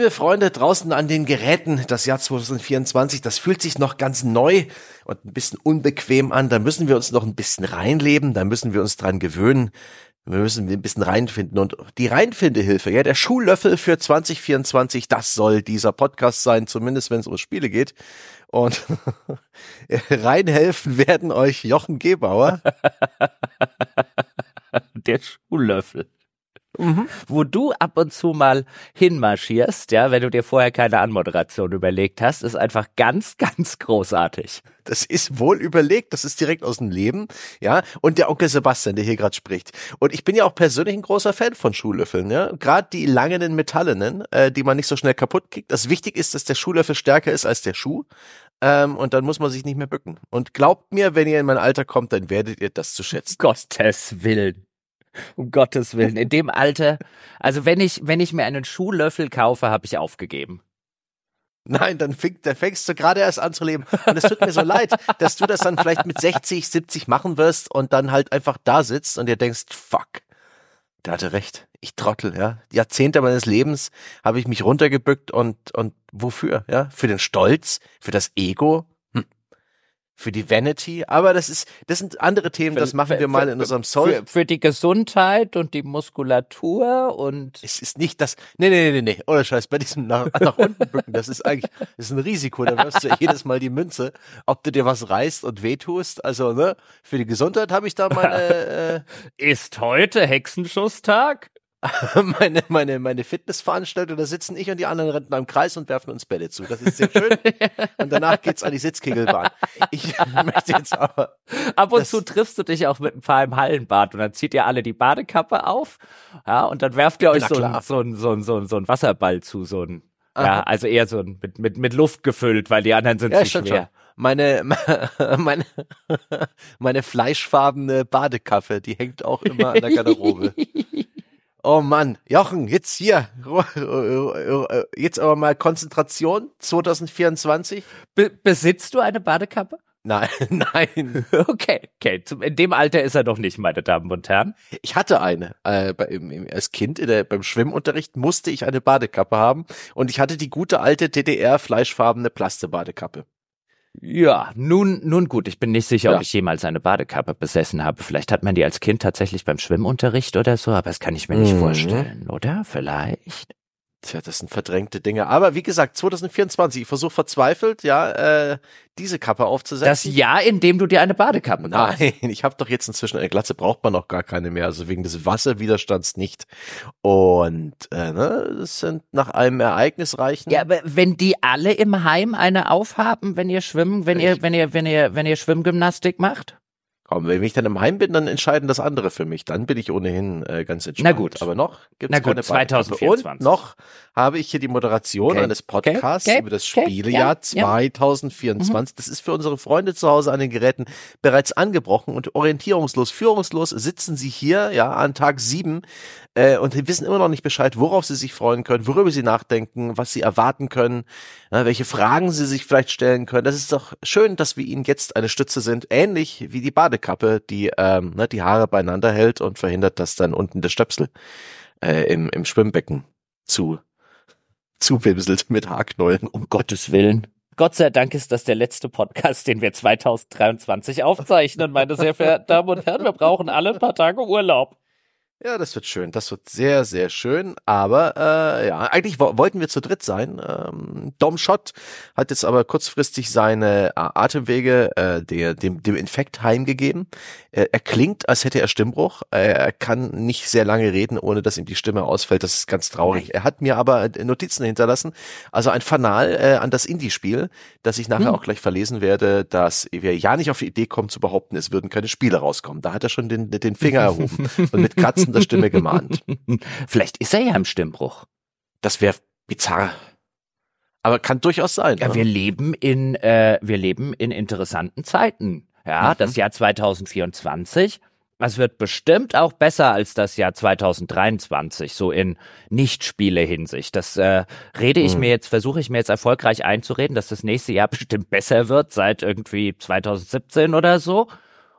Liebe Freunde draußen an den Geräten, das Jahr 2024, das fühlt sich noch ganz neu und ein bisschen unbequem an. Da müssen wir uns noch ein bisschen reinleben, da müssen wir uns dran gewöhnen. Wir müssen ein bisschen reinfinden und die Reinfindehilfe, ja, der Schuhlöffel für 2024, das soll dieser Podcast sein, zumindest wenn es um Spiele geht. Und reinhelfen werden euch Jochen Gebauer. der Schuhlöffel mhm. wo du ab und zu mal hinmarschierst, ja, wenn du dir vorher keine Anmoderation überlegt hast, ist einfach ganz, ganz großartig. Das ist wohl überlegt, das ist direkt aus dem Leben, ja. Und der Onkel Sebastian, der hier gerade spricht. Und ich bin ja auch persönlich ein großer Fan von Schuhlöffeln, ja. Gerade die langen metallenen, äh, die man nicht so schnell kaputt kriegt. Das wichtig ist, dass der Schuhlöffel stärker ist als der Schuh. Ähm, und dann muss man sich nicht mehr bücken. Und glaubt mir, wenn ihr in mein Alter kommt, dann werdet ihr das zu schätzen. Gottes Willen. Um Gottes Willen. In dem Alter, also wenn ich, wenn ich mir einen Schuhlöffel kaufe, habe ich aufgegeben. Nein, dann, fäng, dann fängst du gerade erst an zu leben. Und es tut mir so leid, dass du das dann vielleicht mit 60, 70 machen wirst und dann halt einfach da sitzt und dir denkst, fuck, der hatte recht. Ich trottel, ja. Jahrzehnte meines Lebens habe ich mich runtergebückt und, und wofür, ja? Für den Stolz, für das Ego, für die Vanity, aber das ist, das sind andere Themen, das machen wir mal in unserem Soul. Für, für, die Gesundheit und die Muskulatur und. Es ist nicht das, nee, nee, nee, nee, oder Scheiß, bei diesem nach, nach unten bücken, das ist eigentlich, das ist ein Risiko, da wirst du jedes Mal die Münze, ob du dir was reißt und wehtust, also, ne, für die Gesundheit habe ich da meine, äh, Ist heute Hexenschusstag? meine, meine, meine Fitnessveranstaltung, da sitzen ich und die anderen Rentner im Kreis und werfen uns Bälle zu. Das ist sehr schön. und danach geht's an die Sitzkegelbahn. Ich möchte jetzt aber. Ab und zu triffst du dich auch mit ein paar im Hallenbad und dann zieht ihr alle die Badekappe auf. Ja, und dann werft ihr euch so ein, so, ein, so, ein, so, ein, so ein Wasserball zu, so ein, Aha. ja, also eher so ein, mit, mit, mit Luft gefüllt, weil die anderen sind ja, zu schwer. Schon. Meine, meine, meine fleischfarbene Badekappe, die hängt auch immer an der Garderobe. Oh Mann, Jochen, jetzt hier, jetzt aber mal Konzentration 2024. Be besitzt du eine Badekappe? Nein, nein. Okay, okay. In dem Alter ist er doch nicht, meine Damen und Herren. Ich hatte eine. Äh, bei, im, als Kind der, beim Schwimmunterricht musste ich eine Badekappe haben und ich hatte die gute alte DDR fleischfarbene Plastebadekappe. Ja, nun, nun gut, ich bin nicht sicher, ja. ob ich jemals eine Badekappe besessen habe. Vielleicht hat man die als Kind tatsächlich beim Schwimmunterricht oder so, aber das kann ich mir nicht mhm. vorstellen, oder? Vielleicht. Tja, das sind verdrängte Dinge. Aber wie gesagt, 2024, ich versuche verzweifelt, ja, äh, diese Kappe aufzusetzen. Das Jahr, in dem du dir eine Badekappe kaufst. Nein, ich habe doch jetzt inzwischen eine Glatze, braucht man noch gar keine mehr, also wegen des Wasserwiderstands nicht. Und äh, ne, das sind nach einem ereignisreichen. Ja, aber wenn die alle im Heim eine aufhaben, wenn ihr schwimmen, wenn ich ihr, wenn ihr, wenn ihr, wenn ihr Schwimmgymnastik macht? Komm, wenn ich dann im Heim bin, dann entscheiden das andere für mich. Dann bin ich ohnehin äh, ganz entspannt. Na gut. Aber noch Na gut, keine 2024. Und noch habe ich hier die Moderation okay. eines Podcasts okay. über das Spielejahr okay. ja. 2024. Ja. Das ist für unsere Freunde zu Hause an den Geräten bereits angebrochen und orientierungslos, führungslos sitzen sie hier, ja, an Tag sieben äh, und wissen immer noch nicht Bescheid, worauf sie sich freuen können, worüber sie nachdenken, was sie erwarten können, äh, welche Fragen sie sich vielleicht stellen können. Das ist doch schön, dass wir ihnen jetzt eine Stütze sind, ähnlich wie die Badekappe, die ähm, ne, die Haare beieinander hält und verhindert, dass dann unten der Stöpsel äh, im, im Schwimmbecken zu zuwimselt mit Haarknäulen, um Gottes Willen. Gott sei Dank ist das der letzte Podcast, den wir 2023 aufzeichnen, meine sehr verehrten Damen und Herren. Wir brauchen alle ein paar Tage Urlaub. Ja, das wird schön. Das wird sehr, sehr schön. Aber äh, ja, eigentlich wo wollten wir zu dritt sein. Ähm, Dom Schott hat jetzt aber kurzfristig seine äh, Atemwege äh, der, dem, dem Infekt heimgegeben. Er, er klingt, als hätte er Stimmbruch. Er, er kann nicht sehr lange reden, ohne dass ihm die Stimme ausfällt. Das ist ganz traurig. Er hat mir aber Notizen hinterlassen. Also ein Fanal äh, an das Indie-Spiel, das ich nachher hm. auch gleich verlesen werde, dass wir ja nicht auf die Idee kommen zu behaupten, es würden keine Spiele rauskommen. Da hat er schon den, den Finger erhoben und mit Kratzen der Stimme gemahnt. Vielleicht ist er ja im Stimmbruch. Das wäre bizarr. Aber kann durchaus sein. Ja, ne? wir leben in, äh, wir leben in interessanten Zeiten. Ja, mhm. das Jahr 2024. Es wird bestimmt auch besser als das Jahr 2023, so in Nicht-Spiele-Hinsicht. Das äh, rede ich mhm. mir jetzt, versuche ich mir jetzt erfolgreich einzureden, dass das nächste Jahr bestimmt besser wird, seit irgendwie 2017 oder so.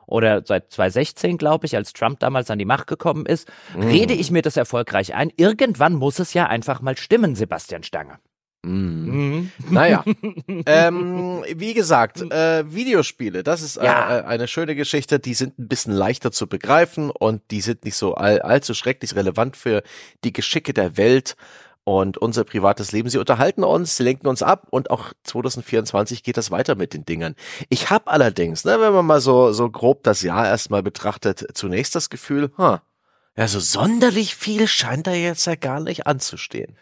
Oder seit 2016, glaube ich, als Trump damals an die Macht gekommen ist, mm. rede ich mir das erfolgreich ein. Irgendwann muss es ja einfach mal stimmen, Sebastian Stange. Mm. Mhm. Naja, ähm, wie gesagt, äh, Videospiele, das ist äh, ja. äh, eine schöne Geschichte. Die sind ein bisschen leichter zu begreifen und die sind nicht so all, allzu schrecklich relevant für die Geschicke der Welt und unser privates Leben. Sie unterhalten uns, sie lenken uns ab und auch 2024 geht das weiter mit den Dingern. Ich habe allerdings, ne, wenn man mal so, so grob das Jahr erstmal betrachtet, zunächst das Gefühl, huh, ja, so sonderlich viel scheint da jetzt ja gar nicht anzustehen.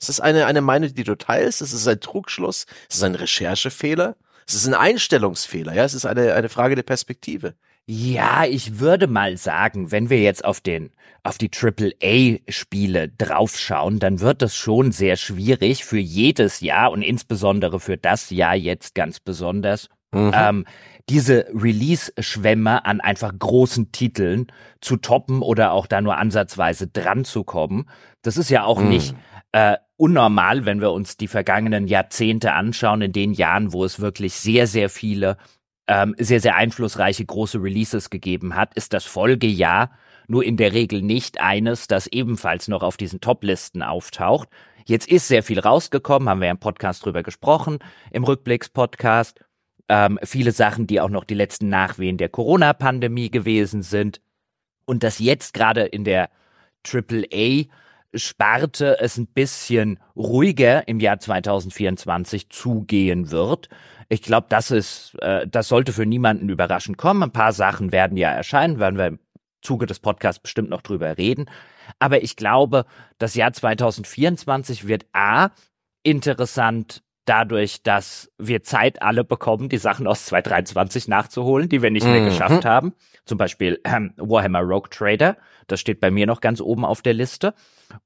Ist das eine, eine Meinung, die du teilst? Ist es ein Trugschluss? Ist es ein Recherchefehler? Ist es ein Einstellungsfehler? Ja, es ist eine, eine Frage der Perspektive. Ja, ich würde mal sagen, wenn wir jetzt auf den auf die AAA-Spiele draufschauen, dann wird es schon sehr schwierig für jedes Jahr und insbesondere für das Jahr jetzt ganz besonders, mhm. ähm, diese Release-Schwämme an einfach großen Titeln zu toppen oder auch da nur ansatzweise dran zu kommen. Das ist ja auch mhm. nicht äh, unnormal, wenn wir uns die vergangenen Jahrzehnte anschauen, in den Jahren, wo es wirklich sehr, sehr viele ähm, sehr, sehr einflussreiche große Releases gegeben hat, ist das Folgejahr nur in der Regel nicht eines, das ebenfalls noch auf diesen Top-Listen auftaucht. Jetzt ist sehr viel rausgekommen, haben wir im Podcast drüber gesprochen, im Rückblicks-Podcast. Ähm, viele Sachen, die auch noch die letzten Nachwehen der Corona-Pandemie gewesen sind. Und dass jetzt gerade in der AAA Sparte es ein bisschen ruhiger im Jahr 2024 zugehen wird. Ich glaube, das ist, äh, das sollte für niemanden überraschend kommen. Ein paar Sachen werden ja erscheinen, werden wir im Zuge des Podcasts bestimmt noch drüber reden. Aber ich glaube, das Jahr 2024 wird A interessant dadurch, dass wir Zeit alle bekommen, die Sachen aus 2023 nachzuholen, die wir nicht mehr mhm. geschafft haben. Zum Beispiel ähm, Warhammer Rogue Trader. Das steht bei mir noch ganz oben auf der Liste.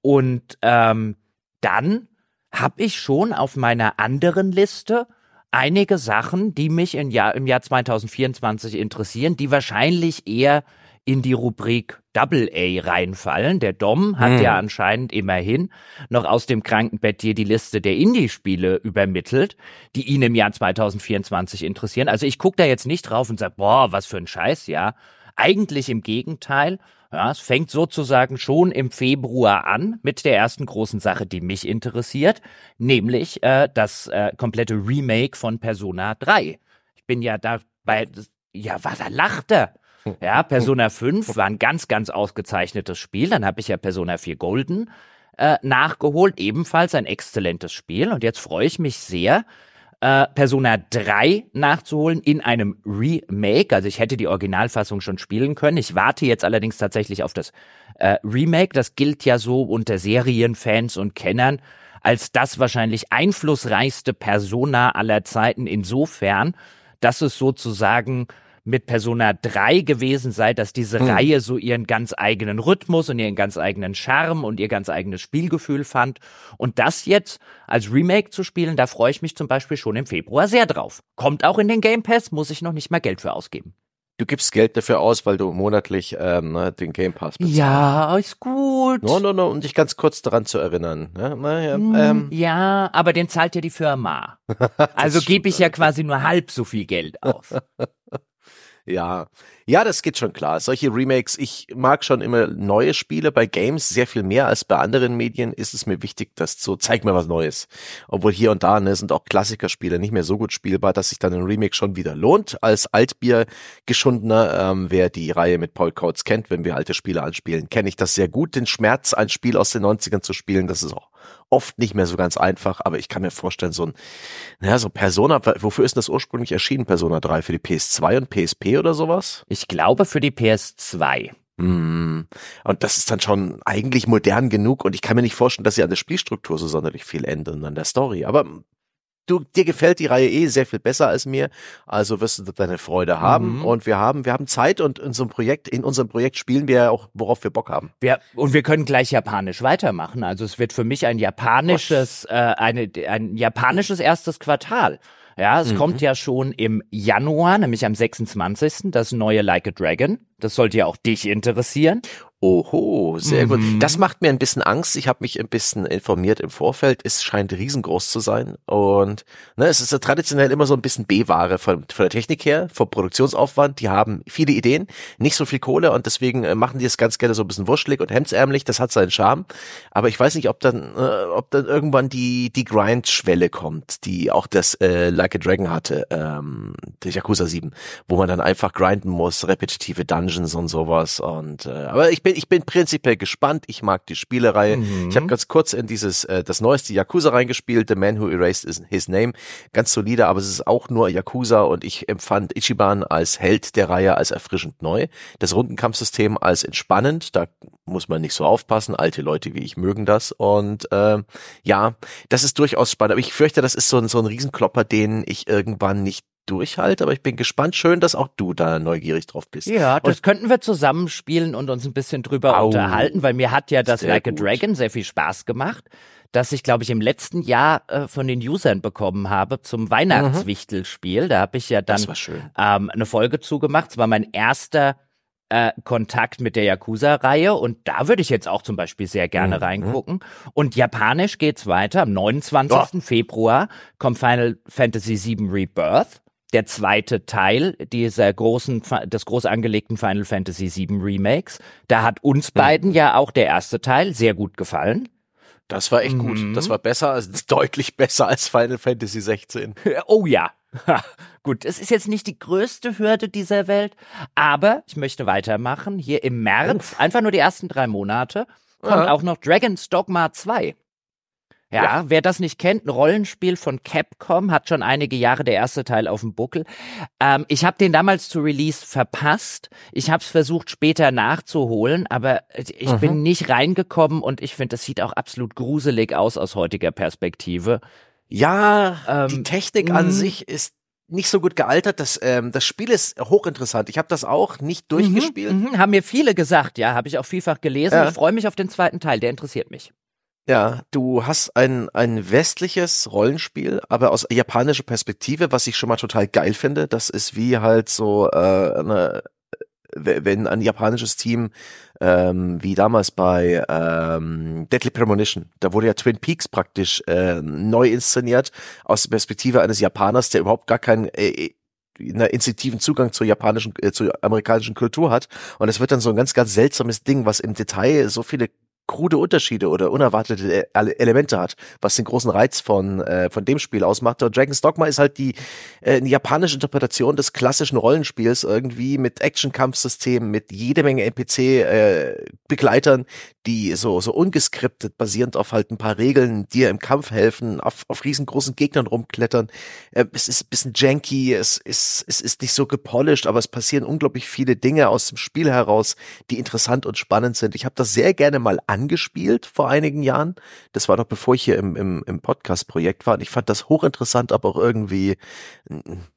Und ähm, dann habe ich schon auf meiner anderen Liste einige Sachen, die mich im Jahr, im Jahr 2024 interessieren, die wahrscheinlich eher in die Rubrik Double A reinfallen. Der Dom hat hm. ja anscheinend immerhin noch aus dem Krankenbett hier die Liste der Indie-Spiele übermittelt, die ihn im Jahr 2024 interessieren. Also ich gucke da jetzt nicht drauf und sage, boah, was für ein Scheiß, ja. Eigentlich im Gegenteil. Ja, es fängt sozusagen schon im Februar an mit der ersten großen Sache, die mich interessiert, nämlich äh, das äh, komplette Remake von Persona 3. Ich bin ja dabei, ja, was er lachte. Ja, Persona 5 war ein ganz, ganz ausgezeichnetes Spiel. Dann habe ich ja Persona 4 Golden äh, nachgeholt, ebenfalls ein exzellentes Spiel. Und jetzt freue ich mich sehr, äh, Persona 3 nachzuholen in einem Remake. Also ich hätte die Originalfassung schon spielen können. Ich warte jetzt allerdings tatsächlich auf das äh, Remake. Das gilt ja so unter Serienfans und Kennern als das wahrscheinlich einflussreichste Persona aller Zeiten insofern, dass es sozusagen mit Persona 3 gewesen sei, dass diese hm. Reihe so ihren ganz eigenen Rhythmus und ihren ganz eigenen Charme und ihr ganz eigenes Spielgefühl fand. Und das jetzt als Remake zu spielen, da freue ich mich zum Beispiel schon im Februar sehr drauf. Kommt auch in den Game Pass, muss ich noch nicht mal Geld für ausgeben. Du gibst Geld dafür aus, weil du monatlich ähm, ne, den Game Pass bezahlst. Ja, ist gut. No, no, no, um dich ganz kurz daran zu erinnern. Ne? Naja, hm, ähm. Ja, aber den zahlt ja die Firma. also gebe ich ja quasi nur halb so viel Geld aus. Ja, ja, das geht schon klar. Solche Remakes, ich mag schon immer neue Spiele bei Games, sehr viel mehr als bei anderen Medien ist es mir wichtig, dass so, zeig mir was Neues. Obwohl hier und da ne, sind auch Klassikerspiele nicht mehr so gut spielbar, dass sich dann ein Remake schon wieder lohnt. Als Altbier geschundener, ähm, wer die Reihe mit Paul Coates kennt, wenn wir alte Spiele anspielen, kenne ich das sehr gut, den Schmerz, ein Spiel aus den 90ern zu spielen, das ist auch oft nicht mehr so ganz einfach, aber ich kann mir vorstellen, so ein, naja, so Persona, wofür ist das ursprünglich erschienen, Persona 3? Für die PS2 und PSP oder sowas? Ich glaube für die PS2. Mm. Und das ist dann schon eigentlich modern genug und ich kann mir nicht vorstellen, dass sie an der Spielstruktur so sonderlich viel ändern, an der Story. Aber du, dir gefällt die Reihe eh sehr viel besser als mir, also wirst du deine Freude haben mhm. und wir haben, wir haben Zeit und in so einem Projekt, in unserem Projekt spielen wir auch, worauf wir Bock haben. Wir, und wir können gleich japanisch weitermachen. Also es wird für mich ein japanisches, äh, eine, ein japanisches erstes Quartal. Ja, es mhm. kommt ja schon im Januar, nämlich am 26. das neue Like a Dragon. Das sollte ja auch dich interessieren. Oho, sehr mhm. gut. Das macht mir ein bisschen Angst. Ich habe mich ein bisschen informiert im Vorfeld. Es scheint riesengroß zu sein. Und ne, es ist ja traditionell immer so ein bisschen B-Ware von, von der Technik her, vom Produktionsaufwand. Die haben viele Ideen, nicht so viel Kohle und deswegen äh, machen die es ganz gerne so ein bisschen wurschelig und hemdsärmlich. Das hat seinen Charme. Aber ich weiß nicht, ob dann, äh, ob dann irgendwann die, die Grind-Schwelle kommt, die auch das äh, Like a Dragon hatte, ähm, der Yakuza 7, wo man dann einfach grinden muss, repetitive Dungeons und sowas. Und äh, aber ich bin ich bin prinzipiell gespannt. Ich mag die Spielereihe. Mhm. Ich habe ganz kurz in dieses äh, das neueste Yakuza reingespielt, The Man Who Erased His Name. Ganz solide, aber es ist auch nur Yakuza und ich empfand Ichiban als Held der Reihe als erfrischend neu. Das Rundenkampfsystem als entspannend. Da muss man nicht so aufpassen. Alte Leute wie ich mögen das. Und äh, ja, das ist durchaus spannend. Aber ich fürchte, das ist so ein, so ein Riesenklopper, den ich irgendwann nicht durchhalte, aber ich bin gespannt. Schön, dass auch du da neugierig drauf bist. Ja, das und könnten wir zusammenspielen und uns ein bisschen drüber au, unterhalten, weil mir hat ja das Like gut. a Dragon sehr viel Spaß gemacht, dass ich, glaube ich, im letzten Jahr äh, von den Usern bekommen habe zum Weihnachtswichtelspiel. Da habe ich ja dann ähm, eine Folge zugemacht. Es war mein erster äh, Kontakt mit der Yakuza-Reihe und da würde ich jetzt auch zum Beispiel sehr gerne mhm. reingucken. Und japanisch geht's weiter. Am 29. Oh. Februar kommt Final Fantasy VII Rebirth der zweite Teil dieser großen, des groß angelegten Final Fantasy VII Remakes. Da hat uns hm. beiden mhm. ja auch der erste Teil sehr gut gefallen. Das war echt mhm. gut. Das war besser, als, deutlich besser als Final Fantasy 16. Oh ja. gut, es ist jetzt nicht die größte Hürde dieser Welt, aber ich möchte weitermachen. Hier im März, einfach nur die ersten drei Monate, kommt ja. auch noch Dragon's Dogma 2. Ja, ja, wer das nicht kennt, ein Rollenspiel von Capcom, hat schon einige Jahre der erste Teil auf dem Buckel. Ähm, ich habe den damals zu Release verpasst. Ich habe es versucht später nachzuholen, aber ich mhm. bin nicht reingekommen und ich finde, das sieht auch absolut gruselig aus aus heutiger Perspektive. Ja, ähm, die Technik an mhm. sich ist nicht so gut gealtert. Das, ähm, das Spiel ist hochinteressant. Ich habe das auch nicht mhm, durchgespielt. Mhm, haben mir viele gesagt, ja, habe ich auch vielfach gelesen. Ja. Ich freue mich auf den zweiten Teil, der interessiert mich. Ja, du hast ein, ein westliches Rollenspiel, aber aus japanischer Perspektive, was ich schon mal total geil finde. Das ist wie halt so, äh, eine, wenn ein japanisches Team, ähm, wie damals bei ähm, Deadly Premonition, da wurde ja Twin Peaks praktisch äh, neu inszeniert aus der Perspektive eines Japaners, der überhaupt gar keinen äh, einen instinktiven Zugang zur japanischen, äh, zur amerikanischen Kultur hat. Und es wird dann so ein ganz, ganz seltsames Ding, was im Detail so viele krude Unterschiede oder unerwartete Elemente hat, was den großen Reiz von, äh, von dem Spiel ausmacht. Und Dragon's Dogma ist halt die äh, japanische Interpretation des klassischen Rollenspiels irgendwie mit Action-Kampfsystemen, mit jede Menge NPC-Begleitern, äh, die so, so ungeskriptet, basierend auf halt ein paar Regeln, dir im Kampf helfen, auf, auf riesengroßen Gegnern rumklettern. Äh, es ist ein bisschen janky, es ist, es ist nicht so gepolished, aber es passieren unglaublich viele Dinge aus dem Spiel heraus, die interessant und spannend sind. Ich habe das sehr gerne mal angespielt vor einigen Jahren. Das war doch bevor ich hier im, im, im Podcast-Projekt war. Und ich fand das hochinteressant, aber auch irgendwie,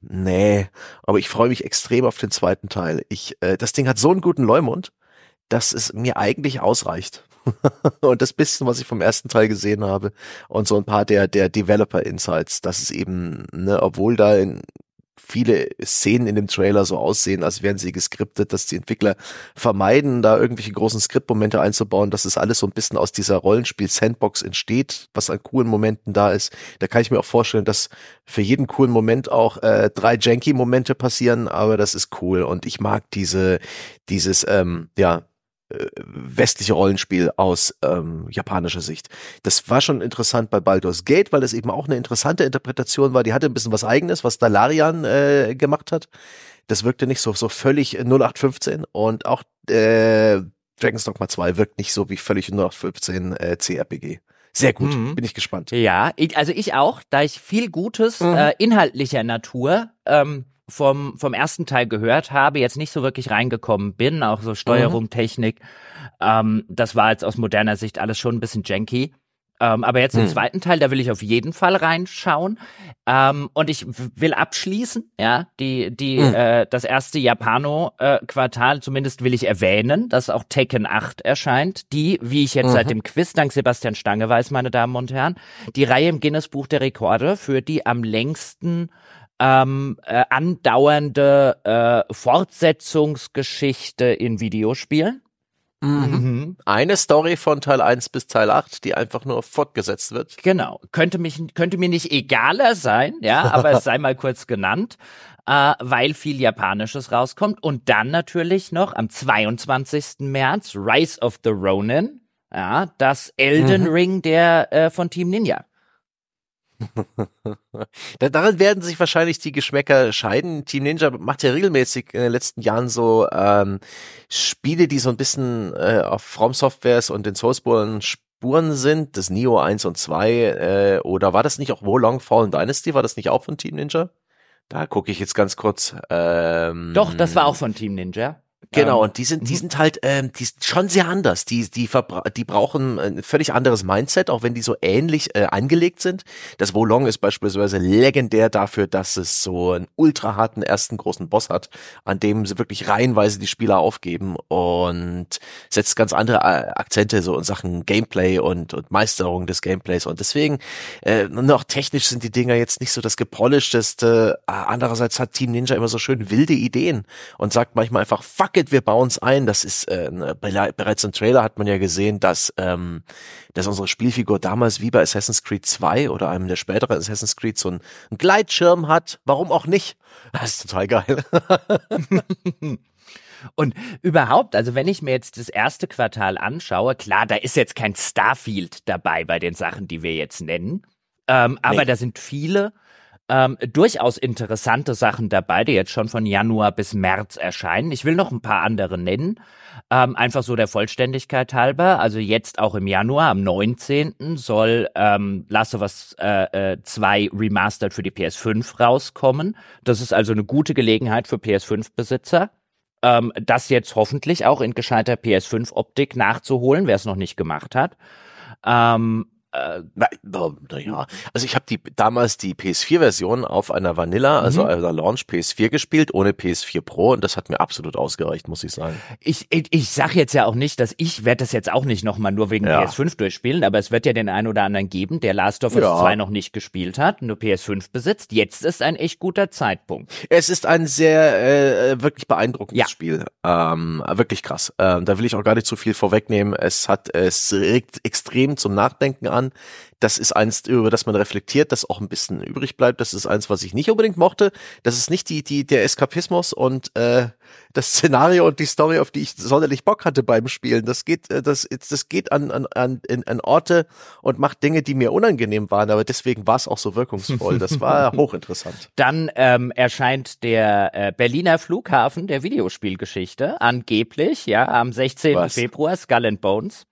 nee. Aber ich freue mich extrem auf den zweiten Teil. Ich, äh, das Ding hat so einen guten Leumund dass es mir eigentlich ausreicht. und das bisschen, was ich vom ersten Teil gesehen habe und so ein paar der, der Developer Insights, dass es eben, ne, obwohl da in viele Szenen in dem Trailer so aussehen, als wären sie geskriptet, dass die Entwickler vermeiden, da irgendwelche großen Skriptmomente einzubauen, dass es alles so ein bisschen aus dieser Rollenspiel-Sandbox entsteht, was an coolen Momenten da ist. Da kann ich mir auch vorstellen, dass für jeden coolen Moment auch äh, drei Janky-Momente passieren, aber das ist cool und ich mag diese, dieses, ähm, ja, westliche Rollenspiel aus ähm, japanischer Sicht. Das war schon interessant bei Baldur's Gate, weil es eben auch eine interessante Interpretation war. Die hatte ein bisschen was eigenes, was Dalarian äh, gemacht hat. Das wirkte nicht so so völlig 0815 und auch äh, Dragon's Dogma 2 wirkt nicht so wie völlig 0815 äh, CRPG. Sehr gut, mhm. bin ich gespannt. Ja, ich, also ich auch, da ich viel Gutes mhm. äh, inhaltlicher Natur ähm, vom, vom ersten Teil gehört habe, jetzt nicht so wirklich reingekommen bin, auch so Steuerung, mhm. Technik. Ähm, das war jetzt aus moderner Sicht alles schon ein bisschen janky. Ähm, aber jetzt im hm. zweiten Teil, da will ich auf jeden Fall reinschauen. Ähm, und ich will abschließen, ja, die, die, hm. äh, das erste Japano-Quartal, äh, zumindest will ich erwähnen, dass auch Tekken 8 erscheint, die, wie ich jetzt mhm. seit dem Quiz dank Sebastian Stange weiß, meine Damen und Herren, die Reihe im Guinness Buch der Rekorde für die am längsten ähm, äh, andauernde äh, Fortsetzungsgeschichte in Videospielen. Mhm. Eine Story von Teil 1 bis Teil 8, die einfach nur fortgesetzt wird. Genau. Könnte mich, könnte mir nicht egaler sein, ja, aber es sei mal kurz genannt, äh, weil viel Japanisches rauskommt. Und dann natürlich noch am 22. März Rise of the Ronin, ja, das Elden mhm. Ring der äh, von Team Ninja. Daran werden sich wahrscheinlich die Geschmäcker scheiden. Team Ninja macht ja regelmäßig in den letzten Jahren so ähm, Spiele, die so ein bisschen äh, auf From Softwares und den Soulsborne Spuren sind. Das Neo 1 und 2 äh, oder war das nicht auch Wo Long Fallen Dynasty? War das nicht auch von Team Ninja? Da gucke ich jetzt ganz kurz. Ähm, Doch, das war auch von Team Ninja. Genau, ähm, und die sind, die mhm. sind halt, ähm, die sind schon sehr anders. Die, die, die brauchen ein völlig anderes Mindset, auch wenn die so ähnlich äh, angelegt sind. Das Wolong ist beispielsweise legendär dafür, dass es so einen ultra harten ersten großen Boss hat, an dem sie wirklich reihenweise die Spieler aufgeben und setzt ganz andere äh, Akzente so in Sachen Gameplay und, und Meisterung des Gameplays. Und deswegen, äh, noch technisch sind die Dinger jetzt nicht so das gepolischteste. Äh, andererseits hat Team Ninja immer so schön wilde Ideen und sagt manchmal einfach, fuck it, wir bauen es ein. Das ist äh, ne, bereits im Trailer hat man ja gesehen, dass ähm, dass unsere Spielfigur damals wie bei Assassin's Creed 2 oder einem der späteren Assassin's Creed so einen, einen Gleitschirm hat. Warum auch nicht? Das ist total geil. Und überhaupt, also wenn ich mir jetzt das erste Quartal anschaue, klar, da ist jetzt kein Starfield dabei bei den Sachen, die wir jetzt nennen. Ähm, aber nee. da sind viele ähm, durchaus interessante Sachen dabei, die jetzt schon von Januar bis März erscheinen. Ich will noch ein paar andere nennen. Ähm, einfach so der Vollständigkeit halber. Also jetzt auch im Januar, am 19. soll ähm, Last of Us äh, äh, 2 Remastered für die PS5 rauskommen. Das ist also eine gute Gelegenheit für PS5-Besitzer. Ähm, das jetzt hoffentlich auch in gescheiter PS5-Optik nachzuholen, wer es noch nicht gemacht hat. Ähm, äh, na, ja. Also ich habe die damals die PS4-Version auf einer Vanilla, also mhm. einer Launch PS4 gespielt, ohne PS4 Pro und das hat mir absolut ausgereicht, muss ich sagen. Ich, ich, ich sag jetzt ja auch nicht, dass ich werde das jetzt auch nicht nochmal nur wegen ja. PS5 durchspielen, aber es wird ja den einen oder anderen geben, der Last of Us ja. 2 noch nicht gespielt hat, nur PS5 besitzt. Jetzt ist ein echt guter Zeitpunkt. Es ist ein sehr äh, wirklich beeindruckendes ja. Spiel. Ähm, wirklich krass. Ähm, da will ich auch gar nicht zu viel vorwegnehmen. Es hat es regt extrem zum Nachdenken an. Das ist eins, über das man reflektiert, das auch ein bisschen übrig bleibt. Das ist eins, was ich nicht unbedingt mochte. Das ist nicht die, die, der Eskapismus und äh, das Szenario und die Story, auf die ich sonderlich Bock hatte beim Spielen. Das geht, äh, das, das geht an, an, an, an Orte und macht Dinge, die mir unangenehm waren, aber deswegen war es auch so wirkungsvoll. Das war hochinteressant. Dann ähm, erscheint der äh, Berliner Flughafen der Videospielgeschichte angeblich, ja, am 16. Was? Februar, Skull and Bones.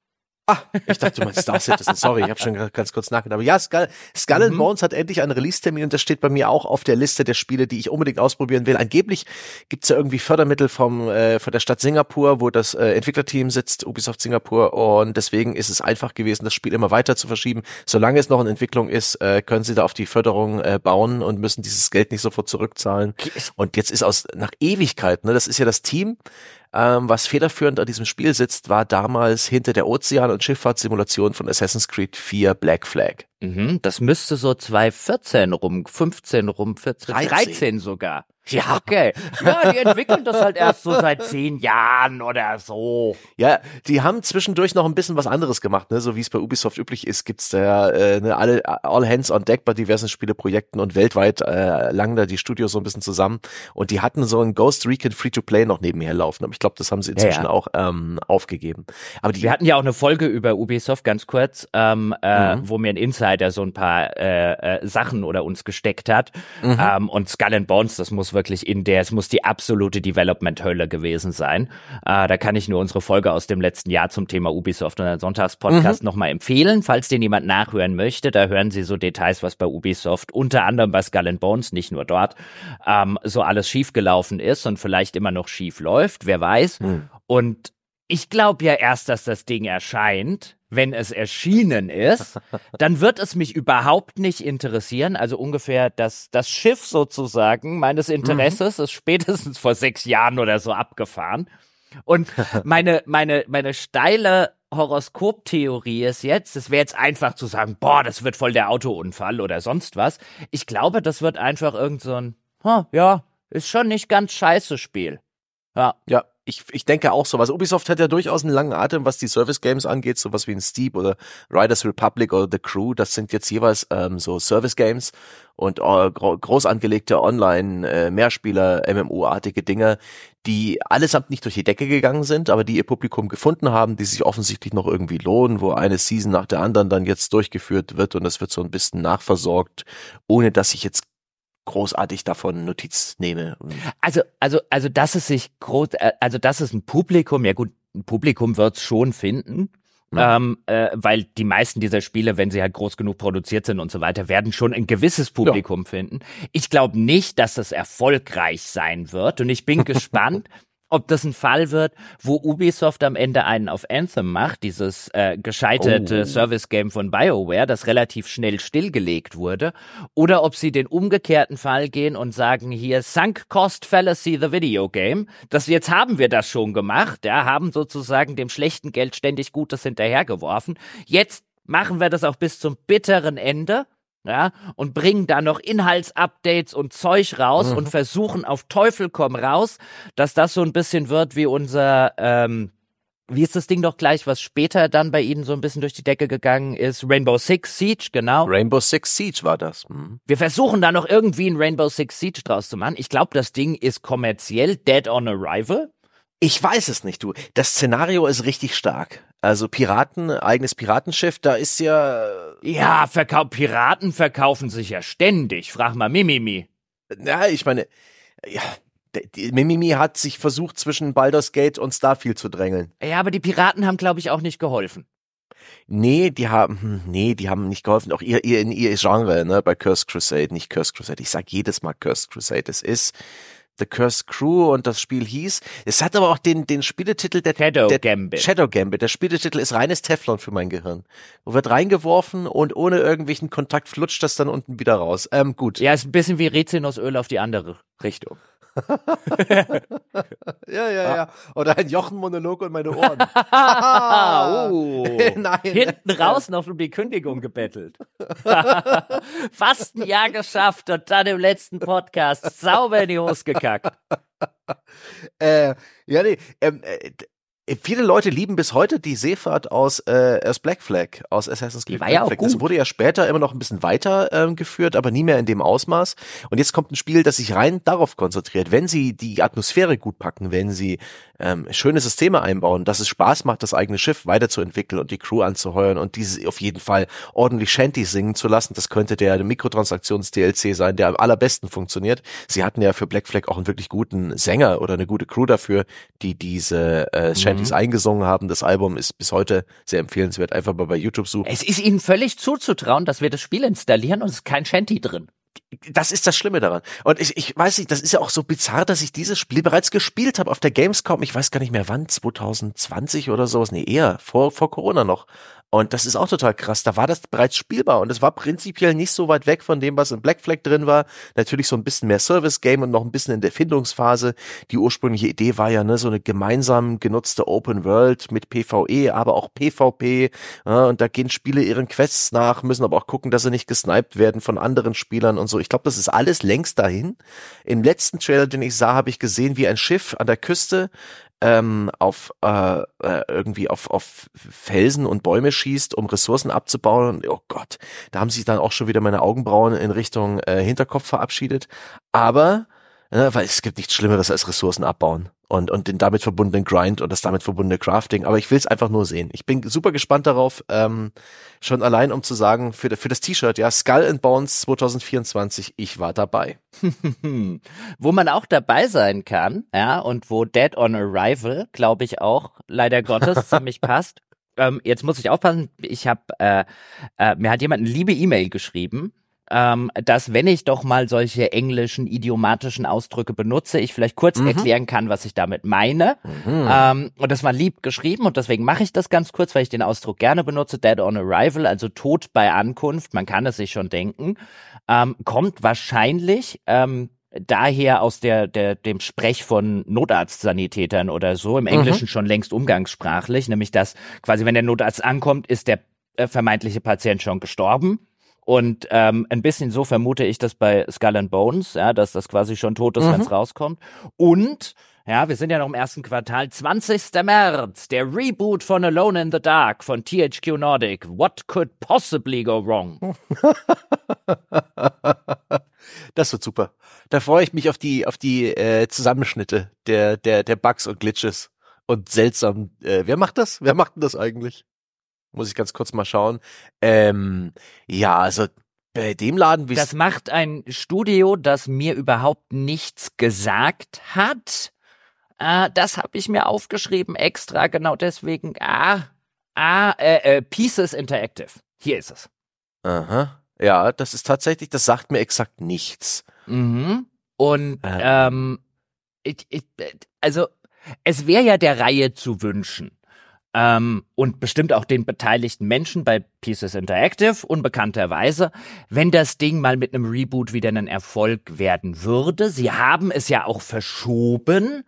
Ah, ich dachte, du meinst Star Citizen. Sorry, ich habe schon ganz kurz nachgedacht. Aber ja, Skull, Skull and mhm. Bones hat endlich einen Release-Termin und das steht bei mir auch auf der Liste der Spiele, die ich unbedingt ausprobieren will. Angeblich gibt's ja irgendwie Fördermittel vom äh, von der Stadt Singapur, wo das äh, Entwicklerteam sitzt, Ubisoft Singapur. Und deswegen ist es einfach gewesen, das Spiel immer weiter zu verschieben. Solange es noch in Entwicklung ist, äh, können sie da auf die Förderung äh, bauen und müssen dieses Geld nicht sofort zurückzahlen. Und jetzt ist aus nach Ewigkeit, ne, das ist ja das Team, ähm, was federführend an diesem Spiel sitzt, war damals hinter der Ozean- und Schifffahrtssimulation von Assassin's Creed 4 Black Flag. Mhm, das müsste so 2014 rum, 15 rum, 14, 13, 13 sogar. Ja, okay. Ja, die entwickeln das halt erst so seit zehn Jahren oder so. Ja, die haben zwischendurch noch ein bisschen was anderes gemacht, ne? So wie es bei Ubisoft üblich ist, gibt's da äh, ne, alle all hands on deck bei diversen Spieleprojekten und weltweit äh, langen da die Studios so ein bisschen zusammen. Und die hatten so ein Ghost Recon Free-to-Play noch nebenher laufen. Aber ich glaube, das haben sie inzwischen ja, ja. auch ähm, aufgegeben. Aber die Wir hatten ja auch eine Folge über Ubisoft, ganz kurz, ähm, äh, mhm. wo mir ein Insider so ein paar äh, äh, Sachen oder uns gesteckt hat. Mhm. Ähm, und Skull and Bones, das muss wirklich in der, es muss die absolute Development-Hölle gewesen sein. Äh, da kann ich nur unsere Folge aus dem letzten Jahr zum Thema Ubisoft und den Sonntagspodcast mhm. nochmal empfehlen, falls den jemand nachhören möchte. Da hören Sie so Details, was bei Ubisoft, unter anderem bei Skull and Bones, nicht nur dort, ähm, so alles schiefgelaufen ist und vielleicht immer noch schief läuft, wer weiß. Mhm. Und ich glaube ja erst, dass das Ding erscheint, wenn es erschienen ist, dann wird es mich überhaupt nicht interessieren. Also ungefähr das, das Schiff sozusagen meines Interesses mhm. ist spätestens vor sechs Jahren oder so abgefahren. Und meine, meine, meine steile Horoskoptheorie ist jetzt, es wäre jetzt einfach zu sagen, boah, das wird voll der Autounfall oder sonst was. Ich glaube, das wird einfach irgend so ein, huh, ja, ist schon nicht ganz scheiße Spiel. Ja. Ja, ich, ich denke auch so. Was Ubisoft hat ja durchaus einen langen Atem, was die Service Games angeht, sowas wie ein Steep oder Riders Republic oder The Crew. Das sind jetzt jeweils ähm, so Service Games und äh, groß angelegte Online äh, Mehrspieler MMO-artige Dinge, die allesamt nicht durch die Decke gegangen sind, aber die ihr Publikum gefunden haben, die sich offensichtlich noch irgendwie lohnen, wo eine Season nach der anderen dann jetzt durchgeführt wird und das wird so ein bisschen nachversorgt, ohne dass ich jetzt großartig davon Notiz nehme. Also, also, also, dass es sich groß, äh, also, dass es ein Publikum, ja gut, ein Publikum wird's schon finden. Ja. Ähm, äh, weil die meisten dieser Spiele, wenn sie halt groß genug produziert sind und so weiter, werden schon ein gewisses Publikum ja. finden. Ich glaube nicht, dass es erfolgreich sein wird und ich bin gespannt, ob das ein Fall wird, wo Ubisoft am Ende einen auf Anthem macht, dieses äh, gescheiterte oh. Service-Game von BioWare, das relativ schnell stillgelegt wurde, oder ob sie den umgekehrten Fall gehen und sagen, hier Sunk Cost Fallacy the Video Game, das jetzt haben wir das schon gemacht, ja, haben sozusagen dem schlechten Geld ständig Gutes hinterhergeworfen. Jetzt machen wir das auch bis zum bitteren Ende ja, und bringen da noch Inhaltsupdates und Zeug raus mhm. und versuchen auf Teufel komm raus, dass das so ein bisschen wird wie unser, ähm, wie ist das Ding doch gleich, was später dann bei Ihnen so ein bisschen durch die Decke gegangen ist? Rainbow Six Siege, genau. Rainbow Six Siege war das. Mhm. Wir versuchen da noch irgendwie ein Rainbow Six Siege draus zu machen. Ich glaube, das Ding ist kommerziell dead on arrival. Ich weiß es nicht, du. Das Szenario ist richtig stark. Also Piraten, eigenes Piratenschiff, da ist ja. Ja, verkau Piraten verkaufen sich ja ständig. Frag mal Mimimi. Ja, ich meine, ja, Mimimi hat sich versucht, zwischen Baldur's Gate und Starfield zu drängeln. Ja, aber die Piraten haben, glaube ich, auch nicht geholfen. Nee, die haben, hm, nee, die haben nicht geholfen. Auch ihr, ihr in ihr Genre, ne, bei Curse Crusade, nicht Curse Crusade. Ich sag jedes Mal Curse Crusade. Es ist The Cursed Crew und das Spiel hieß. Es hat aber auch den, den Spieletitel der Shadow der, Gambit. Shadow Gambit. Der Spieletitel ist reines Teflon für mein Gehirn. Wo wird reingeworfen und ohne irgendwelchen Kontakt flutscht das dann unten wieder raus. Ähm, gut. Ja, ist ein bisschen wie Rizinusöl auf die andere Richtung. Ja, ja, ja. Oder ein Jochen-Monolog und meine Ohren. oh. Nein. Hinten raus noch um die Kündigung gebettelt. Fast ein Jahr geschafft und dann im letzten Podcast sauber in die Hose gekackt. äh, ja, nee, ähm, äh, Viele Leute lieben bis heute die Seefahrt aus, äh, aus Black Flag, aus Assassin's Creed Black ja Flag. Das wurde ja später immer noch ein bisschen weiter ähm, geführt, aber nie mehr in dem Ausmaß. Und jetzt kommt ein Spiel, das sich rein darauf konzentriert. Wenn sie die Atmosphäre gut packen, wenn sie ähm, schöne Systeme einbauen, dass es Spaß macht, das eigene Schiff weiterzuentwickeln und die Crew anzuheuern und diese auf jeden Fall ordentlich Shanty singen zu lassen, das könnte der Mikrotransaktions-DLC sein, der am allerbesten funktioniert. Sie hatten ja für Black Flag auch einen wirklich guten Sänger oder eine gute Crew dafür, die diese äh, Shanty Shanties mhm. eingesungen haben. Das Album ist bis heute sehr empfehlenswert. Einfach mal bei YouTube suchen. Es ist ihnen völlig zuzutrauen, dass wir das Spiel installieren und es ist kein Shanty drin das ist das Schlimme daran. Und ich, ich weiß nicht, das ist ja auch so bizarr, dass ich dieses Spiel bereits gespielt habe auf der Gamescom. Ich weiß gar nicht mehr wann, 2020 oder sowas. Nee, eher vor, vor Corona noch. Und das ist auch total krass. Da war das bereits spielbar und es war prinzipiell nicht so weit weg von dem, was in Black Flag drin war. Natürlich so ein bisschen mehr Service-Game und noch ein bisschen in der Findungsphase. Die ursprüngliche Idee war ja ne, so eine gemeinsam genutzte Open World mit PvE, aber auch PvP. Ja, und da gehen Spiele ihren Quests nach, müssen aber auch gucken, dass sie nicht gesniped werden von anderen Spielern und so. Ich glaube, das ist alles längst dahin. Im letzten Trailer, den ich sah, habe ich gesehen, wie ein Schiff an der Küste ähm, auf äh, äh, irgendwie auf, auf Felsen und Bäume schießt, um Ressourcen abzubauen. oh Gott, da haben sich dann auch schon wieder meine Augenbrauen in Richtung äh, Hinterkopf verabschiedet. Aber äh, weil es gibt nichts Schlimmeres als Ressourcen abbauen und, und den damit verbundenen Grind und das damit verbundene Crafting. Aber ich will es einfach nur sehen. Ich bin super gespannt darauf, ähm, schon allein um zu sagen, für, für das T-Shirt, ja, Skull and Bones 2024, ich war dabei. wo man auch dabei sein kann, ja, und wo Dead on Arrival, glaube ich, auch leider Gottes ziemlich passt. Ähm, jetzt muss ich aufpassen, ich habe, äh, äh, mir hat jemand eine liebe E-Mail geschrieben, ähm, dass wenn ich doch mal solche englischen idiomatischen Ausdrücke benutze, ich vielleicht kurz mhm. erklären kann, was ich damit meine. Mhm. Ähm, und das war lieb geschrieben und deswegen mache ich das ganz kurz, weil ich den Ausdruck gerne benutze. Dead on arrival, also tot bei Ankunft, man kann es sich schon denken, ähm, kommt wahrscheinlich ähm, daher aus der, der, dem Sprech von Notarztsanitätern oder so, im Englischen mhm. schon längst umgangssprachlich, nämlich dass quasi, wenn der Notarzt ankommt, ist der äh, vermeintliche Patient schon gestorben und ähm, ein bisschen so vermute ich das bei Skull and Bones, ja, dass das quasi schon tot ist, mhm. wenn es rauskommt. Und Ja, wir sind ja noch im ersten Quartal. 20. März, der Reboot von Alone in the Dark von THQ Nordic. What could possibly go wrong? das wird super. Da freue ich mich auf die auf die äh, Zusammenschnitte der der der Bugs und Glitches und seltsam. Äh, wer macht das? Wer macht denn das eigentlich? Muss ich ganz kurz mal schauen. Ähm, ja, also bei dem Laden wie Das macht ein Studio, das mir überhaupt nichts gesagt hat. Äh, das habe ich mir aufgeschrieben extra, genau deswegen. Ah, ah, äh, äh, Pieces Interactive. Hier ist es. Aha. Ja, das ist tatsächlich, das sagt mir exakt nichts. Mhm. Und ähm, ähm ich, ich, also es wäre ja der Reihe zu wünschen, ähm, und bestimmt auch den beteiligten Menschen bei Pieces Interactive, unbekannterweise, wenn das Ding mal mit einem Reboot wieder ein Erfolg werden würde. Sie haben es ja auch verschoben.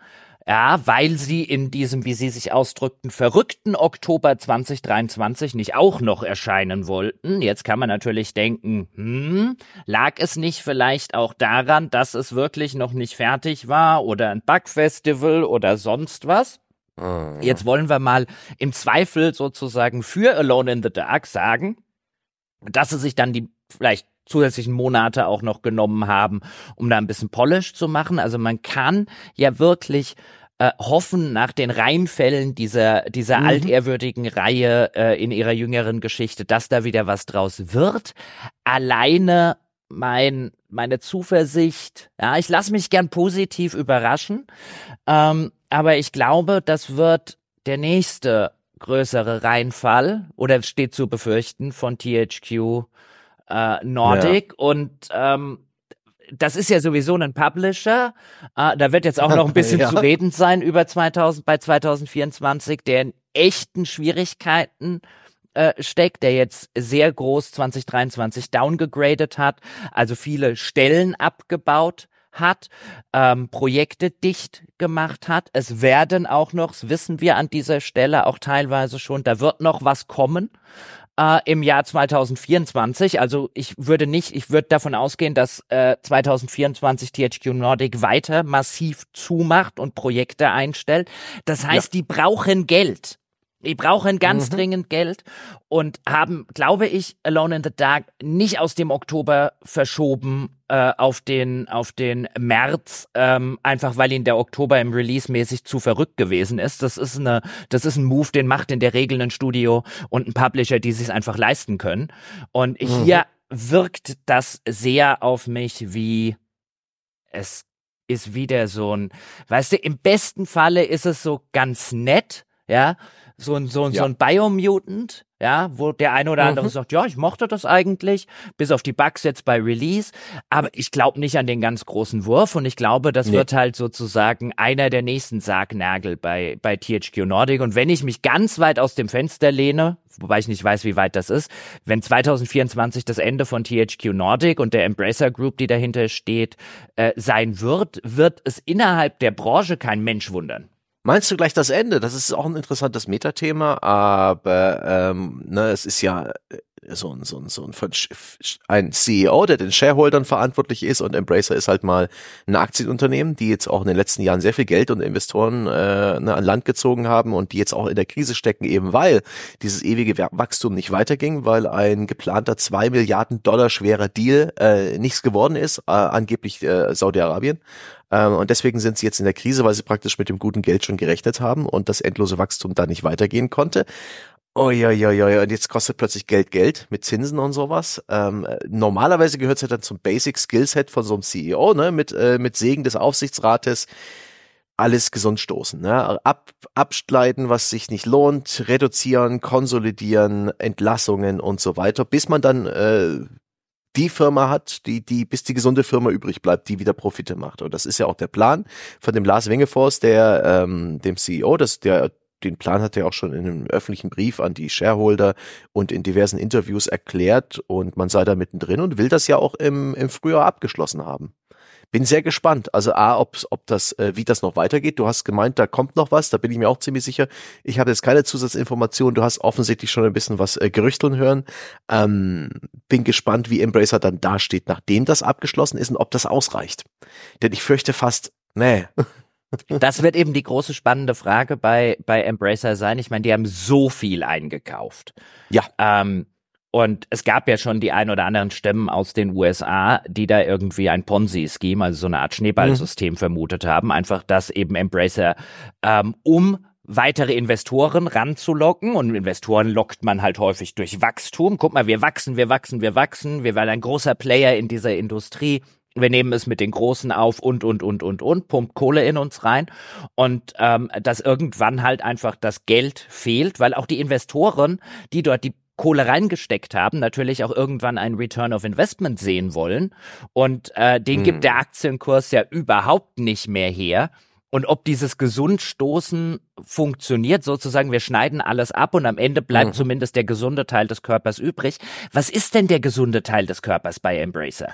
Ja, weil sie in diesem, wie sie sich ausdrückten, verrückten Oktober 2023 nicht auch noch erscheinen wollten. Jetzt kann man natürlich denken, hm, lag es nicht vielleicht auch daran, dass es wirklich noch nicht fertig war oder ein Bugfestival oder sonst was? Mhm. Jetzt wollen wir mal im Zweifel sozusagen für Alone in the Dark sagen, dass sie sich dann die vielleicht zusätzlichen Monate auch noch genommen haben, um da ein bisschen Polish zu machen. Also man kann ja wirklich äh, hoffen nach den Reihenfällen dieser, dieser mhm. altehrwürdigen Reihe äh, in ihrer jüngeren Geschichte, dass da wieder was draus wird. Alleine mein, meine Zuversicht, ja, ich lasse mich gern positiv überraschen, ähm, aber ich glaube, das wird der nächste größere Reinfall oder steht zu befürchten von THQ äh, Nordic ja. und ähm, das ist ja sowieso ein Publisher. Äh, da wird jetzt auch noch ein bisschen ja. zu reden sein über 2000 bei 2024, der in echten Schwierigkeiten äh, steckt, der jetzt sehr groß 2023 downgegradet hat, also viele Stellen abgebaut hat, ähm, Projekte dicht gemacht hat. Es werden auch noch, das wissen wir an dieser Stelle auch teilweise schon, da wird noch was kommen äh, im Jahr 2024. Also ich würde nicht, ich würde davon ausgehen, dass äh, 2024 THQ Nordic weiter massiv zumacht und Projekte einstellt. Das heißt, ja. die brauchen Geld. Die brauchen ganz mhm. dringend Geld und haben, glaube ich, Alone in the Dark nicht aus dem Oktober verschoben äh, auf den auf den März, ähm, einfach weil ihnen der Oktober im Release mäßig zu verrückt gewesen ist. Das ist eine, das ist ein Move, den macht in der Regel ein Studio und ein Publisher, die sich einfach leisten können. Und mhm. hier wirkt das sehr auf mich wie es ist wieder so ein, weißt du, im besten Falle ist es so ganz nett, ja, so ein, so, ja. so ein Biomutant, ja, wo der eine oder andere mhm. sagt, ja, ich mochte das eigentlich, bis auf die Bugs jetzt bei Release, aber ich glaube nicht an den ganz großen Wurf und ich glaube, das nee. wird halt sozusagen einer der nächsten Sargnagel bei, bei THQ Nordic und wenn ich mich ganz weit aus dem Fenster lehne, wobei ich nicht weiß, wie weit das ist, wenn 2024 das Ende von THQ Nordic und der Embracer Group, die dahinter steht, äh, sein wird, wird es innerhalb der Branche kein Mensch wundern. Meinst du gleich das Ende? Das ist auch ein interessantes Metathema, aber ähm, ne, es ist ja äh, so ein, so ein, so ein, ein CEO, der den Shareholdern verantwortlich ist und Embracer ist halt mal ein Aktienunternehmen, die jetzt auch in den letzten Jahren sehr viel Geld und Investoren äh, ne, an Land gezogen haben und die jetzt auch in der Krise stecken, eben weil dieses ewige Wachstum nicht weiterging, weil ein geplanter zwei Milliarden Dollar schwerer Deal äh, nichts geworden ist, äh, angeblich äh, Saudi-Arabien. Ähm, und deswegen sind sie jetzt in der Krise, weil sie praktisch mit dem guten Geld schon gerechnet haben und das endlose Wachstum da nicht weitergehen konnte. Uiuiui, und jetzt kostet plötzlich Geld Geld mit Zinsen und sowas. Ähm, normalerweise gehört es ja dann zum Basic Skillset von so einem CEO, ne, mit, äh, mit Segen des Aufsichtsrates alles gesund stoßen. Ne? Ab, abschneiden, was sich nicht lohnt, reduzieren, konsolidieren, Entlassungen und so weiter, bis man dann äh, die Firma hat, die, die, bis die gesunde Firma übrig bleibt, die wieder Profite macht. Und das ist ja auch der Plan von dem Lars Wengefors, der, ähm, dem CEO, das, der, den Plan hat er auch schon in einem öffentlichen Brief an die Shareholder und in diversen Interviews erklärt und man sei da mittendrin und will das ja auch im, im Frühjahr abgeschlossen haben bin sehr gespannt. Also A, ob, ob das, äh, wie das noch weitergeht. Du hast gemeint, da kommt noch was, da bin ich mir auch ziemlich sicher. Ich habe jetzt keine Zusatzinformationen. Du hast offensichtlich schon ein bisschen was äh, gerüchteln hören. Ähm, bin gespannt, wie Embracer dann dasteht, nachdem das abgeschlossen ist und ob das ausreicht. Denn ich fürchte fast, nee. das wird eben die große spannende Frage bei, bei Embracer sein. Ich meine, die haben so viel eingekauft. Ja. Ähm, und es gab ja schon die ein oder anderen Stimmen aus den USA, die da irgendwie ein Ponzi-Scheme, also so eine Art Schneeballsystem mhm. vermutet haben. Einfach, dass eben Embracer, ähm, um weitere Investoren ranzulocken. Und Investoren lockt man halt häufig durch Wachstum. Guck mal, wir wachsen, wir wachsen, wir wachsen. Wir werden ein großer Player in dieser Industrie. Wir nehmen es mit den Großen auf und, und, und, und, und, pumpt Kohle in uns rein. Und ähm, dass irgendwann halt einfach das Geld fehlt, weil auch die Investoren, die dort die Kohle reingesteckt haben, natürlich auch irgendwann einen Return of Investment sehen wollen. Und äh, den hm. gibt der Aktienkurs ja überhaupt nicht mehr her. Und ob dieses Gesundstoßen funktioniert, sozusagen, wir schneiden alles ab und am Ende bleibt mhm. zumindest der gesunde Teil des Körpers übrig. Was ist denn der gesunde Teil des Körpers bei Embracer?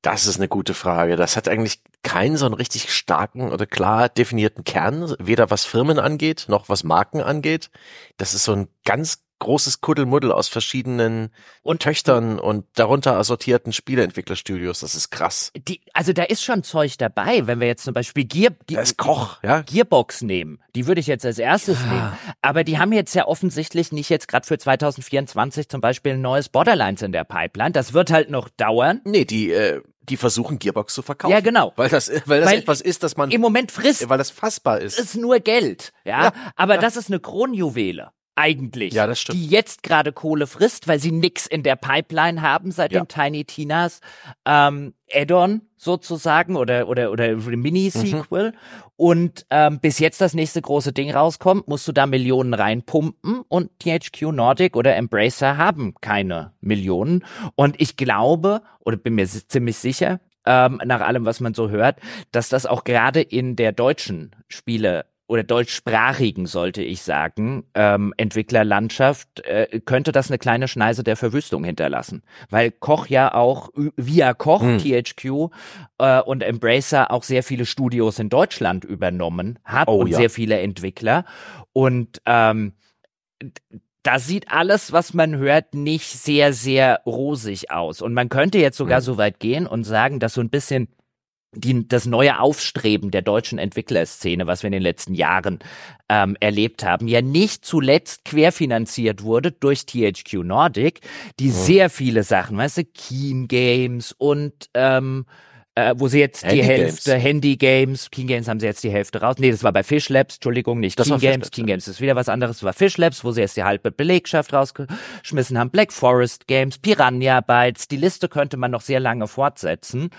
Das ist eine gute Frage. Das hat eigentlich keinen so einen richtig starken oder klar definierten Kern, weder was Firmen angeht, noch was Marken angeht. Das ist so ein ganz großes Kuddelmuddel aus verschiedenen und Töchtern und darunter assortierten Spieleentwicklerstudios. Das ist krass. Die, also da ist schon Zeug dabei, wenn wir jetzt zum Beispiel Gear, ist Koch, ja? Gearbox nehmen. Die würde ich jetzt als erstes ja. nehmen. Aber die haben jetzt ja offensichtlich nicht jetzt gerade für 2024 zum Beispiel ein neues Borderlines in der Pipeline. Das wird halt noch dauern. Nee, die, äh, die versuchen Gearbox zu verkaufen. Ja, genau. Weil das, weil das weil etwas ist, das man im Moment frisst. Weil das fassbar ist. Das ist nur Geld, ja. ja aber ja. das ist eine Kronjuwele eigentlich, ja, das stimmt. die jetzt gerade Kohle frisst, weil sie nix in der Pipeline haben seit ja. dem Tiny Tinas ähm, Add-on sozusagen oder oder oder Mini-Sequel mhm. und ähm, bis jetzt das nächste große Ding rauskommt, musst du da Millionen reinpumpen und THQ Nordic oder Embracer haben keine Millionen und ich glaube oder bin mir ziemlich sicher, ähm, nach allem, was man so hört, dass das auch gerade in der deutschen Spiele oder deutschsprachigen, sollte ich sagen, ähm, Entwicklerlandschaft, äh, könnte das eine kleine Schneise der Verwüstung hinterlassen. Weil Koch ja auch via Koch, hm. THQ äh, und Embracer auch sehr viele Studios in Deutschland übernommen hat oh, und ja. sehr viele Entwickler. Und ähm, da sieht alles, was man hört, nicht sehr, sehr rosig aus. Und man könnte jetzt sogar hm. so weit gehen und sagen, dass so ein bisschen die, das neue Aufstreben der deutschen Entwicklerszene, was wir in den letzten Jahren ähm, erlebt haben, ja nicht zuletzt querfinanziert wurde durch THQ Nordic, die ja. sehr viele Sachen, weißt du, Keen Games und ähm, äh, wo sie jetzt Handy die Hälfte Games. Handy Games, King Games haben sie jetzt die Hälfte raus. Nee, das war bei Fish Labs, Entschuldigung, nicht das King Games. King Games ist wieder was anderes. Das war Fish Labs, wo sie jetzt die halbe Belegschaft rausgeschmissen haben. Black Forest Games, Piranha Bytes. Die Liste könnte man noch sehr lange fortsetzen.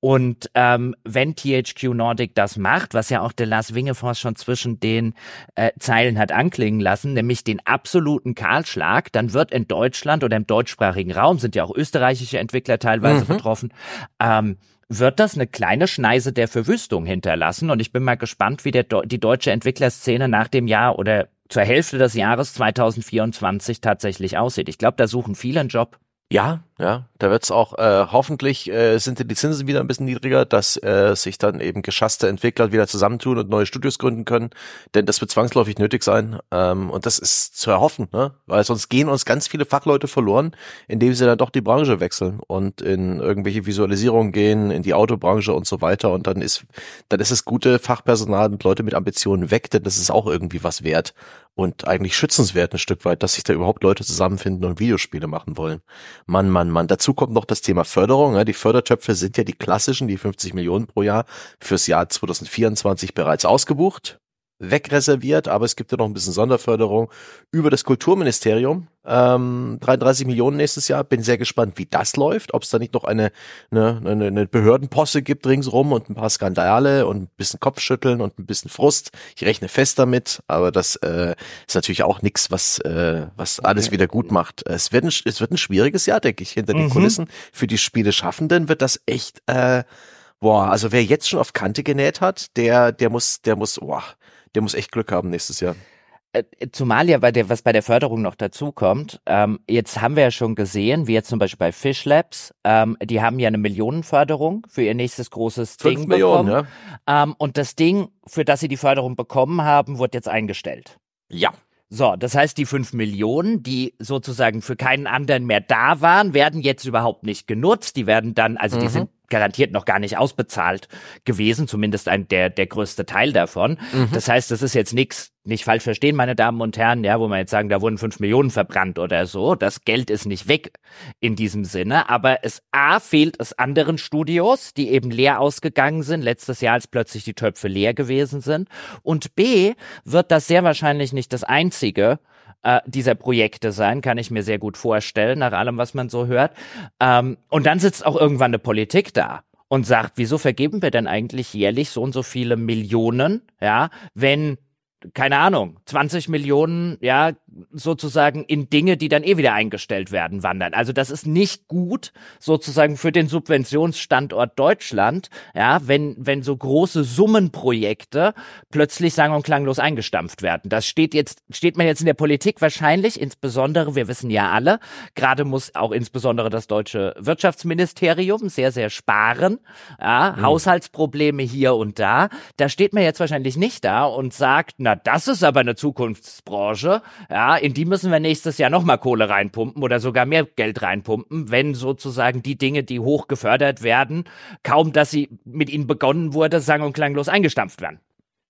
Und ähm, wenn THQ Nordic das macht, was ja auch der Lars Wingefors schon zwischen den äh, Zeilen hat anklingen lassen, nämlich den absoluten Kahlschlag, dann wird in Deutschland oder im deutschsprachigen Raum, sind ja auch österreichische Entwickler teilweise mhm. betroffen, ähm, wird das eine kleine Schneise der Verwüstung hinterlassen. Und ich bin mal gespannt, wie der, die deutsche Entwicklerszene nach dem Jahr oder zur Hälfte des Jahres 2024 tatsächlich aussieht. Ich glaube, da suchen viele einen Job. Ja, ja, da wird's auch äh, hoffentlich äh, sind die Zinsen wieder ein bisschen niedriger, dass äh, sich dann eben geschasste Entwickler wieder zusammentun und neue Studios gründen können, denn das wird zwangsläufig nötig sein ähm, und das ist zu erhoffen, ne? weil sonst gehen uns ganz viele Fachleute verloren, indem sie dann doch die Branche wechseln und in irgendwelche Visualisierungen gehen, in die Autobranche und so weiter. Und dann ist dann ist es gute Fachpersonal und Leute mit Ambitionen weg, denn das ist auch irgendwie was wert und eigentlich schützenswert ein Stück weit, dass sich da überhaupt Leute zusammenfinden und Videospiele machen wollen. Mann, Mann, Mann. Dazu kommt noch das Thema Förderung. Die Fördertöpfe sind ja die klassischen, die 50 Millionen pro Jahr fürs Jahr 2024 bereits ausgebucht wegreserviert, aber es gibt ja noch ein bisschen Sonderförderung über das Kulturministerium. Ähm, 33 Millionen nächstes Jahr. Bin sehr gespannt, wie das läuft. Ob es da nicht noch eine, eine, eine, eine Behördenposse gibt ringsrum und ein paar Skandale und ein bisschen Kopfschütteln und ein bisschen Frust. Ich rechne fest damit, aber das äh, ist natürlich auch nichts, was, äh, was alles wieder gut macht. Es wird ein, es wird ein schwieriges Jahr, denke ich, hinter den mhm. Kulissen. Für die Spiele Schaffenden wird das echt äh, Boah, also wer jetzt schon auf Kante genäht hat, der, der muss, der muss, boah, der muss echt Glück haben nächstes Jahr. Äh, zumal ja bei der, was bei der Förderung noch dazu kommt, ähm, jetzt haben wir ja schon gesehen, wie jetzt zum Beispiel bei Fish Labs, ähm, die haben ja eine Millionenförderung für ihr nächstes großes Ding Millionen, bekommen. Ja. Ähm, und das Ding, für das sie die Förderung bekommen haben, wird jetzt eingestellt. Ja. So, das heißt, die fünf Millionen, die sozusagen für keinen anderen mehr da waren, werden jetzt überhaupt nicht genutzt. Die werden dann, also mhm. die sind garantiert noch gar nicht ausbezahlt gewesen, zumindest ein, der, der größte Teil davon. Mhm. Das heißt, das ist jetzt nichts, nicht falsch verstehen, meine Damen und Herren, ja, wo man jetzt sagen, da wurden fünf Millionen verbrannt oder so. Das Geld ist nicht weg in diesem Sinne, aber es A fehlt es anderen Studios, die eben leer ausgegangen sind, letztes Jahr, als plötzlich die Töpfe leer gewesen sind. Und B wird das sehr wahrscheinlich nicht das einzige äh, dieser Projekte sein, kann ich mir sehr gut vorstellen, nach allem, was man so hört. Ähm, und dann sitzt auch irgendwann eine Politik da und sagt, wieso vergeben wir denn eigentlich jährlich so und so viele Millionen, ja, wenn keine Ahnung, 20 Millionen, ja, sozusagen in Dinge, die dann eh wieder eingestellt werden, wandern. Also das ist nicht gut, sozusagen für den Subventionsstandort Deutschland, ja, wenn, wenn so große Summenprojekte plötzlich sang- und klanglos eingestampft werden. Das steht jetzt, steht man jetzt in der Politik wahrscheinlich, insbesondere, wir wissen ja alle, gerade muss auch insbesondere das deutsche Wirtschaftsministerium sehr, sehr sparen, ja, mhm. Haushaltsprobleme hier und da. Da steht man jetzt wahrscheinlich nicht da und sagt, na, das ist aber eine Zukunftsbranche, ja, in die müssen wir nächstes Jahr nochmal Kohle reinpumpen oder sogar mehr Geld reinpumpen, wenn sozusagen die Dinge, die hoch gefördert werden, kaum dass sie mit ihnen begonnen wurde, sang- und klanglos eingestampft werden.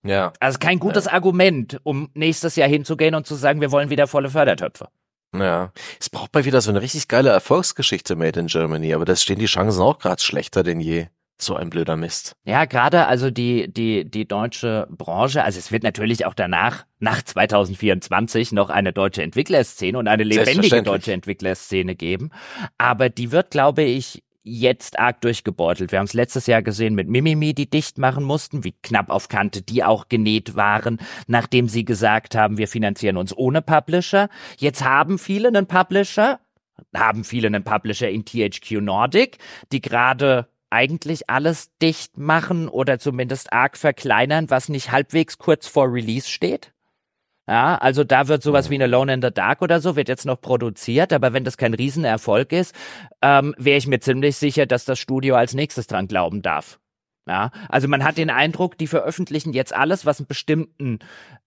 Ja. Also kein gutes ja. Argument, um nächstes Jahr hinzugehen und zu sagen, wir wollen wieder volle Fördertöpfe. Ja, es braucht mal wieder so eine richtig geile Erfolgsgeschichte Made in Germany, aber das stehen die Chancen auch gerade schlechter denn je. So ein blöder Mist. Ja, gerade also die, die, die deutsche Branche, also es wird natürlich auch danach, nach 2024, noch eine deutsche Entwicklerszene und eine lebendige deutsche Entwicklerszene geben. Aber die wird, glaube ich, jetzt arg durchgebeutelt. Wir haben es letztes Jahr gesehen mit Mimimi, die dicht machen mussten, wie knapp auf Kante die auch genäht waren, nachdem sie gesagt haben, wir finanzieren uns ohne Publisher. Jetzt haben viele einen Publisher, haben viele einen Publisher in THQ Nordic, die gerade eigentlich alles dicht machen oder zumindest arg verkleinern, was nicht halbwegs kurz vor Release steht? Ja, also da wird sowas wie eine Lone in the Dark oder so, wird jetzt noch produziert, aber wenn das kein Riesenerfolg ist, ähm, wäre ich mir ziemlich sicher, dass das Studio als nächstes dran glauben darf. Ja, also man hat den Eindruck, die veröffentlichen jetzt alles, was einen bestimmten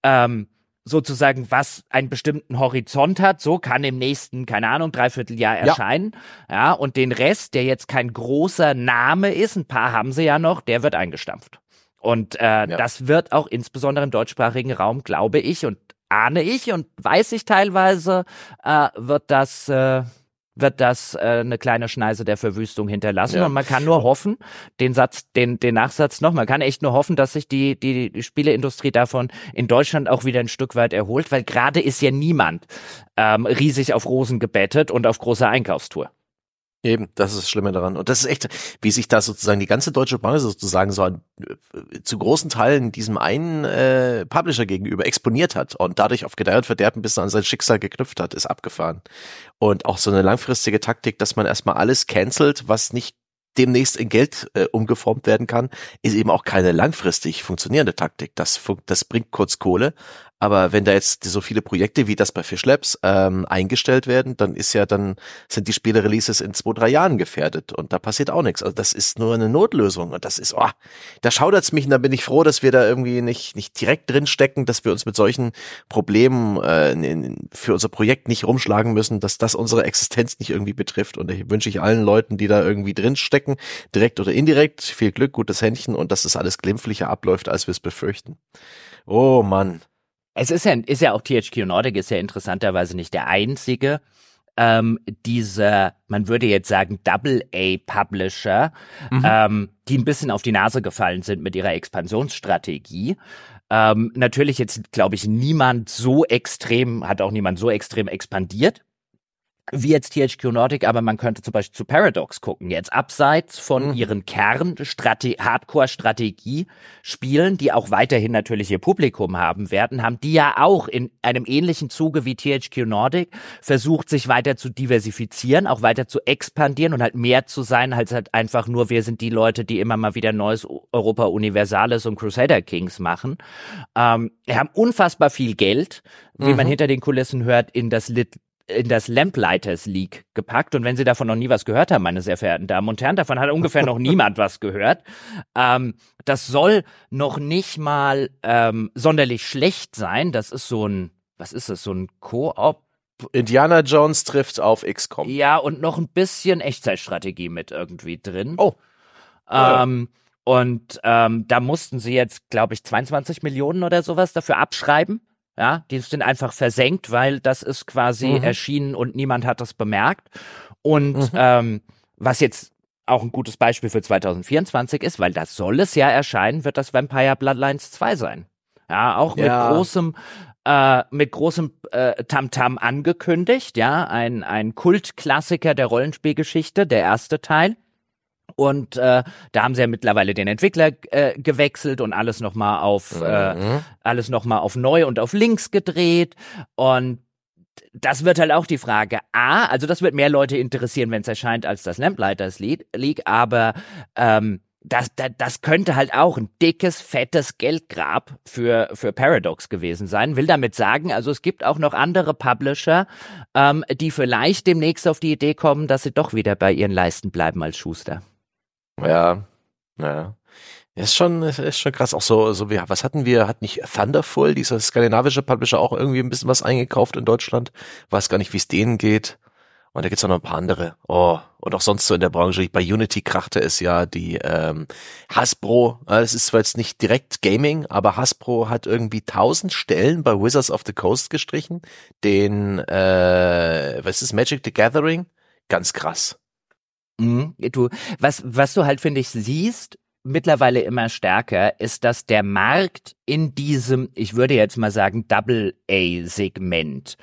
ähm, sozusagen, was einen bestimmten Horizont hat, so kann im nächsten, keine Ahnung, Dreivierteljahr erscheinen. Ja. ja, und den Rest, der jetzt kein großer Name ist, ein paar haben sie ja noch, der wird eingestampft. Und äh, ja. das wird auch insbesondere im deutschsprachigen Raum, glaube ich und ahne ich und weiß ich teilweise, äh, wird das äh, wird das äh, eine kleine Schneise der Verwüstung hinterlassen. Ja. Und man kann nur hoffen, den Satz, den, den Nachsatz noch, man kann echt nur hoffen, dass sich die, die, die Spieleindustrie davon in Deutschland auch wieder ein Stück weit erholt, weil gerade ist ja niemand ähm, riesig auf Rosen gebettet und auf großer Einkaufstour. Eben, das ist das Schlimme daran. Und das ist echt, wie sich da sozusagen die ganze deutsche Branche sozusagen so an, äh, zu großen Teilen diesem einen äh, Publisher gegenüber exponiert hat und dadurch auf Gedeih und Verderben bis an sein Schicksal geknüpft hat, ist abgefahren. Und auch so eine langfristige Taktik, dass man erstmal alles cancelt, was nicht demnächst in Geld äh, umgeformt werden kann, ist eben auch keine langfristig funktionierende Taktik. Das, das bringt kurz Kohle, aber wenn da jetzt so viele Projekte wie das bei Fish Labs ähm, eingestellt werden, dann ist ja dann sind die Spiele-Releases in zwei, drei Jahren gefährdet und da passiert auch nichts. Also das ist nur eine Notlösung und das ist, oh, da schaudert's mich und da bin ich froh, dass wir da irgendwie nicht nicht direkt drin stecken, dass wir uns mit solchen Problemen äh, für unser Projekt nicht rumschlagen müssen, dass das unsere Existenz nicht irgendwie betrifft. Und ich wünsche ich allen Leuten, die da irgendwie drin stecken, direkt oder indirekt, viel Glück, gutes Händchen und dass das alles glimpflicher abläuft, als wir es befürchten. Oh Mann. Es ist ja, ist ja auch THQ Nordic ist ja interessanterweise nicht der einzige ähm, dieser, man würde jetzt sagen, Double-A-Publisher, mhm. ähm, die ein bisschen auf die Nase gefallen sind mit ihrer Expansionsstrategie. Ähm, natürlich jetzt, glaube ich, niemand so extrem, hat auch niemand so extrem expandiert wie jetzt THQ Nordic, aber man könnte zum Beispiel zu Paradox gucken. Jetzt abseits von mhm. ihren Kern-Hardcore-Strategie-Spielen, die auch weiterhin natürlich ihr Publikum haben werden, haben die ja auch in einem ähnlichen Zuge wie THQ Nordic versucht, sich weiter zu diversifizieren, auch weiter zu expandieren und halt mehr zu sein, als halt einfach nur, wir sind die Leute, die immer mal wieder neues Europa Universalis und Crusader Kings machen. Ähm, wir haben unfassbar viel Geld, wie mhm. man hinter den Kulissen hört, in das Lit in das Lamplighters League gepackt. Und wenn Sie davon noch nie was gehört haben, meine sehr verehrten Damen und Herren, davon hat ungefähr noch niemand was gehört. Ähm, das soll noch nicht mal ähm, sonderlich schlecht sein. Das ist so ein, was ist das, so ein Koop Indiana Jones trifft auf XCOM. Ja, und noch ein bisschen Echtzeitstrategie mit irgendwie drin. Oh. Ja. Ähm, und ähm, da mussten sie jetzt, glaube ich, 22 Millionen oder sowas dafür abschreiben. Ja, die sind einfach versenkt, weil das ist quasi mhm. erschienen und niemand hat das bemerkt. Und mhm. ähm, was jetzt auch ein gutes Beispiel für 2024 ist, weil das soll es ja erscheinen, wird das Vampire Bloodlines 2 sein. Ja, auch mit ja. großem äh, mit großem äh, Tamtam angekündigt, ja, ein ein Kultklassiker der Rollenspielgeschichte, der erste Teil. Und äh, da haben sie ja mittlerweile den Entwickler äh, gewechselt und alles nochmal auf äh, mhm. äh, alles noch mal auf neu und auf links gedreht. Und das wird halt auch die Frage. A, also das wird mehr Leute interessieren, wenn es erscheint, als das Lamplighters League, aber ähm, das, das, das könnte halt auch ein dickes, fettes Geldgrab für, für Paradox gewesen sein. Will damit sagen, also es gibt auch noch andere Publisher, ähm, die vielleicht demnächst auf die Idee kommen, dass sie doch wieder bei ihren Leisten bleiben als Schuster. Ja, ja. Ist schon, ist schon krass. Auch so, so wie, was hatten wir? Hat nicht Thunderful, dieser skandinavische Publisher, auch irgendwie ein bisschen was eingekauft in Deutschland? Weiß gar nicht, wie es denen geht. Und da gibt's auch noch ein paar andere. Oh, und auch sonst so in der Branche. Bei Unity krachte es ja die ähm, Hasbro. Es ist zwar jetzt nicht direkt Gaming, aber Hasbro hat irgendwie tausend Stellen bei Wizards of the Coast gestrichen. Den, äh, was ist Magic the Gathering? Ganz krass. Mhm. Du, was, was du halt, finde ich, siehst, mittlerweile immer stärker, ist, dass der Markt in diesem, ich würde jetzt mal sagen, Double-A-Segment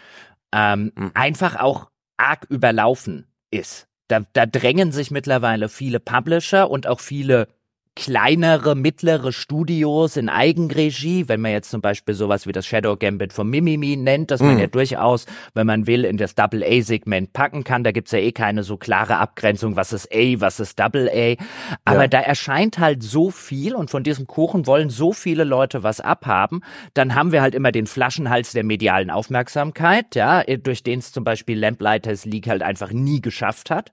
ähm, mhm. einfach auch arg überlaufen ist. Da, da drängen sich mittlerweile viele Publisher und auch viele kleinere, mittlere Studios in Eigenregie, wenn man jetzt zum Beispiel sowas wie das Shadow Gambit von Mimimi nennt, dass man mm. ja durchaus, wenn man will, in das Double-A-Segment packen kann. Da gibt's ja eh keine so klare Abgrenzung, was ist A, was ist Double-A. Aber ja. da erscheint halt so viel und von diesem Kuchen wollen so viele Leute was abhaben. Dann haben wir halt immer den Flaschenhals der medialen Aufmerksamkeit, ja, durch den es zum Beispiel Lamplighters League halt einfach nie geschafft hat.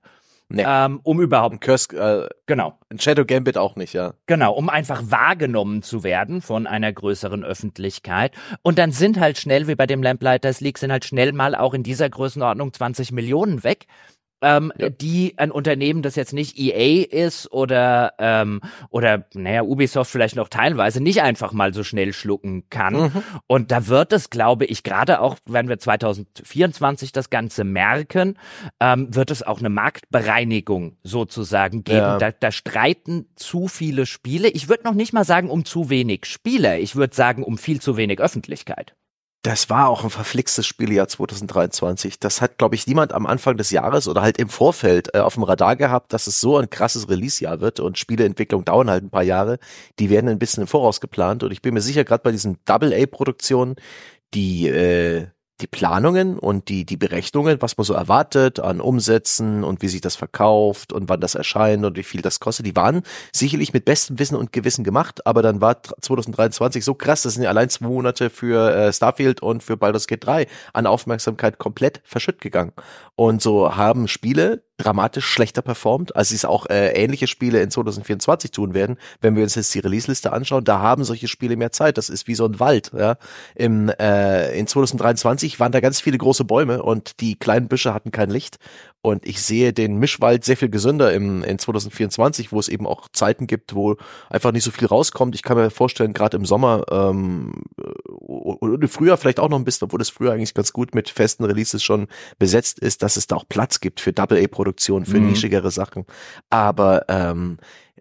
Nee. Ähm, um überhaupt. Ein Curse, äh, genau. Ein Shadow Gambit auch nicht, ja. Genau, um einfach wahrgenommen zu werden von einer größeren Öffentlichkeit. Und dann sind halt schnell, wie bei dem Lamplighters League, sind halt schnell mal auch in dieser Größenordnung 20 Millionen weg ähm, ja. die ein Unternehmen, das jetzt nicht EA ist oder ähm, oder naja Ubisoft vielleicht noch teilweise nicht einfach mal so schnell schlucken kann. Mhm. Und da wird es, glaube ich, gerade auch, wenn wir 2024 das Ganze merken, ähm, wird es auch eine Marktbereinigung sozusagen geben. Ja. Da, da streiten zu viele Spiele. Ich würde noch nicht mal sagen um zu wenig Spieler. Ich würde sagen um viel zu wenig Öffentlichkeit. Das war auch ein verflixtes Spieljahr 2023. Das hat, glaube ich, niemand am Anfang des Jahres oder halt im Vorfeld äh, auf dem Radar gehabt, dass es so ein krasses Release-Jahr wird und Spieleentwicklung dauern halt ein paar Jahre. Die werden ein bisschen im Voraus geplant und ich bin mir sicher, gerade bei diesen Double-A-Produktionen, die äh, die Planungen und die, die Berechnungen, was man so erwartet an Umsätzen und wie sich das verkauft und wann das erscheint und wie viel das kostet, die waren sicherlich mit bestem Wissen und Gewissen gemacht, aber dann war 2023 so krass, das sind ja allein zwei Monate für äh, Starfield und für Baldur's Gate 3 an Aufmerksamkeit komplett verschütt gegangen. Und so haben Spiele dramatisch schlechter performt, als es auch äh, ähnliche Spiele in 2024 tun werden. Wenn wir uns jetzt die Release-Liste anschauen, da haben solche Spiele mehr Zeit. Das ist wie so ein Wald. Ja? Im, äh, in 2023 waren da ganz viele große Bäume und die kleinen Büsche hatten kein Licht. Und ich sehe den Mischwald sehr viel gesünder im, in 2024, wo es eben auch Zeiten gibt, wo einfach nicht so viel rauskommt. Ich kann mir vorstellen, gerade im Sommer ähm, und im Frühjahr vielleicht auch noch ein bisschen, obwohl das früher eigentlich ganz gut mit festen Releases schon besetzt ist, dass es da auch Platz gibt für Double-A-Produktionen, für mhm. nischigere Sachen. Aber ähm,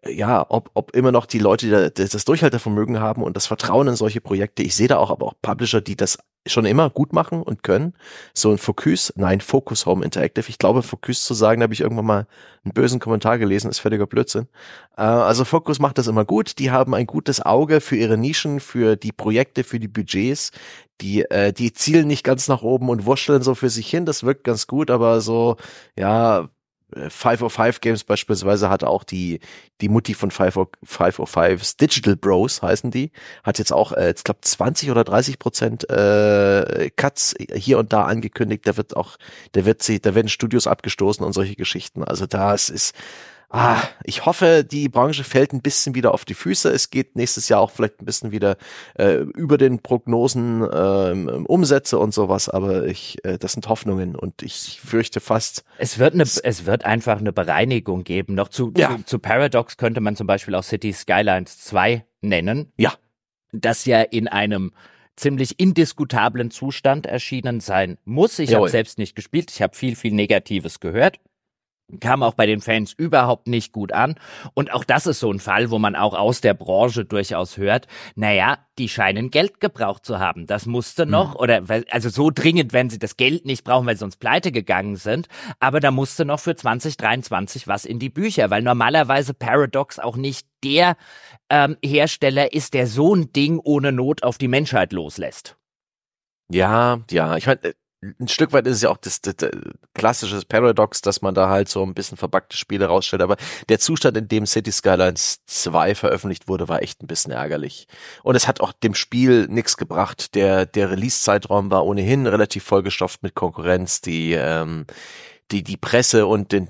ja, ob, ob immer noch die Leute die das Durchhaltevermögen haben und das Vertrauen in solche Projekte. Ich sehe da auch aber auch Publisher, die das schon immer gut machen und können. So ein Focus, nein, Focus Home Interactive. Ich glaube, Focus zu sagen, da habe ich irgendwann mal einen bösen Kommentar gelesen, ist völliger Blödsinn. Äh, also Focus macht das immer gut. Die haben ein gutes Auge für ihre Nischen, für die Projekte, für die Budgets. Die, äh, die zielen nicht ganz nach oben und wurschteln so für sich hin. Das wirkt ganz gut, aber so, ja, 505 Games beispielsweise hat auch die, die Mutti von 505s, Digital Bros heißen die, hat jetzt auch, äh, ich glaube 20 oder 30 Prozent äh, Cuts hier und da angekündigt. Da wird auch, da wird sie, da werden Studios abgestoßen und solche Geschichten. Also das ist ah, ich hoffe, die Branche fällt ein bisschen wieder auf die Füße. Es geht nächstes Jahr auch vielleicht ein bisschen wieder äh, über den Prognosen äh, Umsätze und sowas, aber ich, äh, das sind Hoffnungen und ich fürchte fast. Es wird eine, es wird einfach eine Bereinigung geben. Noch zu, ja. zu, zu Paradox könnte man zum Beispiel auch City Skylines 2 nennen. Ja. Das ja in einem ziemlich indiskutablen Zustand erschienen sein muss. Ich habe selbst nicht gespielt. Ich habe viel, viel Negatives gehört kam auch bei den Fans überhaupt nicht gut an. Und auch das ist so ein Fall, wo man auch aus der Branche durchaus hört, naja, die scheinen Geld gebraucht zu haben. Das musste hm. noch, mhm. oder also so dringend, wenn sie das Geld nicht brauchen, weil sie sonst pleite gegangen sind. Aber da musste noch für 2023 was in die Bücher, weil normalerweise Paradox auch nicht der ähm, Hersteller ist, der so ein Ding ohne Not auf die Menschheit loslässt. Ja, ja, ich meine, ein Stück weit ist es ja auch das, das, das klassische Paradox, dass man da halt so ein bisschen verbackte Spiele rausstellt, aber der Zustand, in dem City Skylines 2 veröffentlicht wurde, war echt ein bisschen ärgerlich. Und es hat auch dem Spiel nichts gebracht. Der, der Release-Zeitraum war ohnehin relativ vollgestopft mit Konkurrenz, die, ähm, die, die Presse und den,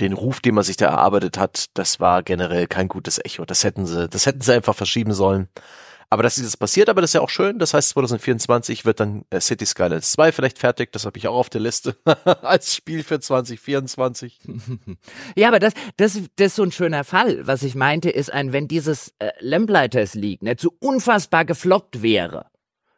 den Ruf, den man sich da erarbeitet hat, das war generell kein gutes Echo. Das hätten sie, das hätten sie einfach verschieben sollen. Aber das ist jetzt passiert, aber das ist ja auch schön. Das heißt, 2024 wird dann äh, City Skylines 2 vielleicht fertig. Das habe ich auch auf der Liste als Spiel für 2024. ja, aber das, das, das ist so ein schöner Fall. Was ich meinte, ist ein, wenn dieses äh, Lamplighters League nicht so unfassbar gefloppt wäre,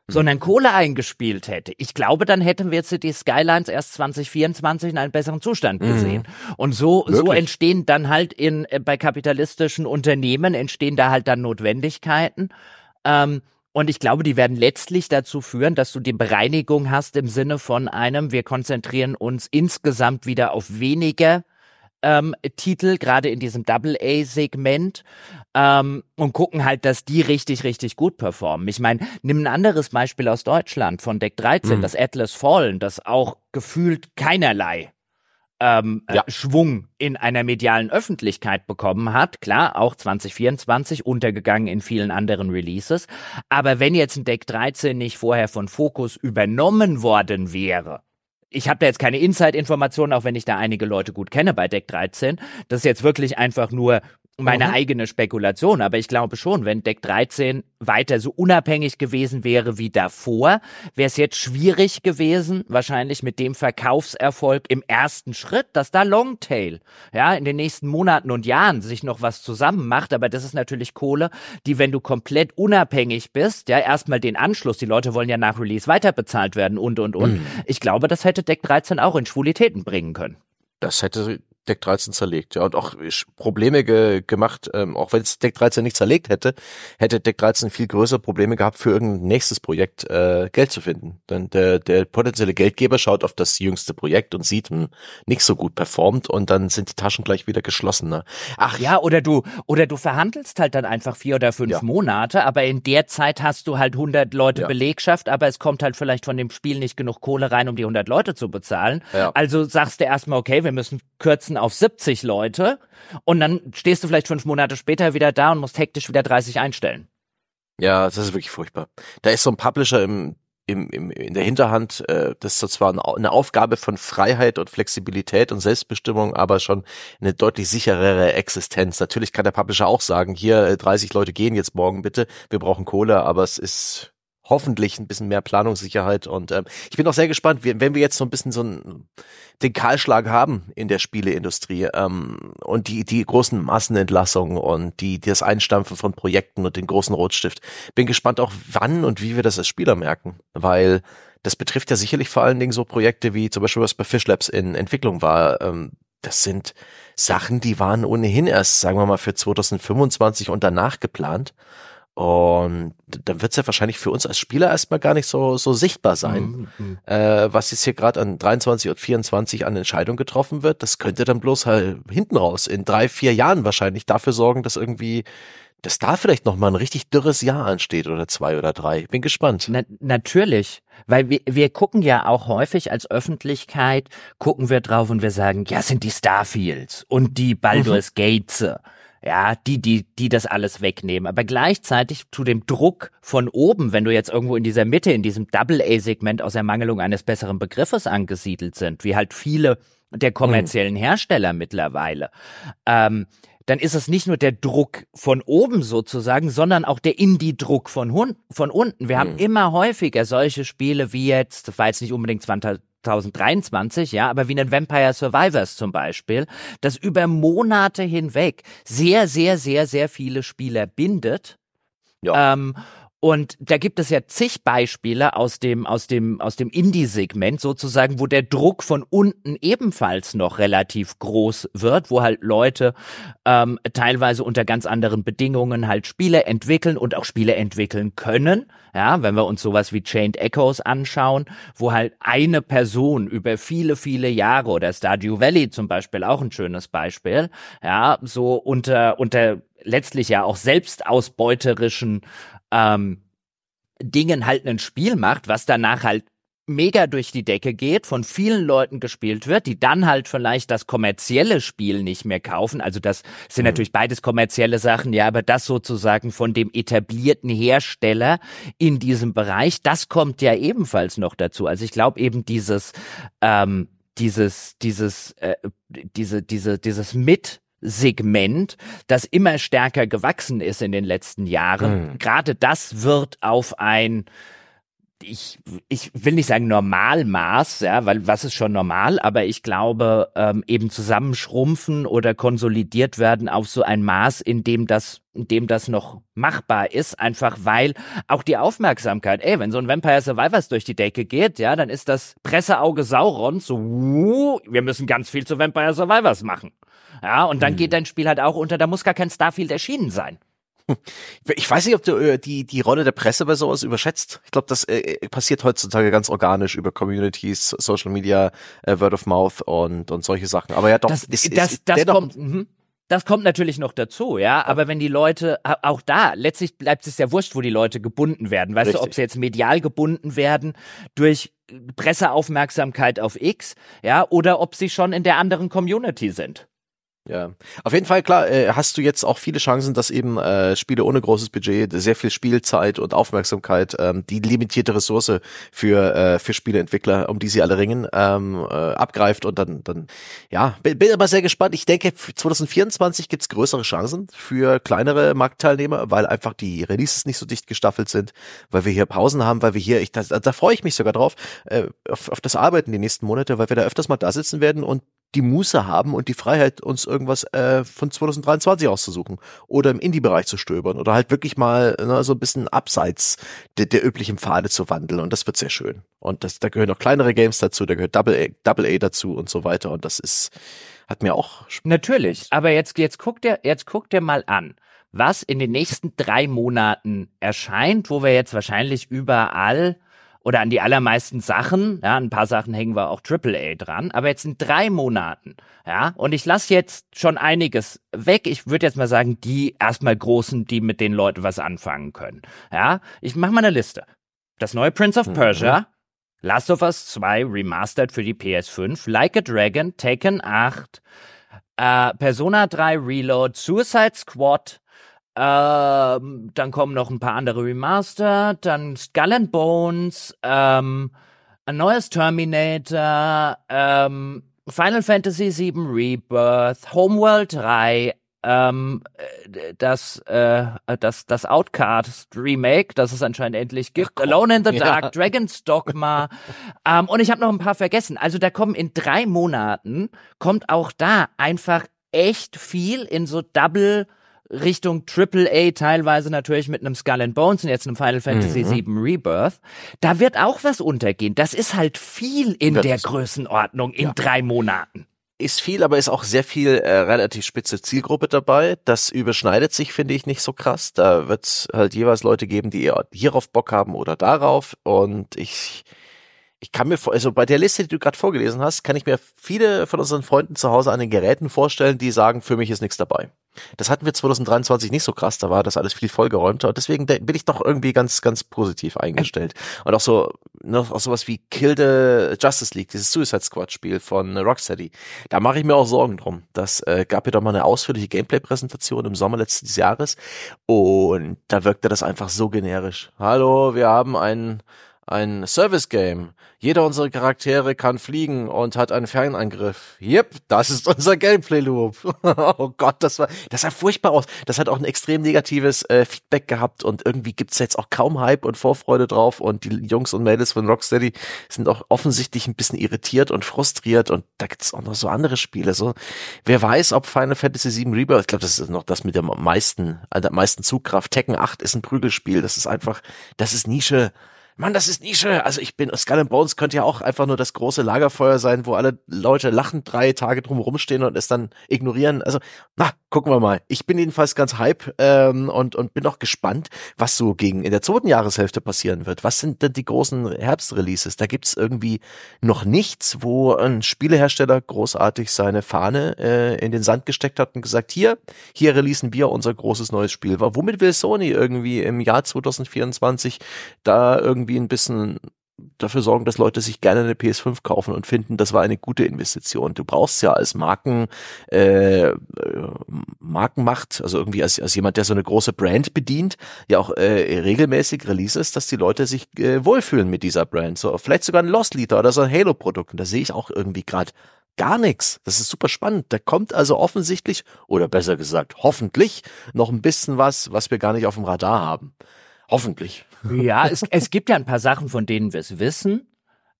sondern Kohle eingespielt hätte. Ich glaube, dann hätten wir City Skylines erst 2024 in einem besseren Zustand mhm. gesehen. Mhm. Und so, so entstehen dann halt in, äh, bei kapitalistischen Unternehmen entstehen da halt dann Notwendigkeiten. Ähm, und ich glaube, die werden letztlich dazu führen, dass du die Bereinigung hast im Sinne von einem, wir konzentrieren uns insgesamt wieder auf weniger ähm, Titel, gerade in diesem Double-A-Segment, ähm, und gucken halt, dass die richtig, richtig gut performen. Ich meine, nimm ein anderes Beispiel aus Deutschland von Deck 13, mhm. das Atlas Fallen, das auch gefühlt keinerlei ähm, äh, ja. äh, Schwung in einer medialen Öffentlichkeit bekommen hat. Klar, auch 2024 untergegangen in vielen anderen Releases. Aber wenn jetzt ein Deck 13 nicht vorher von Focus übernommen worden wäre, ich habe da jetzt keine Inside-Informationen, auch wenn ich da einige Leute gut kenne bei Deck 13. Das ist jetzt wirklich einfach nur meine mhm. eigene Spekulation, aber ich glaube schon, wenn Deck 13 weiter so unabhängig gewesen wäre wie davor, wäre es jetzt schwierig gewesen, wahrscheinlich mit dem Verkaufserfolg im ersten Schritt, dass da Longtail, ja, in den nächsten Monaten und Jahren sich noch was zusammen macht, aber das ist natürlich Kohle, die, wenn du komplett unabhängig bist, ja, erstmal den Anschluss, die Leute wollen ja nach Release weiter bezahlt werden und, und, und. Mhm. Ich glaube, das hätte Deck 13 auch in Schwulitäten bringen können. Das hätte Deck 13 zerlegt, ja, und auch Probleme ge gemacht, ähm, auch wenn es Deck 13 nicht zerlegt hätte, hätte Deck 13 viel größere Probleme gehabt, für irgendein nächstes Projekt äh, Geld zu finden. Denn der, der potenzielle Geldgeber schaut auf das jüngste Projekt und sieht, hm, nicht so gut performt und dann sind die Taschen gleich wieder geschlossener. Ach ja, oder du, oder du verhandelst halt dann einfach vier oder fünf ja. Monate, aber in der Zeit hast du halt 100 Leute ja. Belegschaft, aber es kommt halt vielleicht von dem Spiel nicht genug Kohle rein, um die 100 Leute zu bezahlen. Ja. Also sagst du erstmal, okay, wir müssen kürzen auf 70 Leute und dann stehst du vielleicht fünf Monate später wieder da und musst hektisch wieder 30 einstellen. Ja, das ist wirklich furchtbar. Da ist so ein Publisher im, im, im, in der Hinterhand, äh, das ist zwar eine Aufgabe von Freiheit und Flexibilität und Selbstbestimmung, aber schon eine deutlich sicherere Existenz. Natürlich kann der Publisher auch sagen, hier 30 Leute gehen jetzt morgen bitte, wir brauchen Kohle, aber es ist hoffentlich ein bisschen mehr Planungssicherheit. Und ähm, ich bin auch sehr gespannt, wenn wir jetzt so ein bisschen so einen, den Kahlschlag haben in der Spieleindustrie ähm, und die, die großen Massenentlassungen und die, das Einstampfen von Projekten und den großen Rotstift. Bin gespannt auch, wann und wie wir das als Spieler merken, weil das betrifft ja sicherlich vor allen Dingen so Projekte wie zum Beispiel was bei Fish Labs in Entwicklung war. Ähm, das sind Sachen, die waren ohnehin erst, sagen wir mal, für 2025 und danach geplant. Und dann wird es ja wahrscheinlich für uns als Spieler erstmal gar nicht so, so sichtbar sein, mhm. mhm. äh, was jetzt hier gerade an 23 und 24 an Entscheidungen getroffen wird. Das könnte dann bloß halt hinten raus in drei, vier Jahren wahrscheinlich dafür sorgen, dass irgendwie dass da vielleicht noch mal ein richtig dürres Jahr ansteht oder zwei oder drei. Bin gespannt. Na, natürlich, weil wir, wir gucken ja auch häufig als Öffentlichkeit, gucken wir drauf und wir sagen, ja, sind die Starfields und die Baldur's mhm. Gates ja, die, die, die das alles wegnehmen. Aber gleichzeitig zu dem Druck von oben, wenn du jetzt irgendwo in dieser Mitte, in diesem Double-A-Segment aus Ermangelung eines besseren Begriffes angesiedelt sind, wie halt viele der kommerziellen mhm. Hersteller mittlerweile, ähm, dann ist es nicht nur der Druck von oben sozusagen, sondern auch der Indie-Druck von, von unten. Wir mhm. haben immer häufiger solche Spiele wie jetzt, das war jetzt nicht unbedingt 2023, ja, aber wie einen Vampire Survivors zum Beispiel, das über Monate hinweg sehr, sehr, sehr, sehr viele Spieler bindet. Ja. Ähm, und da gibt es ja zig Beispiele aus dem, aus dem, aus dem Indie-Segment sozusagen, wo der Druck von unten ebenfalls noch relativ groß wird, wo halt Leute ähm, teilweise unter ganz anderen Bedingungen halt Spiele entwickeln und auch Spiele entwickeln können. Ja, wenn wir uns sowas wie Chained Echoes anschauen, wo halt eine Person über viele, viele Jahre oder Stardew Valley zum Beispiel auch ein schönes Beispiel, ja, so unter, unter letztlich ja auch selbstausbeuterischen ähm, Dingen halt ein Spiel macht, was danach halt mega durch die Decke geht, von vielen Leuten gespielt wird, die dann halt vielleicht das kommerzielle Spiel nicht mehr kaufen. Also das sind mhm. natürlich beides kommerzielle Sachen, ja, aber das sozusagen von dem etablierten Hersteller in diesem Bereich, das kommt ja ebenfalls noch dazu. Also ich glaube eben dieses, ähm, dieses, dieses, äh, diese, diese, dieses mit Segment, das immer stärker gewachsen ist in den letzten Jahren. Mhm. Gerade das wird auf ein ich, ich will nicht sagen Normalmaß, ja, weil was ist schon normal, aber ich glaube, ähm, eben zusammenschrumpfen oder konsolidiert werden auf so ein Maß, in dem das, in dem das noch machbar ist, einfach weil auch die Aufmerksamkeit, ey, wenn so ein Vampire Survivors durch die Decke geht, ja, dann ist das Presseauge Saurons so, uh, wir müssen ganz viel zu Vampire Survivors machen. Ja, und dann hm. geht dein Spiel halt auch unter, da muss gar kein Starfield erschienen sein. Ich weiß nicht, ob du äh, die, die Rolle der Presse bei sowas überschätzt. Ich glaube, das äh, äh, passiert heutzutage ganz organisch über Communities, Social Media, äh, Word of Mouth und, und solche Sachen. Aber ja, doch, das, ist, das, ist das kommt, mh. Das kommt natürlich noch dazu, ja. Aber wenn die Leute, auch da, letztlich bleibt es ja wurscht, wo die Leute gebunden werden. Weißt Richtig. du, ob sie jetzt medial gebunden werden durch Presseaufmerksamkeit auf X, ja, oder ob sie schon in der anderen Community sind. Ja, auf jeden Fall klar. Äh, hast du jetzt auch viele Chancen, dass eben äh, Spiele ohne großes Budget, sehr viel Spielzeit und Aufmerksamkeit, ähm, die limitierte Ressource für äh, für Spieleentwickler, um die sie alle ringen, ähm, äh, abgreift und dann dann ja, bin, bin aber sehr gespannt. Ich denke, 2024 gibt's größere Chancen für kleinere Marktteilnehmer, weil einfach die Releases nicht so dicht gestaffelt sind, weil wir hier Pausen haben, weil wir hier, ich da, da freue ich mich sogar drauf äh, auf, auf das Arbeiten die nächsten Monate, weil wir da öfters mal da sitzen werden und die Muße haben und die Freiheit, uns irgendwas äh, von 2023 auszusuchen oder im Indie-Bereich zu stöbern oder halt wirklich mal ne, so ein bisschen abseits der, der üblichen Pfade zu wandeln und das wird sehr schön. Und das, da gehören noch kleinere Games dazu, da gehört Double A, Double A dazu und so weiter und das ist, hat mir auch. Natürlich, aber jetzt, jetzt guckt ihr, jetzt guckt ihr mal an was in den nächsten drei Monaten erscheint, wo wir jetzt wahrscheinlich überall oder an die allermeisten Sachen, ja, ein paar Sachen hängen wir auch AAA dran, aber jetzt in drei Monaten, ja, und ich lasse jetzt schon einiges weg. Ich würde jetzt mal sagen, die erstmal großen, die mit den Leuten was anfangen können. Ja, ich mache mal eine Liste. Das neue Prince of mhm. Persia, mhm. Last of Us 2 Remastered für die PS5, Like a Dragon, Taken 8, äh, Persona 3 Reload, Suicide Squad, ähm, dann kommen noch ein paar andere Remaster, dann Skull and Bones, ähm, ein neues Terminator, ähm, Final Fantasy VII Rebirth, Homeworld 3, ähm, das, äh, das, das Outcast Remake, das es anscheinend endlich gibt, Ach, Alone in the Dark, ja. Dragon's Dogma ähm, und ich habe noch ein paar vergessen. Also da kommen in drei Monaten, kommt auch da einfach echt viel in so Double Richtung AAA, teilweise natürlich mit einem Skull and Bones und jetzt einem Final Fantasy mhm. VII Rebirth. Da wird auch was untergehen. Das ist halt viel in wird der Größenordnung in ja. drei Monaten. Ist viel, aber ist auch sehr viel äh, relativ spitze Zielgruppe dabei. Das überschneidet sich, finde ich, nicht so krass. Da wird es halt jeweils Leute geben, die eher hierauf Bock haben oder darauf. Und ich ich kann mir, also bei der Liste, die du gerade vorgelesen hast, kann ich mir viele von unseren Freunden zu Hause an den Geräten vorstellen, die sagen, für mich ist nichts dabei. Das hatten wir 2023 nicht so krass, da war das alles viel vollgeräumter und deswegen bin ich doch irgendwie ganz, ganz positiv eingestellt. Und auch so noch auch sowas wie Kill the Justice League, dieses Suicide Squad Spiel von Rocksteady. Da mache ich mir auch Sorgen drum. Das äh, gab ja doch mal eine ausführliche Gameplay-Präsentation im Sommer letzten Jahres und da wirkte das einfach so generisch. Hallo, wir haben ein ein Service-Game. Jeder unserer Charaktere kann fliegen und hat einen Fernangriff. Yep, das ist unser Gameplay-Loop. oh Gott, das war, das sah furchtbar aus. Das hat auch ein extrem negatives äh, Feedback gehabt und irgendwie gibt's jetzt auch kaum Hype und Vorfreude drauf und die Jungs und Mädels von Rocksteady sind auch offensichtlich ein bisschen irritiert und frustriert und da gibt's auch noch so andere Spiele. So, wer weiß, ob Final Fantasy VII Rebirth, ich glaube, das ist noch das mit der meisten, äh, der meisten Zugkraft. Tekken 8 ist ein Prügelspiel. Das ist einfach, das ist Nische. Mann, das ist Nische. Also ich bin, Skull and Bones könnte ja auch einfach nur das große Lagerfeuer sein, wo alle Leute lachend drei Tage drum rumstehen und es dann ignorieren. Also, na, gucken wir mal. Ich bin jedenfalls ganz hype ähm, und, und bin auch gespannt, was so gegen in der zweiten Jahreshälfte passieren wird. Was sind denn die großen Herbstreleases? Da gibt's irgendwie noch nichts, wo ein Spielehersteller großartig seine Fahne äh, in den Sand gesteckt hat und gesagt, hier, hier releasen wir unser großes neues Spiel. Womit will Sony irgendwie im Jahr 2024 da irgendwie ein bisschen dafür sorgen, dass Leute sich gerne eine PS5 kaufen und finden, das war eine gute Investition. Du brauchst ja als Marken äh, Markenmacht, also irgendwie als, als jemand, der so eine große Brand bedient, ja auch äh, regelmäßig Releases, dass die Leute sich äh, wohlfühlen mit dieser Brand. So vielleicht sogar ein Lost Leader oder so ein Halo-Produkt. Und da sehe ich auch irgendwie gerade gar nichts. Das ist super spannend. Da kommt also offensichtlich, oder besser gesagt, hoffentlich noch ein bisschen was, was wir gar nicht auf dem Radar haben. Hoffentlich. Ja, es, es gibt ja ein paar Sachen, von denen wir es wissen,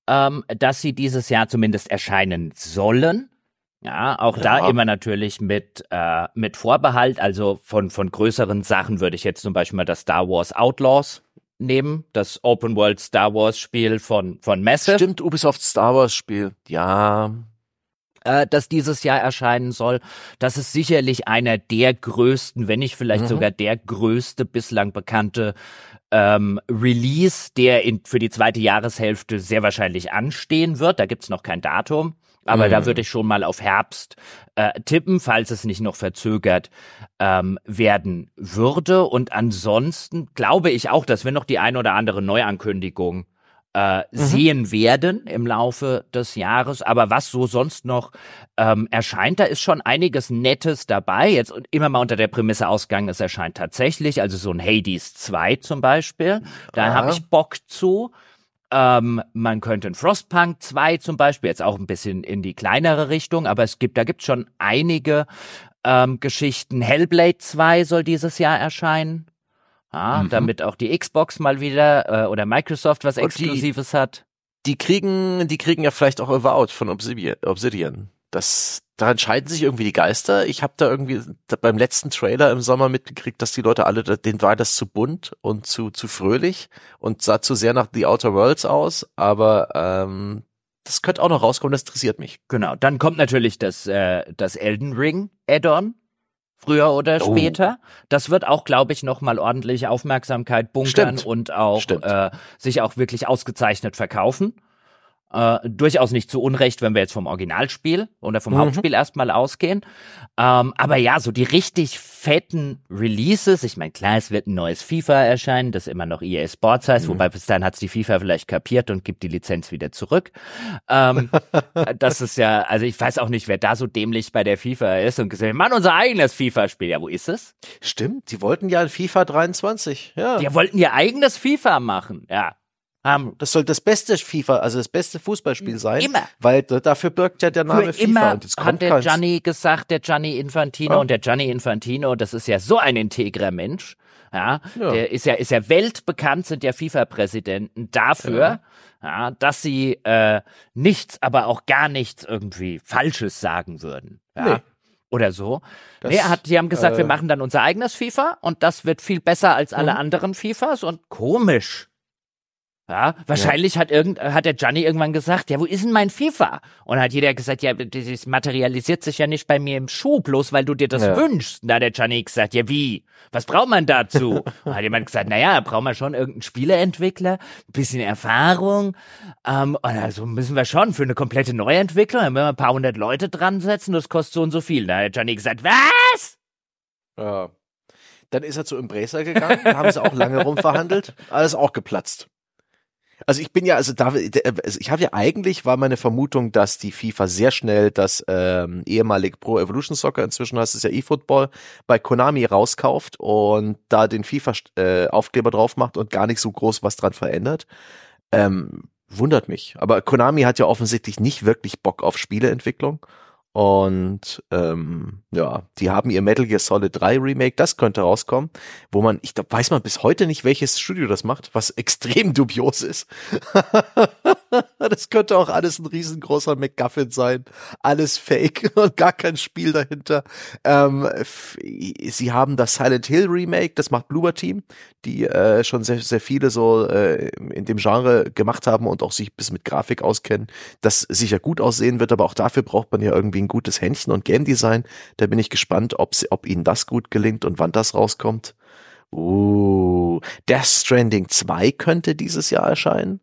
ähm, dass sie dieses Jahr zumindest erscheinen sollen. Ja, auch ja. da immer natürlich mit, äh, mit Vorbehalt. Also von, von größeren Sachen würde ich jetzt zum Beispiel mal das Star Wars Outlaws nehmen, das Open World Star Wars Spiel von, von Massive. Stimmt, Ubisoft Star Wars Spiel. Ja, äh, das dieses Jahr erscheinen soll. Das ist sicherlich einer der größten, wenn nicht vielleicht mhm. sogar der größte bislang bekannte ähm, Release, der in, für die zweite Jahreshälfte sehr wahrscheinlich anstehen wird. Da gibt's noch kein Datum. Aber mhm. da würde ich schon mal auf Herbst äh, tippen, falls es nicht noch verzögert ähm, werden würde. Und ansonsten glaube ich auch, dass wir noch die ein oder andere Neuankündigung äh, mhm. sehen werden im Laufe des Jahres. Aber was so sonst noch ähm, erscheint, da ist schon einiges Nettes dabei. Jetzt immer mal unter der Prämisse ausgegangen, es erscheint tatsächlich, also so ein Hades 2 zum Beispiel. Da habe ich Bock zu. Ähm, man könnte ein Frostpunk 2 zum Beispiel, jetzt auch ein bisschen in die kleinere Richtung, aber es gibt, da gibt schon einige ähm, Geschichten. Hellblade 2 soll dieses Jahr erscheinen. Ja, mhm. damit auch die Xbox mal wieder äh, oder Microsoft was Exklusives die, hat. Die kriegen, die kriegen ja vielleicht auch Avowed von Obsidian. Das, da entscheiden sich irgendwie die Geister. Ich habe da irgendwie beim letzten Trailer im Sommer mitgekriegt, dass die Leute alle, denen war das zu bunt und zu, zu fröhlich und sah zu sehr nach The Outer Worlds aus, aber ähm, das könnte auch noch rauskommen, das interessiert mich. Genau, dann kommt natürlich das, äh, das Elden Ring Add-on, früher oder oh. später. Das wird auch, glaube ich, nochmal ordentlich Aufmerksamkeit bunkern Stimmt. und auch äh, sich auch wirklich ausgezeichnet verkaufen. Äh, durchaus nicht zu Unrecht, wenn wir jetzt vom Originalspiel oder vom mhm. Hauptspiel erstmal ausgehen. Ähm, aber ja, so die richtig fetten Releases. Ich meine, klar, es wird ein neues FIFA erscheinen, das immer noch EA Sports heißt, mhm. wobei bis dahin hat's die FIFA vielleicht kapiert und gibt die Lizenz wieder zurück. Ähm, das ist ja, also ich weiß auch nicht, wer da so dämlich bei der FIFA ist und gesagt, Mann, unser eigenes FIFA-Spiel. Ja, wo ist es? Stimmt, die wollten ja FIFA 23, ja. Die wollten ihr eigenes FIFA machen, ja. Um, das soll das beste FIFA, also das beste Fußballspiel sein. Immer. Weil dafür birgt ja der Name Für FIFA. Immer und jetzt kommt hat der. Gianni gesagt, der Gianni Infantino. Ja. Und der Gianni Infantino, das ist ja so ein integrer Mensch. Ja, ja. der ist ja, ist ja weltbekannt, sind ja FIFA-Präsidenten dafür, ja. dass sie äh, nichts, aber auch gar nichts irgendwie Falsches sagen würden. Ja. Nee oder so. Das, nee, hat, die haben gesagt, äh, wir machen dann unser eigenes FIFA und das wird viel besser als alle mhm. anderen FIFAs und komisch. Ja, wahrscheinlich ja. hat irgend, hat der Gianni irgendwann gesagt, ja, wo ist denn mein FIFA? Und hat jeder gesagt, ja, das materialisiert sich ja nicht bei mir im Schuh, bloß weil du dir das ja. wünschst. Und da hat der Gianni gesagt, ja, wie? Was braucht man dazu? Und hat jemand gesagt, naja, braucht man schon irgendeinen Spieleentwickler, ein bisschen Erfahrung. Ähm, und also müssen wir schon für eine komplette Neuentwicklung, dann müssen wir ein paar hundert Leute dran setzen, das kostet so und so viel. Da hat der Gianni gesagt, was? Ja. Dann ist er zu Embracer gegangen, da haben sie auch lange rumverhandelt, alles auch geplatzt. Also ich bin ja, also da, also ich habe ja eigentlich war meine Vermutung, dass die FIFA sehr schnell das ähm, ehemalige Pro Evolution Soccer, inzwischen heißt es ja eFootball, bei Konami rauskauft und da den FIFA-Aufkleber äh, drauf macht und gar nicht so groß was dran verändert. Ähm, wundert mich. Aber Konami hat ja offensichtlich nicht wirklich Bock auf Spieleentwicklung. Und ähm, ja, die haben ihr Metal Gear Solid 3 Remake, das könnte rauskommen, wo man, ich glaube, weiß man bis heute nicht, welches Studio das macht, was extrem dubios ist. das könnte auch alles ein riesengroßer McGuffin sein. Alles fake und gar kein Spiel dahinter. Ähm, sie haben das Silent Hill Remake, das macht Bloober Team, die äh, schon sehr, sehr viele so äh, in dem Genre gemacht haben und auch sich bis mit Grafik auskennen, das sicher gut aussehen wird, aber auch dafür braucht man ja irgendwie ein gutes Händchen und Game Design. Da bin ich gespannt, ob, sie, ob ihnen das gut gelingt und wann das rauskommt. Uh, Death Stranding 2 könnte dieses Jahr erscheinen.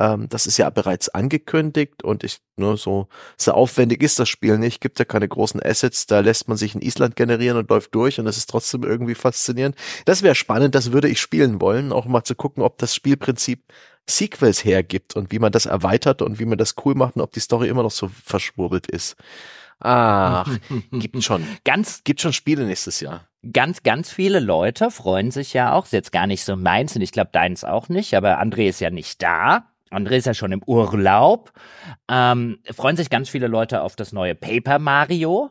Ähm, das ist ja bereits angekündigt und ich, nur ne, so, so aufwendig ist das Spiel nicht, gibt ja keine großen Assets, da lässt man sich in Island generieren und läuft durch und das ist trotzdem irgendwie faszinierend. Das wäre spannend, das würde ich spielen wollen, auch mal zu gucken, ob das Spielprinzip Sequels hergibt und wie man das erweitert und wie man das cool macht und ob die Story immer noch so verschwurbelt ist. Ach, gibt schon. Ganz, gibt schon Spiele nächstes Jahr. Ganz, ganz viele Leute freuen sich ja auch, ist jetzt gar nicht so meins und ich glaube deins auch nicht, aber André ist ja nicht da. André ist ja schon im Urlaub. Ähm, freuen sich ganz viele Leute auf das neue Paper Mario.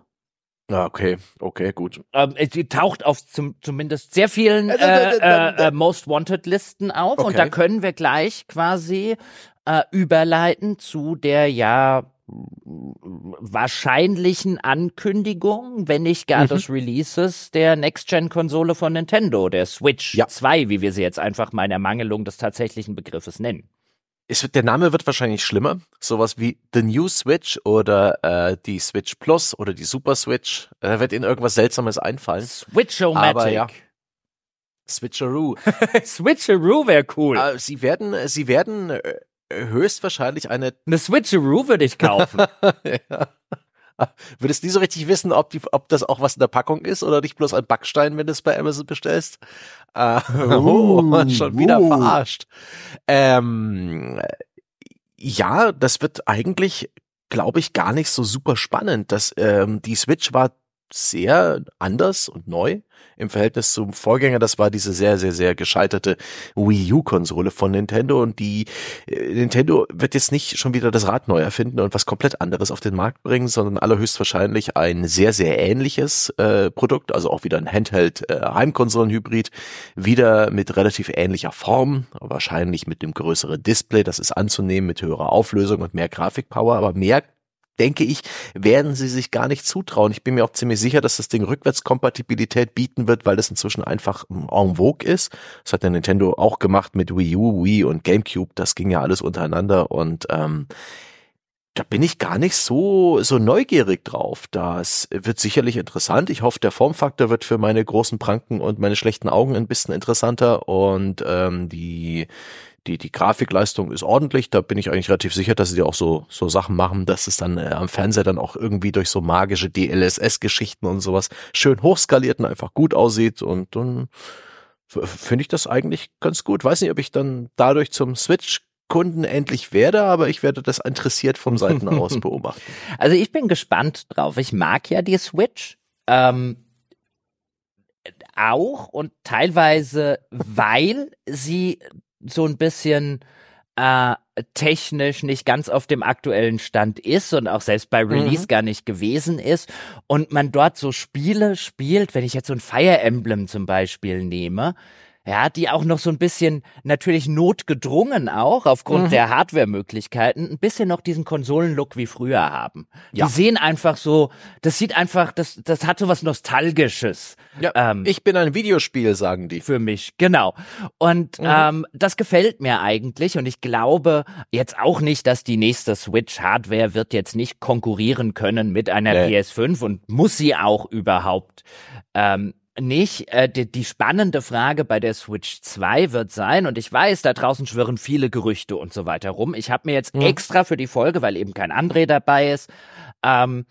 Ah, okay, okay, gut. Ähm, die taucht auf zum, zumindest sehr vielen äh, äh, äh, äh, Most Wanted Listen auf okay. und da können wir gleich quasi äh, überleiten zu der ja wahrscheinlichen Ankündigung, wenn nicht gar mhm. des Releases der Next-Gen-Konsole von Nintendo, der Switch ja. 2, wie wir sie jetzt einfach mal in Ermangelung des tatsächlichen Begriffes nennen es der Name wird wahrscheinlich schlimmer. Sowas wie The New Switch oder äh, die Switch Plus oder die Super Switch. Da wird Ihnen irgendwas Seltsames einfallen. Switchomatic. Aber ja. Switcheroo. Switcheroo wäre cool. Äh, sie werden, sie werden äh, höchstwahrscheinlich eine. Eine Switcheroo würde ich kaufen. ja. Würdest nie so richtig wissen, ob, die, ob das auch was in der Packung ist oder nicht bloß ein Backstein, wenn du es bei Amazon bestellst. Äh, oh, uh, schon wieder uh. verarscht. Ähm, ja, das wird eigentlich, glaube ich, gar nicht so super spannend. Das, ähm, die Switch war sehr anders und neu im Verhältnis zum Vorgänger. Das war diese sehr, sehr, sehr gescheiterte Wii U-Konsole von Nintendo und die äh, Nintendo wird jetzt nicht schon wieder das Rad neu erfinden und was komplett anderes auf den Markt bringen, sondern allerhöchstwahrscheinlich ein sehr, sehr ähnliches äh, Produkt, also auch wieder ein Handheld äh, wieder mit relativ ähnlicher Form, wahrscheinlich mit dem größeren Display, das ist anzunehmen, mit höherer Auflösung und mehr Grafikpower, aber mehr denke ich, werden sie sich gar nicht zutrauen. Ich bin mir auch ziemlich sicher, dass das Ding Rückwärtskompatibilität bieten wird, weil das inzwischen einfach en vogue ist. Das hat der Nintendo auch gemacht mit Wii U, Wii und GameCube. Das ging ja alles untereinander und ähm, da bin ich gar nicht so, so neugierig drauf. Das wird sicherlich interessant. Ich hoffe, der Formfaktor wird für meine großen Pranken und meine schlechten Augen ein bisschen interessanter und ähm, die die, die Grafikleistung ist ordentlich. Da bin ich eigentlich relativ sicher, dass sie auch so, so Sachen machen, dass es dann äh, am Fernseher dann auch irgendwie durch so magische DLSS-Geschichten und sowas schön hochskaliert und einfach gut aussieht. Und dann finde ich das eigentlich ganz gut. Weiß nicht, ob ich dann dadurch zum Switch Kunden endlich werde, aber ich werde das interessiert vom Seiten aus beobachten. Also ich bin gespannt drauf. Ich mag ja die Switch. Ähm, auch und teilweise, weil sie so ein bisschen äh, technisch nicht ganz auf dem aktuellen Stand ist und auch selbst bei Release mhm. gar nicht gewesen ist und man dort so Spiele spielt, wenn ich jetzt so ein Fire Emblem zum Beispiel nehme, ja, die auch noch so ein bisschen natürlich notgedrungen auch aufgrund mhm. der Hardware-Möglichkeiten ein bisschen noch diesen Konsolenlook wie früher haben. Ja. Die sehen einfach so, das sieht einfach, das, das hat so was Nostalgisches. Ja, ähm, ich bin ein Videospiel, sagen die. Für mich, genau. Und mhm. ähm, das gefällt mir eigentlich und ich glaube jetzt auch nicht, dass die nächste Switch-Hardware wird jetzt nicht konkurrieren können mit einer nee. PS5 und muss sie auch überhaupt. Ähm, nicht. Äh, die, die spannende Frage bei der Switch 2 wird sein, und ich weiß, da draußen schwirren viele Gerüchte und so weiter rum. Ich habe mir jetzt mhm. extra für die Folge, weil eben kein André dabei ist, ähm,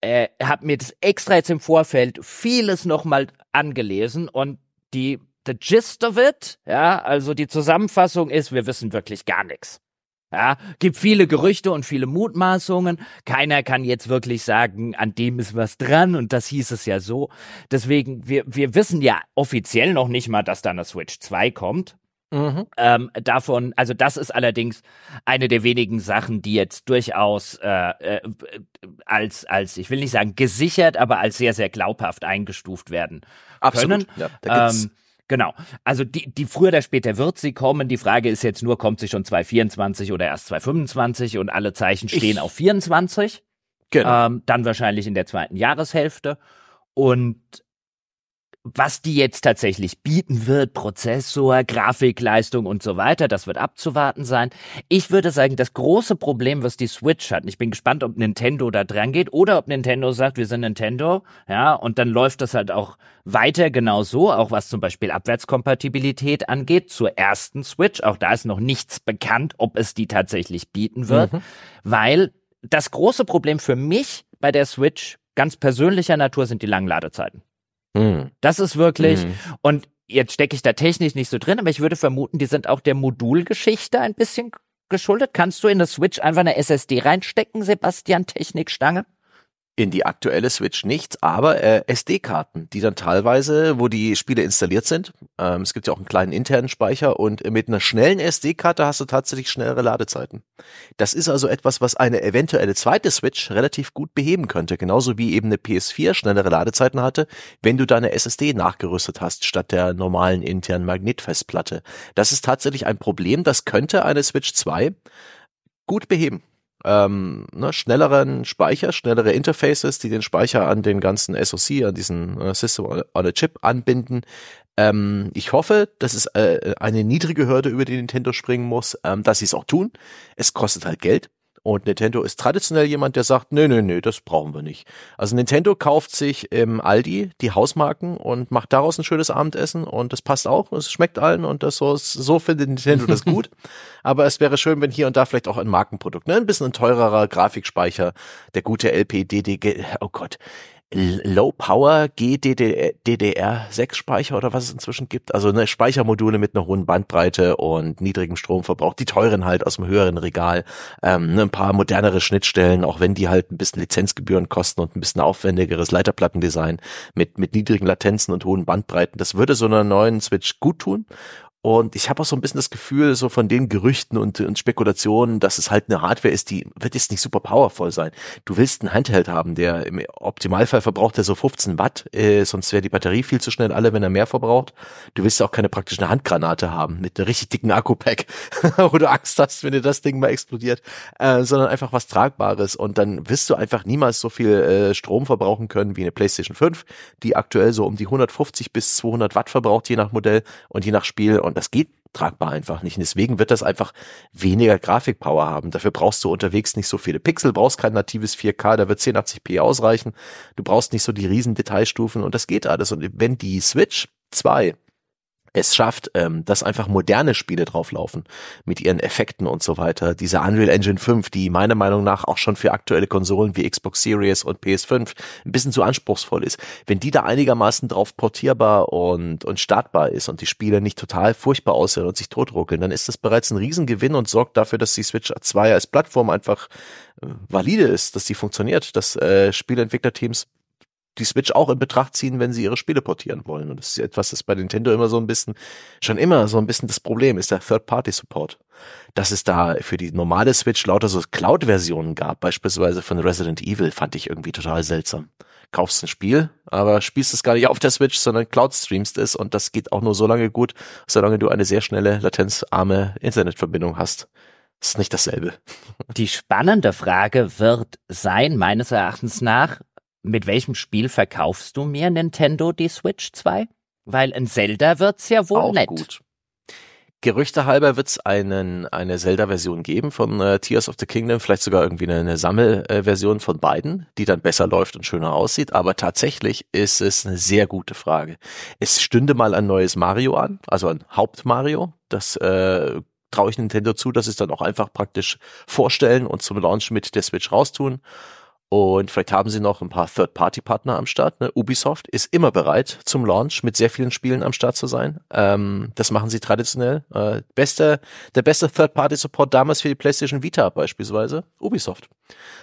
äh, habe mir das extra jetzt im Vorfeld vieles nochmal angelesen und die the gist of it, ja, also die Zusammenfassung ist, wir wissen wirklich gar nichts. Ja, gibt viele Gerüchte und viele Mutmaßungen. Keiner kann jetzt wirklich sagen, an dem ist was dran und das hieß es ja so. Deswegen, wir, wir wissen ja offiziell noch nicht mal, dass da eine Switch 2 kommt. Mhm. Ähm, davon, also das ist allerdings eine der wenigen Sachen, die jetzt durchaus äh, äh, als, als, ich will nicht sagen gesichert, aber als sehr, sehr glaubhaft eingestuft werden Absolut. können. Ja, ähm, Genau. Also die, die früher oder später wird sie kommen. Die Frage ist jetzt nur, kommt sie schon 2024 oder erst 2025 und alle Zeichen stehen ich, auf 24. Genau. Ähm, dann wahrscheinlich in der zweiten Jahreshälfte. Und was die jetzt tatsächlich bieten wird, Prozessor, Grafikleistung und so weiter, das wird abzuwarten sein. Ich würde sagen, das große Problem, was die Switch hat, und ich bin gespannt, ob Nintendo da dran geht oder ob Nintendo sagt, wir sind Nintendo, ja, und dann läuft das halt auch weiter genau so, auch was zum Beispiel Abwärtskompatibilität angeht, zur ersten Switch. Auch da ist noch nichts bekannt, ob es die tatsächlich bieten wird, mhm. weil das große Problem für mich bei der Switch ganz persönlicher Natur sind die langen Ladezeiten. Mhm. Das ist wirklich, mhm. und jetzt stecke ich da technisch nicht so drin, aber ich würde vermuten, die sind auch der Modulgeschichte ein bisschen geschuldet. Kannst du in eine Switch einfach eine SSD reinstecken, Sebastian Technikstange? In die aktuelle Switch nichts, aber äh, SD-Karten, die dann teilweise, wo die Spiele installiert sind, ähm, es gibt ja auch einen kleinen internen Speicher und mit einer schnellen SD-Karte hast du tatsächlich schnellere Ladezeiten. Das ist also etwas, was eine eventuelle zweite Switch relativ gut beheben könnte, genauso wie eben eine PS4 schnellere Ladezeiten hatte, wenn du deine SSD nachgerüstet hast, statt der normalen internen Magnetfestplatte. Das ist tatsächlich ein Problem, das könnte eine Switch 2 gut beheben ähm, ne, schnelleren Speicher, schnellere Interfaces, die den Speicher an den ganzen SoC, an diesen äh, System on a Chip anbinden. Ähm, ich hoffe, dass es äh, eine niedrige Hürde über die Nintendo springen muss, ähm, dass sie es auch tun. Es kostet halt Geld. Und Nintendo ist traditionell jemand, der sagt, nö, nö, nö, das brauchen wir nicht. Also Nintendo kauft sich im Aldi die Hausmarken und macht daraus ein schönes Abendessen und das passt auch, es schmeckt allen und das so, so findet Nintendo das gut. Aber es wäre schön, wenn hier und da vielleicht auch ein Markenprodukt, ne, ein bisschen ein teurerer Grafikspeicher, der gute LPDDG, oh Gott, Low Power GDDR 6 Speicher oder was es inzwischen gibt. Also eine Speichermodule mit einer hohen Bandbreite und niedrigem Stromverbrauch. Die teuren halt aus dem höheren Regal. Ähm, ne, ein paar modernere Schnittstellen, auch wenn die halt ein bisschen Lizenzgebühren kosten und ein bisschen aufwendigeres Leiterplattendesign mit, mit niedrigen Latenzen und hohen Bandbreiten. Das würde so einer neuen Switch gut tun. Und ich habe auch so ein bisschen das Gefühl, so von den Gerüchten und, und, Spekulationen, dass es halt eine Hardware ist, die wird jetzt nicht super powerful sein. Du willst einen Handheld haben, der im Optimalfall verbraucht er so 15 Watt, äh, sonst wäre die Batterie viel zu schnell alle, wenn er mehr verbraucht. Du willst auch keine praktische Handgranate haben mit einem richtig dicken Akku-Pack, wo du Angst hast, wenn dir das Ding mal explodiert, äh, sondern einfach was Tragbares. Und dann wirst du einfach niemals so viel äh, Strom verbrauchen können wie eine PlayStation 5, die aktuell so um die 150 bis 200 Watt verbraucht, je nach Modell und je nach Spiel. Und und das geht tragbar einfach nicht. Und deswegen wird das einfach weniger Grafikpower haben. Dafür brauchst du unterwegs nicht so viele Pixel, brauchst kein natives 4K, da wird 1080p ausreichen. Du brauchst nicht so die riesen Detailstufen und das geht alles. Und wenn die Switch 2 es schafft, ähm, dass einfach moderne Spiele drauflaufen mit ihren Effekten und so weiter. Diese Unreal Engine 5, die meiner Meinung nach auch schon für aktuelle Konsolen wie Xbox Series und PS5 ein bisschen zu anspruchsvoll ist. Wenn die da einigermaßen drauf portierbar und, und startbar ist und die Spiele nicht total furchtbar aussehen und sich totruckeln, dann ist das bereits ein Riesengewinn und sorgt dafür, dass die Switch 2 als Plattform einfach äh, valide ist, dass die funktioniert, dass äh, Spieleentwicklerteams die Switch auch in Betracht ziehen, wenn sie ihre Spiele portieren wollen. Und das ist etwas, das bei Nintendo immer so ein bisschen, schon immer so ein bisschen das Problem ist, der Third-Party-Support. Dass es da für die normale Switch lauter so Cloud-Versionen gab, beispielsweise von Resident Evil, fand ich irgendwie total seltsam. Kaufst ein Spiel, aber spielst es gar nicht auf der Switch, sondern Cloud streamst es und das geht auch nur so lange gut, solange du eine sehr schnelle, latenzarme Internetverbindung hast. Ist nicht dasselbe. Die spannende Frage wird sein, meines Erachtens nach, mit welchem Spiel verkaufst du mir Nintendo die Switch 2? Weil ein Zelda wird's ja wohl Auch nett. Gut. Gerüchte halber wird's einen, eine Zelda-Version geben von äh, Tears of the Kingdom, vielleicht sogar irgendwie eine, eine Sammelversion von beiden, die dann besser läuft und schöner aussieht. Aber tatsächlich ist es eine sehr gute Frage. Es stünde mal ein neues Mario an, also ein Haupt-Mario. Das äh, traue ich Nintendo zu, dass sie es dann auch einfach praktisch vorstellen und zum Launch mit der Switch raustun. Und vielleicht haben sie noch ein paar Third-Party-Partner am Start. Ne? Ubisoft ist immer bereit zum Launch mit sehr vielen Spielen am Start zu sein. Ähm, das machen sie traditionell. Äh, beste, der beste Third-Party-Support damals für die PlayStation Vita beispielsweise Ubisoft.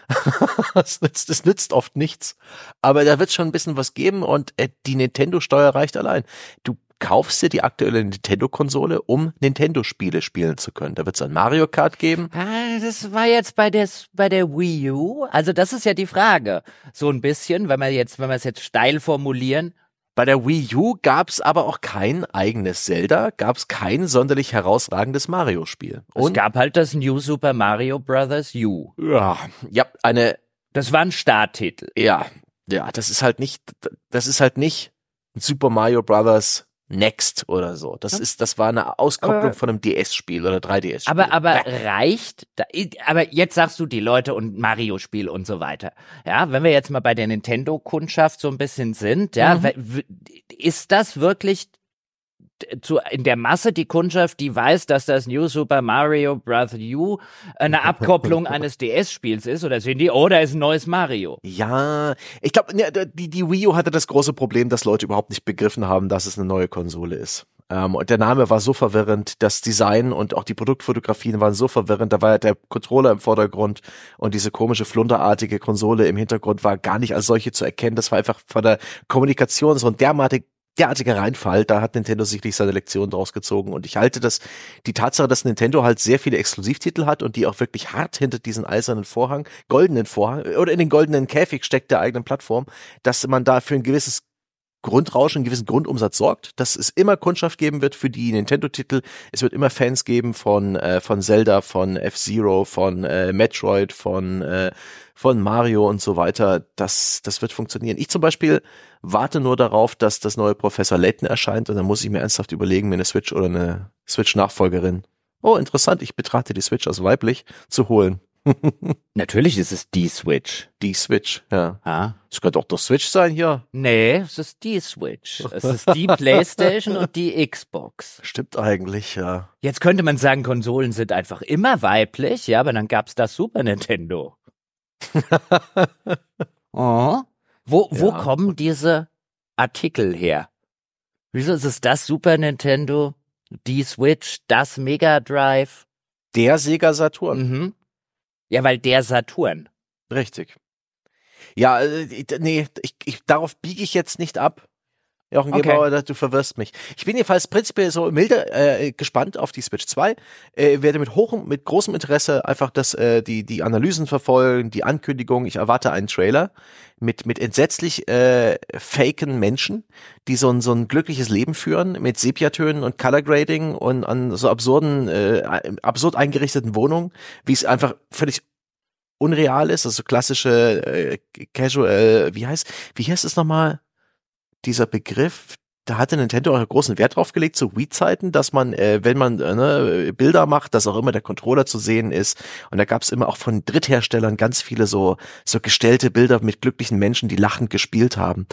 das, nützt, das nützt oft nichts. Aber da wird schon ein bisschen was geben und äh, die Nintendo-Steuer reicht allein. Du kaufst dir die aktuelle Nintendo-Konsole, um Nintendo-Spiele spielen zu können. Da wird es ein Mario Kart geben. Ah, das war jetzt bei der, bei der Wii U. Also das ist ja die Frage. So ein bisschen, wenn wir jetzt, wenn wir es jetzt steil formulieren. Bei der Wii U gab es aber auch kein eigenes Zelda, gab es kein sonderlich herausragendes Mario-Spiel. Es gab halt das New Super Mario Bros. U. Ja, ja, eine. Das war ein Starttitel. Ja, ja, das ist halt nicht, das ist halt nicht Super Mario Bros. Next oder so. Das ist, das war eine Auskopplung aber, von einem DS-Spiel oder 3DS-Spiel. Aber, aber reicht, da, aber jetzt sagst du die Leute und Mario-Spiel und so weiter. Ja, wenn wir jetzt mal bei der Nintendo-Kundschaft so ein bisschen sind, ja, mhm. ist das wirklich zu, in der Masse die Kundschaft, die weiß, dass das New Super Mario Bros. U eine Abkopplung eines DS-Spiels ist, oder sehen die, oh, da ist ein neues Mario. Ja, ich glaube, die, die Wii U hatte das große Problem, dass Leute überhaupt nicht begriffen haben, dass es eine neue Konsole ist. Ähm, und der Name war so verwirrend, das Design und auch die Produktfotografien waren so verwirrend. Da war ja der Controller im Vordergrund und diese komische flunderartige Konsole im Hintergrund war gar nicht als solche zu erkennen. Das war einfach von der Kommunikation so ein derartig derartiger Reinfall, da hat Nintendo sicherlich seine Lektion draus gezogen. Und ich halte das, die Tatsache, dass Nintendo halt sehr viele Exklusivtitel hat und die auch wirklich hart hinter diesen eisernen Vorhang, goldenen Vorhang oder in den goldenen Käfig steckt der eigenen Plattform, dass man da für ein gewisses Grundrauschen, einen gewissen Grundumsatz sorgt, dass es immer Kundschaft geben wird für die Nintendo-Titel. Es wird immer Fans geben von äh, von Zelda, von F-Zero, von äh, Metroid, von äh, von Mario und so weiter. Das das wird funktionieren. Ich zum Beispiel warte nur darauf, dass das neue Professor Layton erscheint und dann muss ich mir ernsthaft überlegen, mir eine Switch oder eine Switch-Nachfolgerin. Oh, interessant, ich betrate die Switch als weiblich zu holen. Natürlich ist es die Switch. Die Switch, ja. Ah. Es könnte auch der Switch sein hier. Nee, es ist die Switch. Es ist die Playstation und die Xbox. Stimmt eigentlich, ja. Jetzt könnte man sagen, Konsolen sind einfach immer weiblich, ja, aber dann gab's das Super Nintendo. oh. Wo, ja. wo kommen diese Artikel her? Wieso ist es das Super Nintendo, die Switch, das Mega Drive? Der Sega Saturn. Mhm. Ja, weil der Saturn. Richtig. Ja, äh, nee, ich, ich, darauf biege ich jetzt nicht ab. Jochen okay. Gebauer, du verwirrst mich. Ich bin jedenfalls prinzipiell so milde äh, gespannt auf die Switch 2. Äh, werde mit hohem, mit großem Interesse einfach das, äh, die, die Analysen verfolgen, die Ankündigung. Ich erwarte einen Trailer mit, mit entsetzlich äh, faken Menschen, die so ein, so ein glückliches Leben führen, mit Sepiatönen und Color Grading und an so absurden, äh, absurd eingerichteten Wohnungen, wie es einfach völlig unreal ist, also klassische äh, Casual, wie heißt, wie heißt es nochmal? Dieser Begriff, da hatte Nintendo auch großen Wert drauf gelegt zu Wii-Zeiten, dass man, äh, wenn man äh, ne, Bilder macht, dass auch immer der Controller zu sehen ist. Und da gab es immer auch von Drittherstellern ganz viele so so gestellte Bilder mit glücklichen Menschen, die lachend gespielt haben.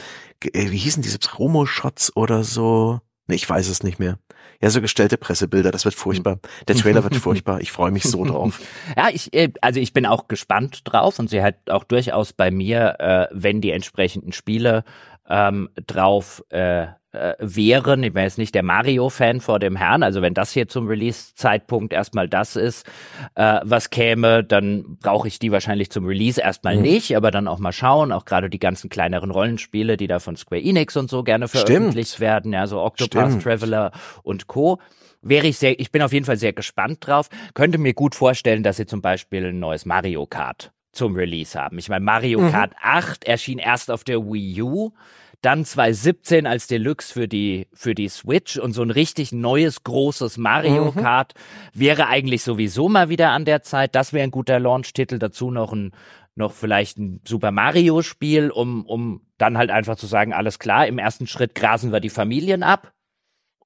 Äh, wie hießen diese Promo-Shots oder so? Nee, ich weiß es nicht mehr. Ja, so gestellte Pressebilder, das wird furchtbar. Der Trailer wird furchtbar. Ich freue mich so drauf. Ja, ich, äh, also ich bin auch gespannt drauf und sie hat auch durchaus bei mir, äh, wenn die entsprechenden Spiele ähm, drauf äh, äh, wären. Ich bin jetzt nicht der Mario-Fan vor dem Herrn. Also wenn das hier zum Release-Zeitpunkt erstmal das ist, äh, was käme, dann brauche ich die wahrscheinlich zum Release erstmal mhm. nicht, aber dann auch mal schauen. Auch gerade die ganzen kleineren Rollenspiele, die da von Square Enix und so gerne veröffentlicht Stimmt. werden, ja, so Octopath Stimmt. Traveler und Co wäre ich sehr, ich bin auf jeden Fall sehr gespannt drauf. Könnte mir gut vorstellen, dass sie zum Beispiel ein neues Mario Kart zum Release haben. Ich meine, Mario mhm. Kart 8 erschien erst auf der Wii U, dann 2017 als Deluxe für die, für die Switch und so ein richtig neues, großes Mario mhm. Kart wäre eigentlich sowieso mal wieder an der Zeit. Das wäre ein guter Launch-Titel. Dazu noch ein, noch vielleicht ein Super Mario Spiel, um, um dann halt einfach zu sagen, alles klar, im ersten Schritt grasen wir die Familien ab.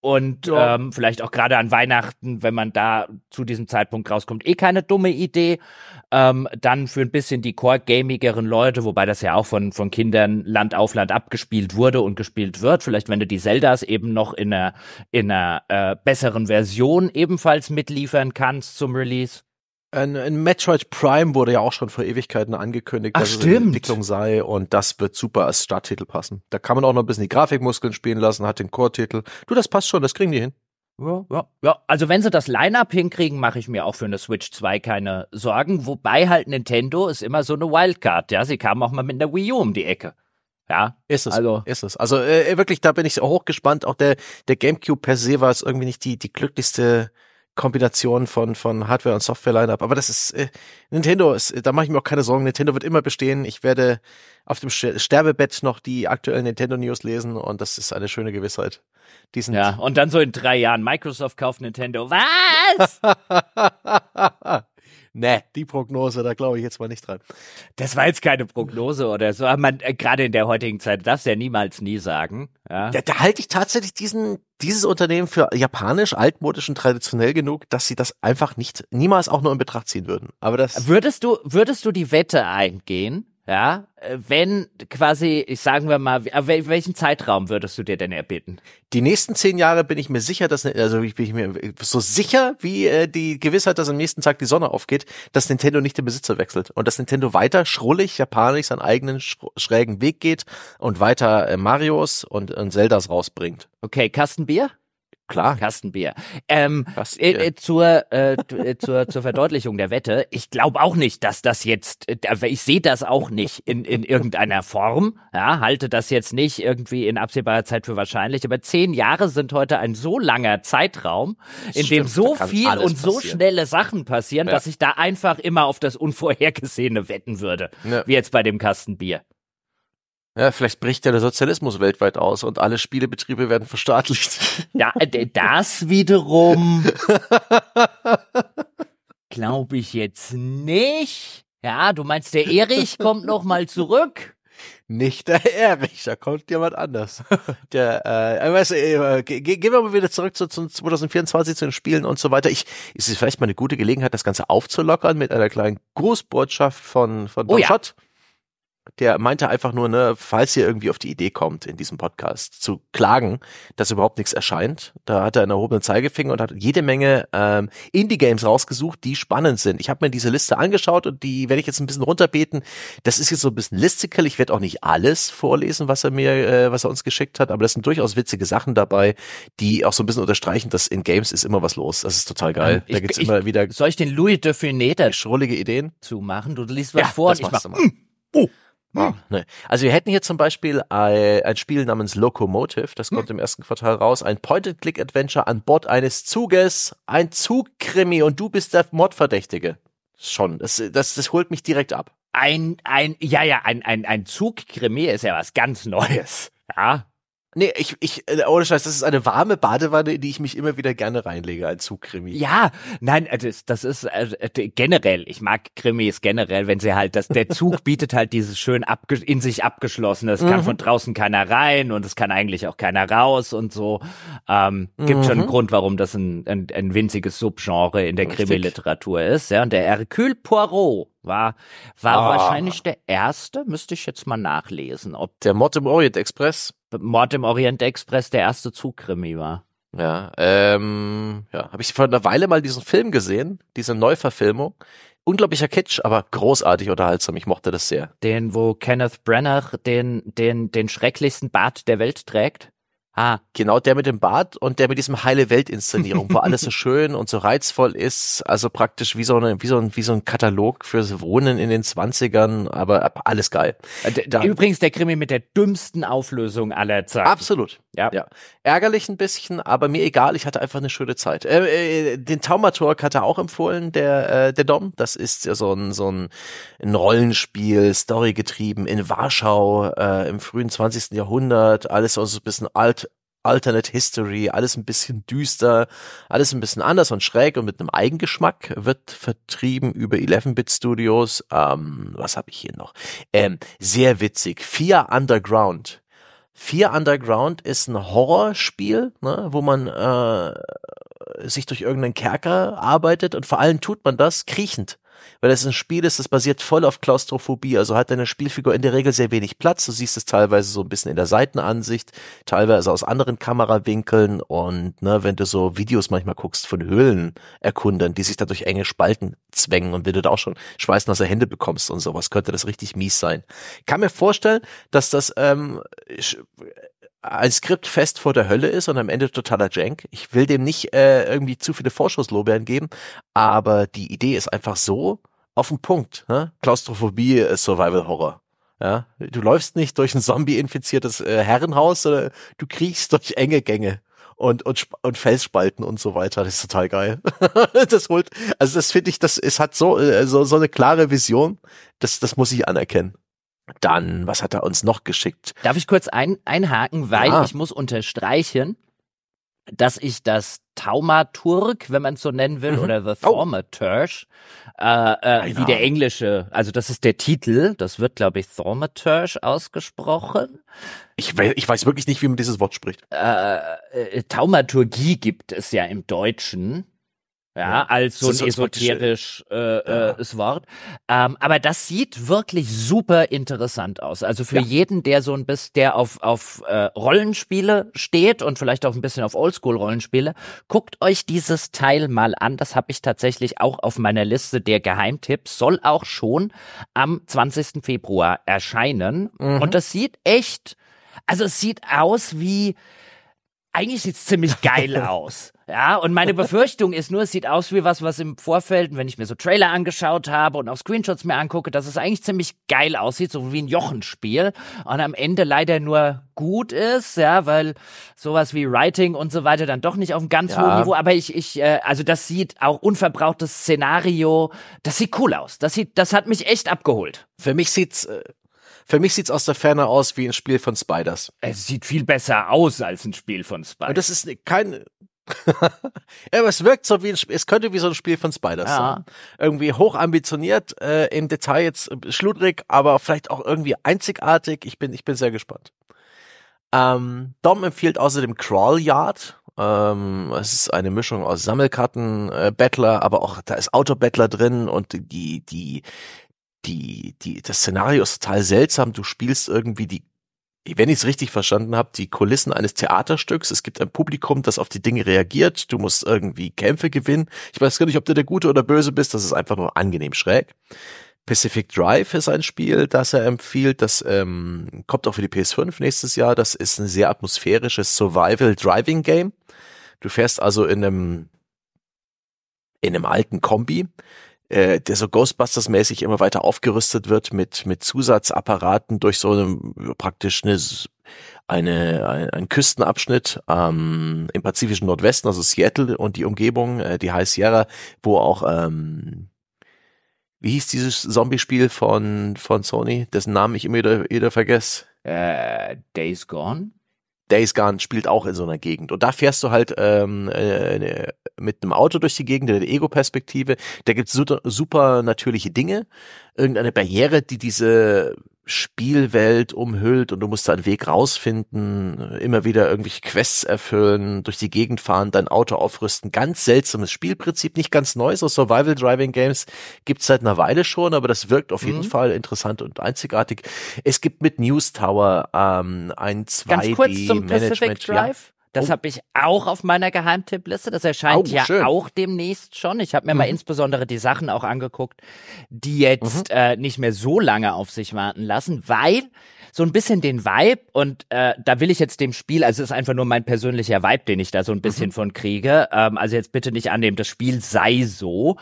Und ja. ähm, vielleicht auch gerade an Weihnachten, wenn man da zu diesem Zeitpunkt rauskommt, eh keine dumme Idee. Ähm, dann für ein bisschen die core-gamigeren Leute, wobei das ja auch von, von Kindern Land auf Land abgespielt wurde und gespielt wird. Vielleicht, wenn du die Zeldas eben noch in einer, in einer äh, besseren Version ebenfalls mitliefern kannst zum Release. Ein, ein Metroid Prime wurde ja auch schon vor Ewigkeiten angekündigt, Ach, dass stimmt. es in Entwicklung sei und das wird super als Starttitel passen. Da kann man auch noch ein bisschen die Grafikmuskeln spielen lassen, hat den Core-Titel. Du, das passt schon, das kriegen die hin. Ja, ja, ja. Also wenn sie das Line-Up hinkriegen, mache ich mir auch für eine Switch 2 keine Sorgen. Wobei halt Nintendo ist immer so eine Wildcard, ja. Sie kamen auch mal mit einer Wii U um die Ecke. Ja, ist es. Also ist es. Also äh, wirklich, da bin ich hochgespannt. Auch der der GameCube per se war es irgendwie nicht die die glücklichste Kombination von von Hardware und Software Lineup. Aber das ist äh, Nintendo. Ist, da mache ich mir auch keine Sorgen. Nintendo wird immer bestehen. Ich werde auf dem Sterbebett noch die aktuellen Nintendo News lesen und das ist eine schöne Gewissheit. Die sind ja, und dann so in drei Jahren Microsoft kauft Nintendo. Was? Ne, die Prognose, da glaube ich jetzt mal nicht dran. Das war jetzt keine Prognose oder so, aber man äh, gerade in der heutigen Zeit darfst du ja niemals nie sagen. Ja? Da, da halte ich tatsächlich diesen dieses Unternehmen für japanisch, altmodisch und traditionell genug, dass sie das einfach nicht niemals auch nur in Betracht ziehen würden. Aber das würdest du würdest du die Wette eingehen? Ja, wenn quasi, ich sagen wir mal, welchen Zeitraum würdest du dir denn erbitten? Die nächsten zehn Jahre bin ich mir sicher, dass, also ich bin ich mir so sicher wie äh, die Gewissheit, dass am nächsten Tag die Sonne aufgeht, dass Nintendo nicht den Besitzer wechselt und dass Nintendo weiter schrullig, japanisch seinen eigenen schrägen Weg geht und weiter äh, Marios und, und Zeldas rausbringt. Okay, Kastenbier? Klar. Kastenbier. Ähm, Kastenbier. Äh, zur, äh, äh, zur, zur Verdeutlichung der Wette. Ich glaube auch nicht, dass das jetzt, äh, ich sehe das auch nicht in, in irgendeiner Form. Ja, halte das jetzt nicht irgendwie in absehbarer Zeit für wahrscheinlich. Aber zehn Jahre sind heute ein so langer Zeitraum, in Stimmt, dem so viel und so passieren. schnelle Sachen passieren, ja. dass ich da einfach immer auf das Unvorhergesehene wetten würde. Ja. Wie jetzt bei dem Kastenbier. Ja, vielleicht bricht ja der Sozialismus weltweit aus und alle Spielebetriebe werden verstaatlicht. Ja, äh, das wiederum glaube ich jetzt nicht. Ja, du meinst, der Erich kommt noch mal zurück? Nicht der Erich, da kommt jemand anders. Der, äh, weißt du, äh, gehen wir mal wieder zurück zu, zu 2024 zu den Spielen und so weiter. Ich, ist es vielleicht mal eine gute Gelegenheit, das Ganze aufzulockern mit einer kleinen Grußbotschaft von, von Don oh, ja. Schott der meinte einfach nur, ne, falls ihr irgendwie auf die Idee kommt, in diesem Podcast zu klagen, dass überhaupt nichts erscheint, da hat er einen erhobenen Zeigefinger und hat jede Menge ähm, Indie-Games rausgesucht, die spannend sind. Ich habe mir diese Liste angeschaut und die werde ich jetzt ein bisschen runterbeten. Das ist jetzt so ein bisschen listical. Ich werde auch nicht alles vorlesen, was er mir, äh, was er uns geschickt hat, aber das sind durchaus witzige Sachen dabei, die auch so ein bisschen unterstreichen, dass in Games ist immer was los. Das ist total geil. Ähm, da gibt's ich, immer wieder. Soll ich den Louis de Funeta schrullige Ideen zumachen? Du liest was ja, vor und ich mach. Oh. Oh, ne. Also wir hätten hier zum Beispiel ein, ein Spiel namens Locomotive, das kommt hm. im ersten Quartal raus, ein Point-and-Click-Adventure an Bord eines Zuges, ein Zugkrimi und du bist der Mordverdächtige. Schon, das, das, das holt mich direkt ab. Ein, ein, ja, ja, ein, ein, ein Zugkrimi ist ja was ganz Neues. Ja, Nee, ich, ich, äh, ohne Scheiß, das ist eine warme Badewanne, in die ich mich immer wieder gerne reinlege, ein Zugkrimi. Ja, nein, äh, das, das ist äh, generell, ich mag Krimis generell, wenn sie halt, das, der Zug bietet halt dieses schön in sich abgeschlossene, es kann mhm. von draußen keiner rein und es kann eigentlich auch keiner raus und so. Ähm, gibt mhm. schon einen Grund, warum das ein, ein, ein winziges Subgenre in der Krimi-Literatur ist. Ja, und der Hercule Poirot war, war ah. wahrscheinlich der erste, müsste ich jetzt mal nachlesen. Ob der Mord im Orient Express? Mord im Orient Express der erste Zugkrimi war. Ja, ähm, ja, habe ich vor einer Weile mal diesen Film gesehen, diese Neuverfilmung. Unglaublicher Kitsch, aber großartig unterhaltsam. Ich mochte das sehr. Den, wo Kenneth Branagh den, den, den schrecklichsten Bart der Welt trägt. Ah. Genau der mit dem Bart und der mit diesem heile Welt-Inszenierung, wo alles so schön und so reizvoll ist. Also praktisch wie so, eine, wie so, ein, wie so ein Katalog fürs Wohnen in den Zwanzigern, aber alles geil. Äh, da, Übrigens der Krimi mit der dümmsten Auflösung aller Zeiten. Absolut. Ja. ja. Ärgerlich ein bisschen, aber mir egal, ich hatte einfach eine schöne Zeit. Äh, äh, den Taumaturg hat er auch empfohlen, der, äh, der Dom. Das ist ja so ein, so ein, ein Rollenspiel, Story getrieben in Warschau äh, im frühen 20. Jahrhundert. Alles so ein bisschen alt Alternate History, alles ein bisschen düster, alles ein bisschen anders und schräg und mit einem Eigengeschmack, wird vertrieben über 11-Bit Studios. Ähm, was habe ich hier noch? Ähm, sehr witzig. Fear Underground. Fear Underground ist ein Horrorspiel, ne, wo man äh, sich durch irgendeinen Kerker arbeitet und vor allem tut man das kriechend. Weil es ein Spiel ist, das basiert voll auf Klaustrophobie, also hat deine Spielfigur in der Regel sehr wenig Platz. Du siehst es teilweise so ein bisschen in der Seitenansicht, teilweise aus anderen Kamerawinkeln und ne, wenn du so Videos manchmal guckst von Höhlenerkundern, die sich da durch enge Spalten zwängen und wenn du da auch schon schweißnasse Hände bekommst und sowas, könnte das richtig mies sein. Ich kann mir vorstellen, dass das ähm, ein Skript fest vor der Hölle ist und am Ende totaler Jank. Ich will dem nicht äh, irgendwie zu viele Vorschusslorbeeren geben, aber die Idee ist einfach so auf den Punkt. Ne? Klaustrophobie ist Survival Horror. Ja, du läufst nicht durch ein Zombie-infiziertes äh, Herrenhaus, sondern du kriechst durch enge Gänge und, und, und Felsspalten und so weiter. Das ist total geil. das holt, also das finde ich, das, es hat so, äh, so, so eine klare Vision. Das, das muss ich anerkennen. Dann, was hat er uns noch geschickt? Darf ich kurz ein, einhaken, weil ja. ich muss unterstreichen, dass ich das Taumaturg, wenn man es so nennen will, mhm. oder The Thaumaturge, oh. äh, äh, wie der englische, also das ist der Titel, das wird, glaube ich, Thaumaturge ausgesprochen. Ich weiß, ich weiß wirklich nicht, wie man dieses Wort spricht. Äh, äh, Taumaturgie gibt es ja im Deutschen ja, als so ein esoterisch äh, ja. äh, Wort. Ähm, aber das sieht wirklich super interessant aus. Also für ja. jeden, der so ein bisschen, der auf, auf äh, Rollenspiele steht und vielleicht auch ein bisschen auf Oldschool-Rollenspiele, guckt euch dieses Teil mal an. Das habe ich tatsächlich auch auf meiner Liste der Geheimtipps. Soll auch schon am 20. Februar erscheinen. Mhm. Und das sieht echt, also es sieht aus wie eigentlich sieht's ziemlich geil aus. Ja, und meine Befürchtung ist nur, es sieht aus wie was, was im Vorfeld, wenn ich mir so Trailer angeschaut habe und auch Screenshots mir angucke, dass es eigentlich ziemlich geil aussieht, so wie ein Jochenspiel und am Ende leider nur gut ist, ja, weil sowas wie Writing und so weiter dann doch nicht auf einem ganz ja. hohen Niveau, aber ich, ich, äh, also das sieht auch unverbrauchtes Szenario, das sieht cool aus. Das sieht, das hat mich echt abgeholt. Für mich sieht's äh für mich sieht's aus der Ferne aus wie ein Spiel von Spiders. Es sieht viel besser aus als ein Spiel von Spiders. Und das ist kein, ja, aber es wirkt so wie ein Spiel, es könnte wie so ein Spiel von Spiders ja. sein. Irgendwie hoch ambitioniert, äh, im Detail jetzt schludrig, aber vielleicht auch irgendwie einzigartig. Ich bin, ich bin sehr gespannt. Ähm, Dom empfiehlt außerdem Crawl Yard. Ähm, es ist eine Mischung aus Sammelkarten, äh, Battler, aber auch da ist Auto-Battler drin und die, die, die, die, das Szenario ist total seltsam. Du spielst irgendwie die, wenn ich es richtig verstanden habe, die Kulissen eines Theaterstücks. Es gibt ein Publikum, das auf die Dinge reagiert. Du musst irgendwie Kämpfe gewinnen. Ich weiß gar nicht, ob du der Gute oder Böse bist. Das ist einfach nur angenehm schräg. Pacific Drive ist ein Spiel, das er empfiehlt. Das ähm, kommt auch für die PS5 nächstes Jahr. Das ist ein sehr atmosphärisches Survival Driving Game. Du fährst also in einem in einem alten Kombi äh, der so Ghostbusters-mäßig immer weiter aufgerüstet wird mit, mit Zusatzapparaten durch so eine, praktisch eine, eine, ein, ein Küstenabschnitt ähm, im pazifischen Nordwesten, also Seattle und die Umgebung, äh, die High Sierra, wo auch ähm, wie hieß dieses Zombie-Spiel von, von Sony, dessen Namen ich immer wieder, wieder vergesse? Äh, Days Gone? Days Gone spielt auch in so einer Gegend. Und da fährst du halt ähm, äh, mit einem Auto durch die Gegend, der Ego-Perspektive. Da gibt's super, super natürliche Dinge. Irgendeine Barriere, die diese Spielwelt umhüllt und du musst da einen Weg rausfinden, immer wieder irgendwelche Quests erfüllen, durch die Gegend fahren, dein Auto aufrüsten. Ganz seltsames Spielprinzip, nicht ganz neu. So Survival Driving Games gibt's seit einer Weile schon, aber das wirkt auf jeden mhm. Fall interessant und einzigartig. Es gibt mit News Tower ähm, ein 2D-Management. Ja. Das oh. habe ich auch auf meiner Geheimtippliste. Das erscheint oh, ja schön. auch demnächst schon. Ich habe mir mhm. mal insbesondere die Sachen auch angeguckt, die jetzt mhm. äh, nicht mehr so lange auf sich warten lassen, weil so ein bisschen den Vibe und äh, da will ich jetzt dem Spiel, also es ist einfach nur mein persönlicher Vibe, den ich da so ein bisschen mhm. von kriege. Ähm, also jetzt bitte nicht annehmen, das Spiel sei so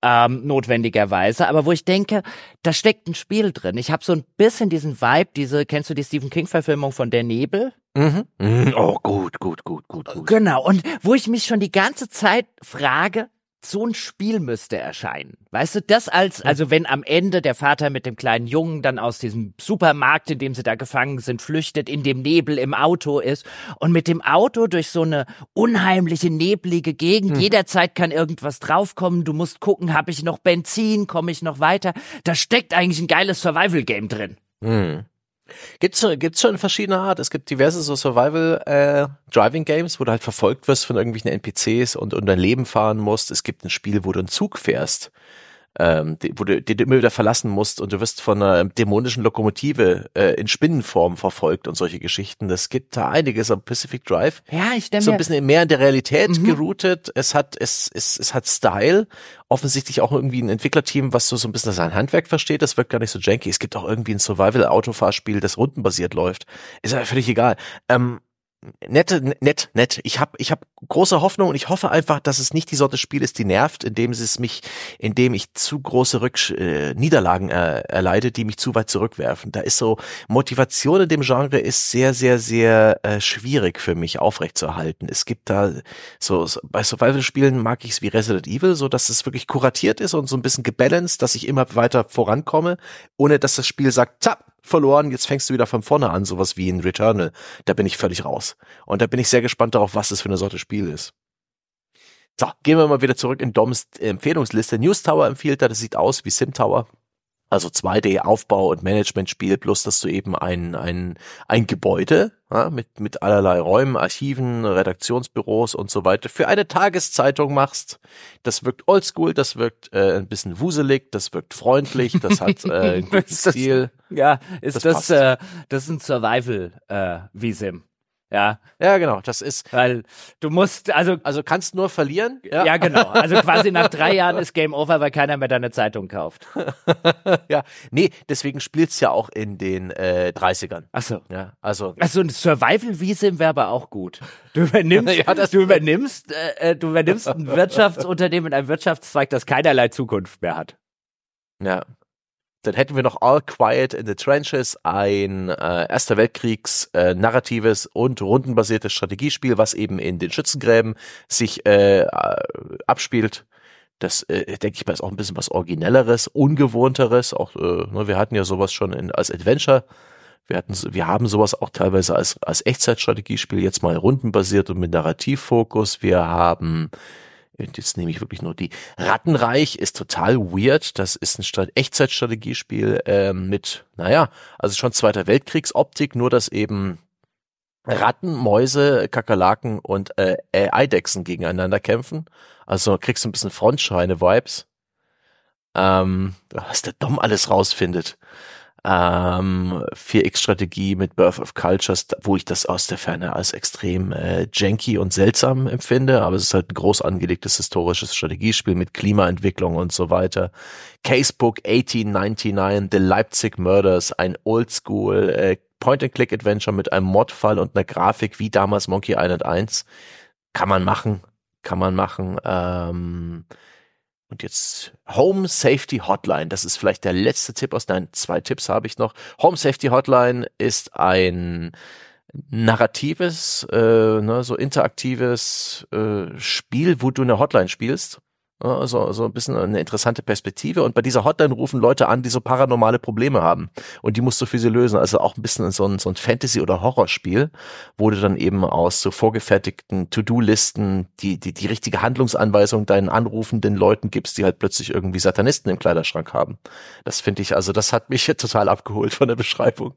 ähm, notwendigerweise, aber wo ich denke, da steckt ein Spiel drin. Ich habe so ein bisschen diesen Vibe, diese, kennst du die Stephen King-Verfilmung von Der Nebel? Mhm. mhm. Oh, gut, gut, gut, gut, gut. Genau. Und wo ich mich schon die ganze Zeit frage, so ein Spiel müsste erscheinen. Weißt du, das als, also wenn am Ende der Vater mit dem kleinen Jungen dann aus diesem Supermarkt, in dem sie da gefangen sind, flüchtet, in dem Nebel im Auto ist und mit dem Auto durch so eine unheimliche, neblige Gegend, hm. jederzeit kann irgendwas draufkommen, du musst gucken, habe ich noch Benzin, komme ich noch weiter. Da steckt eigentlich ein geiles Survival-Game drin. Hm. Gibt's gibt's schon verschiedene Art. Es gibt diverse so Survival äh, Driving Games, wo du halt verfolgt wirst von irgendwelchen NPCs und und dein Leben fahren musst. Es gibt ein Spiel, wo du einen Zug fährst ähm, die, wo du, die du immer wieder verlassen musst und du wirst von einer dämonischen Lokomotive äh, in Spinnenform verfolgt und solche Geschichten. Das gibt da einiges am Pacific Drive. Ja, ich denke so ein bisschen mehr in der Realität mhm. geroutet. Es hat es, es es hat Style. Offensichtlich auch irgendwie ein Entwicklerteam, was so so ein bisschen sein Handwerk versteht. Das wirkt gar nicht so janky. Es gibt auch irgendwie ein Survival-Autofahrspiel, das rundenbasiert läuft. Ist aber völlig egal. Ähm, nette, nett, nett. Ich habe ich hab große Hoffnung und ich hoffe einfach, dass es nicht die Sorte Spiel ist, die nervt, indem es mich, indem ich zu große Rücksch äh, Niederlagen äh, erleide, die mich zu weit zurückwerfen. Da ist so Motivation in dem Genre ist sehr, sehr, sehr äh, schwierig für mich aufrechtzuerhalten. Es gibt da so, so bei Survival-Spielen mag ich es wie Resident Evil, so dass es wirklich kuratiert ist und so ein bisschen gebalanced, dass ich immer weiter vorankomme, ohne dass das Spiel sagt, zapp, verloren, jetzt fängst du wieder von vorne an, sowas wie in Returnal. Da bin ich völlig raus. Und da bin ich sehr gespannt darauf, was das für eine Sorte Spiel ist. So, gehen wir mal wieder zurück in Doms Empfehlungsliste. News Tower empfiehlt da, das sieht aus wie Sim Tower. Also 2D-Aufbau- und Management-Spiel, plus dass du eben ein, ein, ein Gebäude ja, mit, mit allerlei Räumen, Archiven, Redaktionsbüros und so weiter für eine Tageszeitung machst. Das wirkt oldschool, das wirkt äh, ein bisschen wuselig, das wirkt freundlich, das hat äh, einen guten Stil. Ja, ist das, das, äh, das ist ein Survival-Visum. Ja. Ja, genau. Das ist. Weil du musst, also. Also kannst nur verlieren. Ja. ja, genau. Also quasi nach drei Jahren ist Game Over, weil keiner mehr deine Zeitung kauft. ja. Nee, deswegen spielt's ja auch in den äh, 30ern. Ach so. Ja, also. Also ein Survival-Visum wäre aber auch gut. Du übernimmst, ja, du übernimmst, äh, äh, du übernimmst ein Wirtschaftsunternehmen in einem Wirtschaftszweig, das keinerlei Zukunft mehr hat. Ja. Dann hätten wir noch All Quiet in the Trenches, ein äh, Erster Weltkriegs äh, narratives und rundenbasiertes Strategiespiel, was eben in den Schützengräben sich äh, abspielt. Das, äh, denke ich mal, ist auch ein bisschen was Originelleres, Ungewohnteres. Auch, äh, ne, wir hatten ja sowas schon in, als Adventure. Wir hatten, wir haben sowas auch teilweise als, als Echtzeitstrategiespiel, jetzt mal rundenbasiert und mit Narrativfokus. Wir haben jetzt nehme ich wirklich nur die. Rattenreich ist total weird. Das ist ein Echtzeitstrategiespiel äh, mit, naja, also schon Zweiter Weltkriegsoptik, nur dass eben Ratten, Mäuse, Kakerlaken und äh, Eidechsen gegeneinander kämpfen. Also kriegst du ein bisschen Frontscheine-Vibes. Ähm, was der Dom alles rausfindet ähm, 4X-Strategie mit Birth of Cultures, wo ich das aus der Ferne als extrem äh, janky und seltsam empfinde, aber es ist halt ein groß angelegtes historisches Strategiespiel mit Klimaentwicklung und so weiter. Casebook 1899, The Leipzig Murders, ein Oldschool äh, Point-and-Click-Adventure mit einem Modfall und einer Grafik wie damals Monkey Island 1. Kann man machen, kann man machen. Ähm, und jetzt Home Safety Hotline. Das ist vielleicht der letzte Tipp aus deinen zwei Tipps habe ich noch. Home Safety Hotline ist ein narratives, äh, ne, so interaktives äh, Spiel, wo du eine Hotline spielst so, so ein bisschen eine interessante Perspektive. Und bei dieser Hotline rufen Leute an, die so paranormale Probleme haben. Und die musst du für sie lösen. Also auch ein bisschen so ein, so ein Fantasy- oder Horrorspiel, wo du dann eben aus so vorgefertigten To-Do-Listen die, die, die richtige Handlungsanweisung deinen anrufenden Leuten gibst, die halt plötzlich irgendwie Satanisten im Kleiderschrank haben. Das finde ich, also das hat mich total abgeholt von der Beschreibung.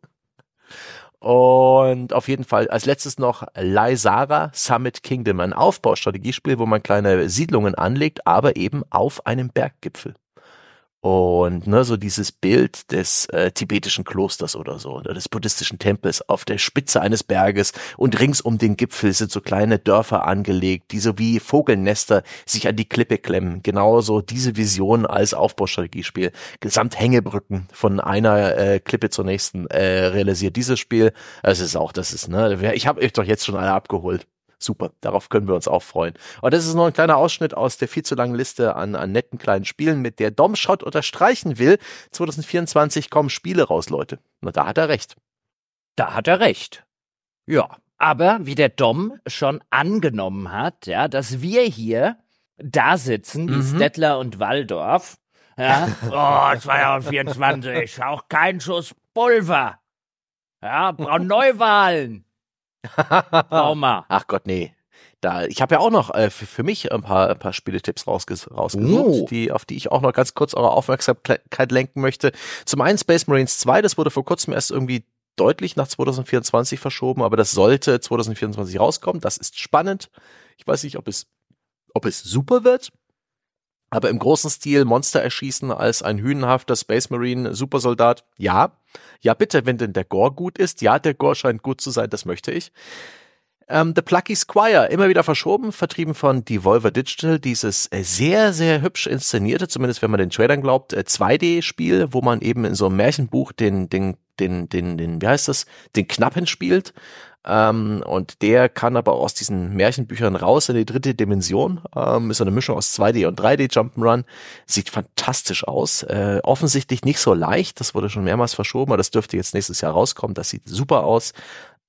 Und auf jeden Fall als letztes noch Lysara Summit Kingdom, ein Aufbaustrategiespiel, wo man kleine Siedlungen anlegt, aber eben auf einem Berggipfel. Und ne, so dieses Bild des äh, tibetischen Klosters oder so, oder des buddhistischen Tempels auf der Spitze eines Berges und rings um den Gipfel sind so kleine Dörfer angelegt, die so wie Vogelnester sich an die Klippe klemmen. Genauso diese Vision als Aufbaustrategiespiel. Gesamt Hängebrücken von einer äh, Klippe zur nächsten äh, realisiert dieses Spiel. Es ist auch, das ist, ne, ich habe euch doch jetzt schon alle abgeholt. Super, darauf können wir uns auch freuen. Und das ist nur ein kleiner Ausschnitt aus der viel zu langen Liste an, an netten kleinen Spielen, mit der Dom Schott unterstreichen will. 2024 kommen Spiele raus, Leute. Na, da hat er recht. Da hat er recht. Ja, aber wie der Dom schon angenommen hat, ja, dass wir hier da sitzen, wie mhm. Stettler und Waldorf, ja, oh, 2024, auch kein Schuss Pulver. Ja, brauchen Neuwahlen. Trauma. Ach Gott, nee. Da, ich habe ja auch noch äh, für, für, mich ein paar, ein paar Spieletipps rausges rausgesucht, oh. die, auf die ich auch noch ganz kurz eure Aufmerksamkeit lenken möchte. Zum einen Space Marines 2, das wurde vor kurzem erst irgendwie deutlich nach 2024 verschoben, aber das sollte 2024 rauskommen. Das ist spannend. Ich weiß nicht, ob es, ob es super wird. Aber im großen Stil Monster erschießen als ein hünenhafter Space Marine Supersoldat, ja. Ja, bitte, wenn denn der Gore gut ist. Ja, der Gore scheint gut zu sein, das möchte ich. Ähm, The Plucky Squire, immer wieder verschoben, vertrieben von Devolver Digital, dieses äh, sehr, sehr hübsch inszenierte, zumindest wenn man den Trailern glaubt, äh, 2D-Spiel, wo man eben in so einem Märchenbuch den, den, den, den, den, wie heißt das, den Knappen spielt. Ähm, und der kann aber aus diesen Märchenbüchern raus in die dritte Dimension. Ähm, ist eine Mischung aus 2D und 3D Jump'n'Run. Sieht fantastisch aus. Äh, offensichtlich nicht so leicht. Das wurde schon mehrmals verschoben, aber das dürfte jetzt nächstes Jahr rauskommen. Das sieht super aus.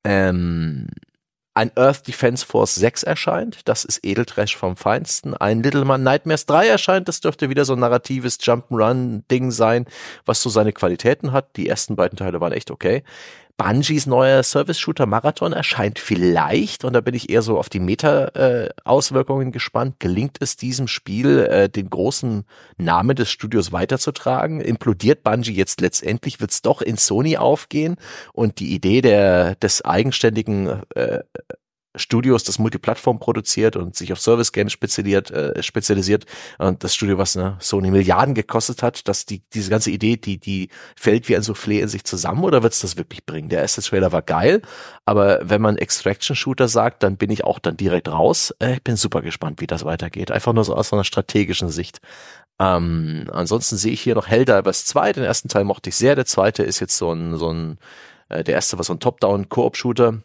Ähm, ein Earth Defense Force 6 erscheint, das ist Edeltrash vom Feinsten. Ein Little Man Nightmares 3 erscheint, das dürfte wieder so ein narratives Jump'n'Run-Ding sein, was so seine Qualitäten hat. Die ersten beiden Teile waren echt okay. Bungies neuer Service-Shooter Marathon erscheint vielleicht, und da bin ich eher so auf die Meta-Auswirkungen gespannt, gelingt es diesem Spiel, äh, den großen Namen des Studios weiterzutragen? Implodiert Bungie jetzt letztendlich? Wird es doch in Sony aufgehen? Und die Idee der, des eigenständigen äh, Studios, das Multiplattform produziert und sich auf Service Games spezialisiert, äh, spezialisiert und das Studio, was ne, Sony Milliarden gekostet hat, dass die diese ganze Idee, die die fällt wie ein Soufflé in sich zusammen oder wird's das wirklich bringen? Der erste Trailer war geil, aber wenn man Extraction Shooter sagt, dann bin ich auch dann direkt raus. Äh, ich bin super gespannt, wie das weitergeht. Einfach nur so aus einer strategischen Sicht. Ähm, ansonsten sehe ich hier noch Helldivers 2. Den ersten Teil mochte ich sehr. Der zweite ist jetzt so ein so ein äh, der erste war so ein Top-Down Koop Shooter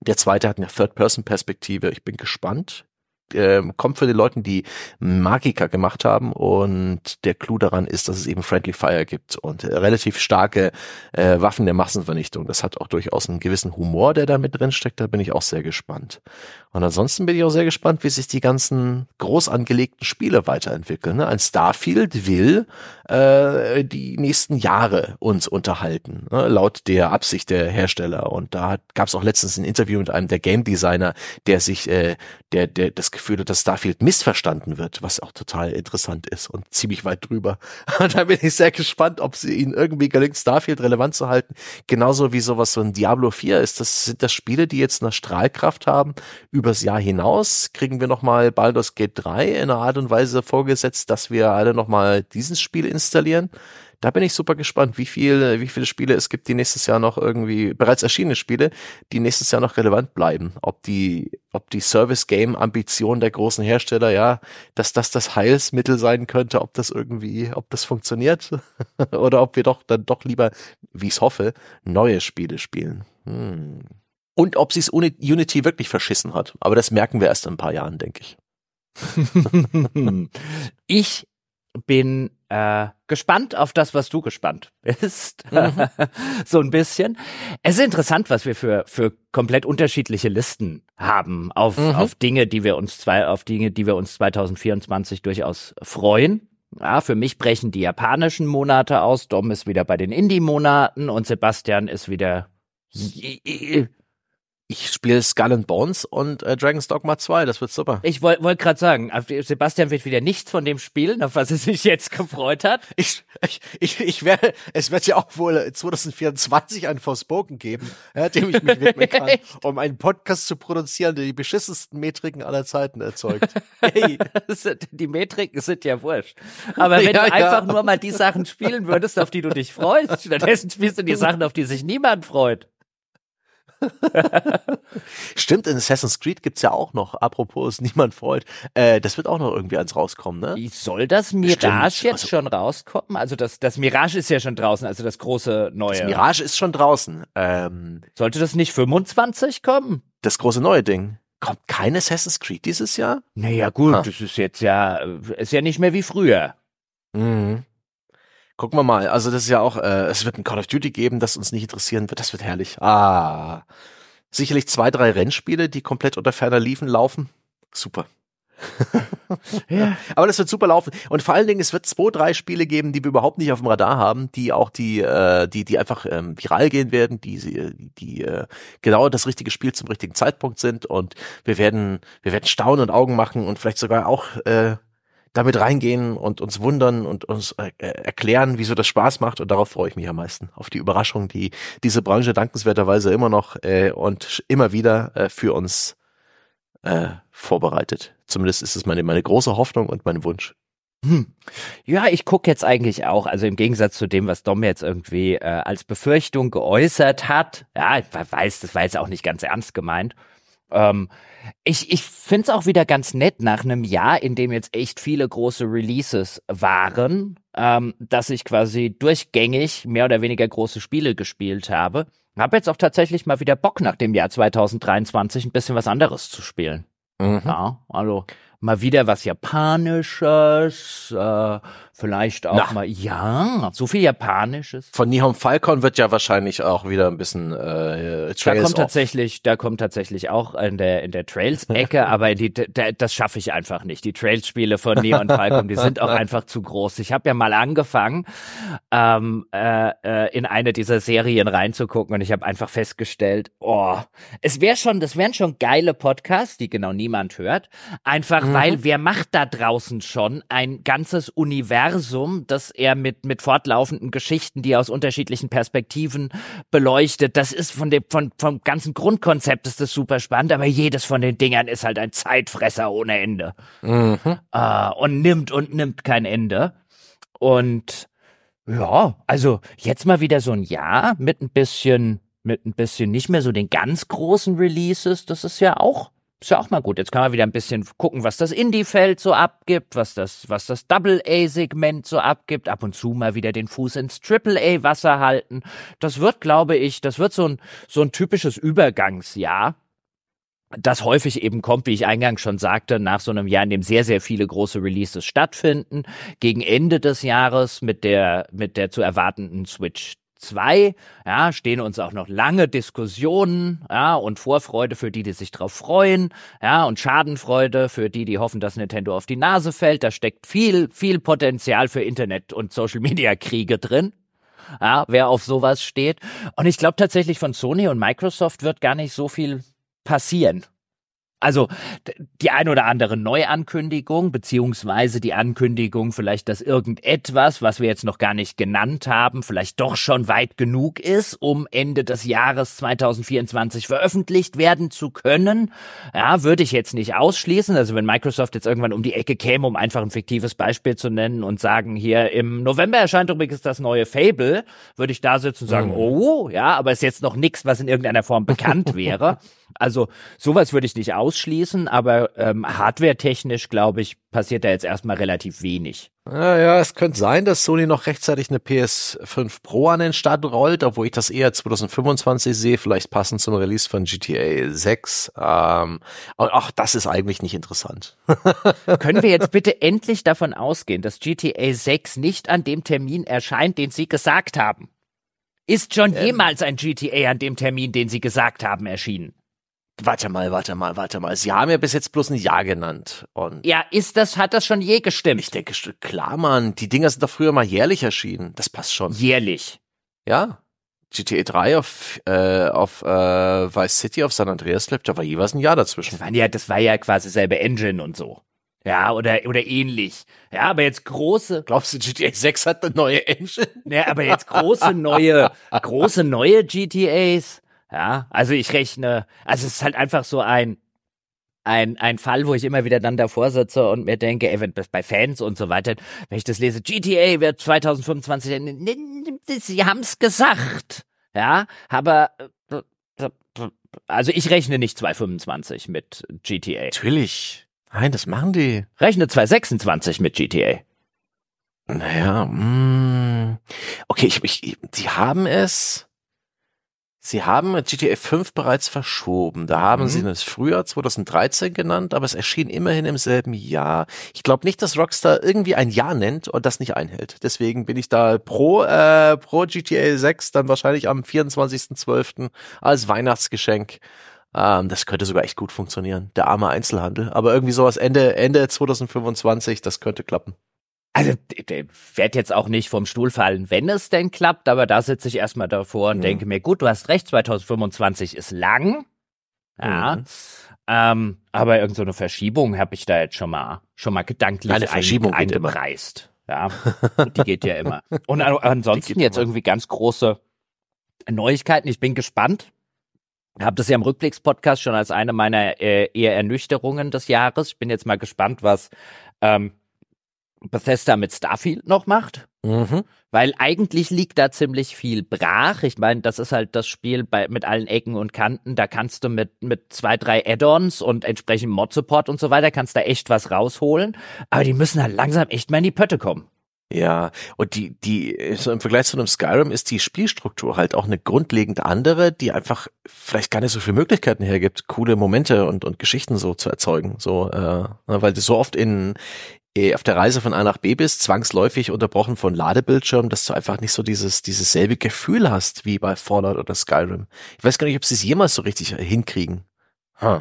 der zweite hat eine Third-Person-Perspektive. Ich bin gespannt. Ähm, kommt von den Leuten, die Magika gemacht haben und der Clou daran ist, dass es eben Friendly Fire gibt und äh, relativ starke äh, Waffen der Massenvernichtung. Das hat auch durchaus einen gewissen Humor, der da mit drin steckt. Da bin ich auch sehr gespannt. Und ansonsten bin ich auch sehr gespannt, wie sich die ganzen groß angelegten Spiele weiterentwickeln. Ne? Ein Starfield will äh, die nächsten Jahre uns unterhalten, ne? laut der Absicht der Hersteller. Und da gab es auch letztens ein Interview mit einem der Game Designer, der sich, äh, der, der das Gefühl hat, dass Starfield missverstanden wird, was auch total interessant ist und ziemlich weit drüber. Da bin ich sehr gespannt, ob sie ihnen irgendwie gelingt, Starfield relevant zu halten. Genauso wie sowas so ein Diablo 4 ist. Das sind das Spiele, die jetzt eine Strahlkraft haben. Übers Jahr hinaus kriegen wir nochmal Baldur's Gate 3 in einer Art und Weise vorgesetzt, dass wir alle nochmal dieses Spiel installieren. Da bin ich super gespannt, wie viel, wie viele Spiele es gibt, die nächstes Jahr noch irgendwie, bereits erschienene Spiele, die nächstes Jahr noch relevant bleiben. Ob die, ob die Service-Game-Ambition der großen Hersteller, ja, dass das das Heilsmittel sein könnte, ob das irgendwie, ob das funktioniert, oder ob wir doch dann doch lieber, wie ich hoffe, neue Spiele spielen. Hm. Und ob sie es Unity wirklich verschissen hat. Aber das merken wir erst in ein paar Jahren, denke ich. ich bin äh, gespannt auf das, was du gespannt bist. Mhm. so ein bisschen. Es ist interessant, was wir für, für komplett unterschiedliche Listen haben auf, mhm. auf Dinge, die wir uns zwei, auf Dinge, die wir uns 2024 durchaus freuen. Ja, für mich brechen die japanischen Monate aus. Dom ist wieder bei den Indie-Monaten und Sebastian ist wieder ich spiele Skull and Bones und äh, Dragon's Dogma 2, das wird super. Ich wollte wollt gerade sagen, Sebastian wird wieder nichts von dem spielen, auf was er sich jetzt gefreut hat. Ich, ich, ich, ich werde, es wird ja auch wohl 2024 ein Forspoken geben, ja, dem ich mich widmen kann, um einen Podcast zu produzieren, der die beschissensten Metriken aller Zeiten erzeugt. hey, die Metriken sind ja wurscht. Aber wenn ja, du einfach ja. nur mal die Sachen spielen würdest, auf die du dich freust, stattdessen spielst du die Sachen, auf die sich niemand freut. Stimmt, in Assassin's Creed gibt's ja auch noch, apropos niemand freut, äh, das wird auch noch irgendwie ans rauskommen, ne? Wie soll das Mirage Stimmt. jetzt also, schon rauskommen? Also das, das Mirage ist ja schon draußen, also das große neue. Das Mirage ist schon draußen. Ähm, Sollte das nicht 25 kommen? Das große neue Ding. Kommt kein Assassin's Creed dieses Jahr? Naja, gut, ha. das ist jetzt ja, ist ja nicht mehr wie früher. Mhm. Gucken wir mal. Also das ist ja auch, äh, es wird ein Call of Duty geben, das uns nicht interessieren wird. Das wird herrlich. Ah. Sicherlich zwei, drei Rennspiele, die komplett unter ferner Liefen laufen. Super. ja. Aber das wird super laufen. Und vor allen Dingen, es wird zwei, drei Spiele geben, die wir überhaupt nicht auf dem Radar haben, die auch die, äh, die, die einfach ähm, viral gehen werden, die, die, äh, genau das richtige Spiel zum richtigen Zeitpunkt sind. Und wir werden, wir werden Staunen und Augen machen und vielleicht sogar auch äh, damit reingehen und uns wundern und uns äh, erklären, wieso das Spaß macht. Und darauf freue ich mich am meisten. Auf die Überraschung, die diese Branche dankenswerterweise immer noch äh, und immer wieder äh, für uns äh, vorbereitet. Zumindest ist es meine, meine große Hoffnung und mein Wunsch. Hm. Ja, ich gucke jetzt eigentlich auch, also im Gegensatz zu dem, was Dom jetzt irgendwie äh, als Befürchtung geäußert hat. Ja, ich weiß, das war jetzt auch nicht ganz ernst gemeint. Ähm, ich ich finde es auch wieder ganz nett nach einem Jahr, in dem jetzt echt viele große Releases waren, ähm, dass ich quasi durchgängig mehr oder weniger große Spiele gespielt habe. Habe jetzt auch tatsächlich mal wieder Bock nach dem Jahr 2023 ein bisschen was anderes zu spielen. Mhm. Ja, also mal wieder was Japanisches, äh, vielleicht auch Na. mal, ja, so viel Japanisches. Von Nihon Falcon wird ja wahrscheinlich auch wieder ein bisschen äh, Trails Da kommt off. tatsächlich, da kommt tatsächlich auch in der in der Trails-Ecke, aber die, da, das schaffe ich einfach nicht. Die Trails-Spiele von Nihon Falcon, die sind auch einfach zu groß. Ich habe ja mal angefangen, ähm, äh, äh, in eine dieser Serien reinzugucken und ich habe einfach festgestellt, oh, es wäre schon, das wären schon geile Podcasts, die genau niemand hört, einfach mhm. weil wer macht da draußen schon ein ganzes Universum Universum, das er mit, mit fortlaufenden Geschichten, die er aus unterschiedlichen Perspektiven beleuchtet, das ist von dem, von, vom ganzen Grundkonzept ist das super spannend, aber jedes von den Dingern ist halt ein Zeitfresser ohne Ende. Mhm. Äh, und nimmt und nimmt kein Ende. Und ja, also jetzt mal wieder so ein Jahr mit ein bisschen, mit ein bisschen nicht mehr so den ganz großen Releases, das ist ja auch ist ja auch mal gut. Jetzt kann man wieder ein bisschen gucken, was das Indie-Feld so abgibt, was das, was das Double-A-Segment so abgibt. Ab und zu mal wieder den Fuß ins Triple-A-Wasser halten. Das wird, glaube ich, das wird so ein, so ein typisches Übergangsjahr. Das häufig eben kommt, wie ich eingangs schon sagte, nach so einem Jahr, in dem sehr, sehr viele große Releases stattfinden. Gegen Ende des Jahres mit der, mit der zu erwartenden Switch zwei, ja, stehen uns auch noch lange Diskussionen, ja, und Vorfreude für die, die sich drauf freuen, ja, und Schadenfreude für die, die hoffen, dass Nintendo auf die Nase fällt. Da steckt viel, viel Potenzial für Internet- und Social-Media-Kriege drin. Ja, wer auf sowas steht. Und ich glaube tatsächlich von Sony und Microsoft wird gar nicht so viel passieren. Also die ein oder andere Neuankündigung, beziehungsweise die Ankündigung vielleicht, dass irgendetwas, was wir jetzt noch gar nicht genannt haben, vielleicht doch schon weit genug ist, um Ende des Jahres 2024 veröffentlicht werden zu können. Ja, würde ich jetzt nicht ausschließen. Also wenn Microsoft jetzt irgendwann um die Ecke käme, um einfach ein fiktives Beispiel zu nennen und sagen, hier im November erscheint übrigens das neue Fable, würde ich da sitzen und sagen, mhm. oh, ja, aber ist jetzt noch nichts, was in irgendeiner Form bekannt wäre. Also sowas würde ich nicht ausschließen, aber ähm, hardware-technisch, glaube ich, passiert da jetzt erstmal relativ wenig. Ja, ja, es könnte sein, dass Sony noch rechtzeitig eine PS5 Pro an den Start rollt, obwohl ich das eher 2025 sehe, vielleicht passend zum Release von GTA 6. Ähm, ach, das ist eigentlich nicht interessant. Können wir jetzt bitte endlich davon ausgehen, dass GTA 6 nicht an dem Termin erscheint, den Sie gesagt haben? Ist schon ähm, jemals ein GTA an dem Termin, den Sie gesagt haben, erschienen? Warte mal, warte mal, warte mal. Sie haben ja bis jetzt bloß ein Jahr genannt. Und ja, ist das, hat das schon je gestimmt? Ich denke, klar, Mann. Die Dinger sind doch früher mal jährlich erschienen. Das passt schon. Jährlich. Ja. GTA 3 auf, äh, auf äh, Vice City auf San Andreas lebt, da war jeweils ein Jahr dazwischen. Das war ja, das war ja quasi selbe Engine und so. Ja, oder, oder ähnlich. Ja, aber jetzt große. Glaubst du, GTA 6 hat eine neue Engine? Ja, aber jetzt große neue, große neue GTAs. Ja, also ich rechne, also es ist halt einfach so ein, ein, ein Fall, wo ich immer wieder dann davor sitze und mir denke, ey, wenn bei Fans und so weiter, wenn ich das lese, GTA wird 2025, sie haben's gesagt, ja, aber also ich rechne nicht 225 mit GTA. Natürlich. Nein, das machen die. Rechne 226 mit GTA. Naja, mh. okay, ich, ich, die haben es Sie haben GTA 5 bereits verschoben. Da haben mhm. sie es Frühjahr 2013 genannt, aber es erschien immerhin im selben Jahr. Ich glaube nicht, dass Rockstar irgendwie ein Jahr nennt und das nicht einhält. Deswegen bin ich da pro, äh, pro GTA 6 dann wahrscheinlich am 24.12. als Weihnachtsgeschenk. Ähm, das könnte sogar echt gut funktionieren. Der arme Einzelhandel. Aber irgendwie sowas Ende, Ende 2025, das könnte klappen. Also, werde jetzt auch nicht vom Stuhl fallen, wenn es denn klappt, aber da sitze ich erstmal davor und mhm. denke mir, gut, du hast recht, 2025 ist lang. Ja. Mhm. Ähm, aber irgendeine so Verschiebung habe ich da jetzt schon mal, schon mal gedanklich Eine Verschiebung ein, eingepreist. Ja, die geht ja immer. Und ansonsten jetzt immer. irgendwie ganz große Neuigkeiten. Ich bin gespannt. Habe das ja im Rückblicks-Podcast schon als eine meiner äh, eher Ernüchterungen des Jahres. Ich bin jetzt mal gespannt, was ähm, Bethesda mit Starfield noch macht. Mhm. Weil eigentlich liegt da ziemlich viel brach. Ich meine, das ist halt das Spiel bei, mit allen Ecken und Kanten. Da kannst du mit, mit zwei, drei Add-ons und entsprechend Mod-Support und so weiter, kannst da echt was rausholen. Aber die müssen halt langsam echt mal in die Pötte kommen. Ja, und die, die, so im Vergleich zu einem Skyrim ist die Spielstruktur halt auch eine grundlegend andere, die einfach vielleicht gar nicht so viele Möglichkeiten hergibt, coole Momente und, und Geschichten so zu erzeugen. So, äh, ne, weil so oft in, auf der Reise von A nach B bist, zwangsläufig unterbrochen von Ladebildschirm, dass du einfach nicht so dieses, dieses selbe Gefühl hast wie bei Fallout oder Skyrim. Ich weiß gar nicht, ob sie es jemals so richtig hinkriegen. Huh.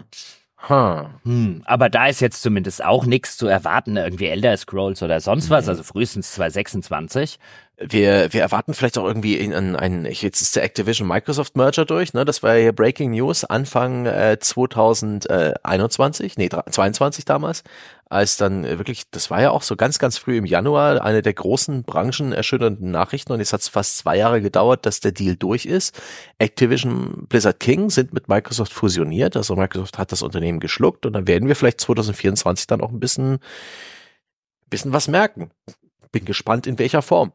Huh. Hm, aber da ist jetzt zumindest auch nichts zu erwarten, irgendwie Elder Scrolls oder sonst was, also frühestens 2026. Wir, wir erwarten vielleicht auch irgendwie in, in, ein, jetzt ist der Activision Microsoft Merger durch, ne? Das war ja Breaking News Anfang äh, 2021, nee, 22 damals als dann äh, wirklich, das war ja auch so ganz, ganz früh im Januar, eine der großen branchenerschütternden Nachrichten und jetzt hat es fast zwei Jahre gedauert, dass der Deal durch ist. Activision Blizzard King sind mit Microsoft fusioniert, also Microsoft hat das Unternehmen geschluckt und dann werden wir vielleicht 2024 dann auch ein bisschen, bisschen was merken. Bin gespannt, in welcher Form.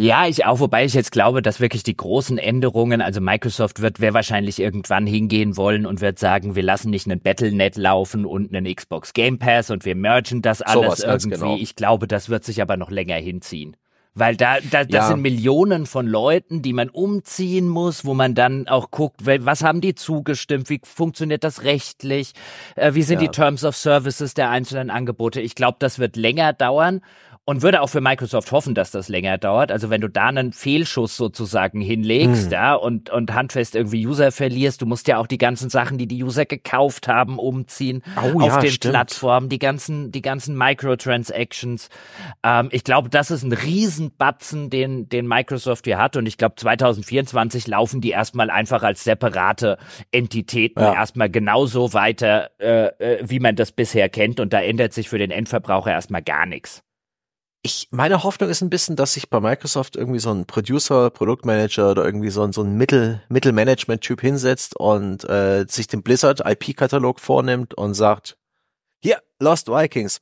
Ja, ich auch, wobei ich jetzt glaube, dass wirklich die großen Änderungen, also Microsoft wird wer wahrscheinlich irgendwann hingehen wollen und wird sagen, wir lassen nicht einen Battlenet laufen und einen Xbox Game Pass und wir mergen das alles so irgendwie. Genau. Ich glaube, das wird sich aber noch länger hinziehen. Weil da, da das ja. sind Millionen von Leuten, die man umziehen muss, wo man dann auch guckt, was haben die zugestimmt, wie funktioniert das rechtlich, äh, wie sind ja. die Terms of Services der einzelnen Angebote. Ich glaube, das wird länger dauern und würde auch für Microsoft hoffen, dass das länger dauert. Also wenn du da einen Fehlschuss sozusagen hinlegst, hm. ja, und, und handfest irgendwie User verlierst, du musst ja auch die ganzen Sachen, die die User gekauft haben, umziehen oh, auf ja, den stimmt. Plattformen, die ganzen, die ganzen Microtransactions. Ähm, ich glaube, das ist ein Riesenbatzen, den, den Microsoft hier hat. Und ich glaube, 2024 laufen die erstmal einfach als separate Entitäten ja. erstmal genauso weiter, äh, äh, wie man das bisher kennt. Und da ändert sich für den Endverbraucher erstmal gar nichts ich, meine Hoffnung ist ein bisschen, dass sich bei Microsoft irgendwie so ein Producer, Produktmanager oder irgendwie so ein, so ein Mittel, Mittelmanagement-Typ hinsetzt und äh, sich den Blizzard IP-Katalog vornimmt und sagt, hier, Lost Vikings,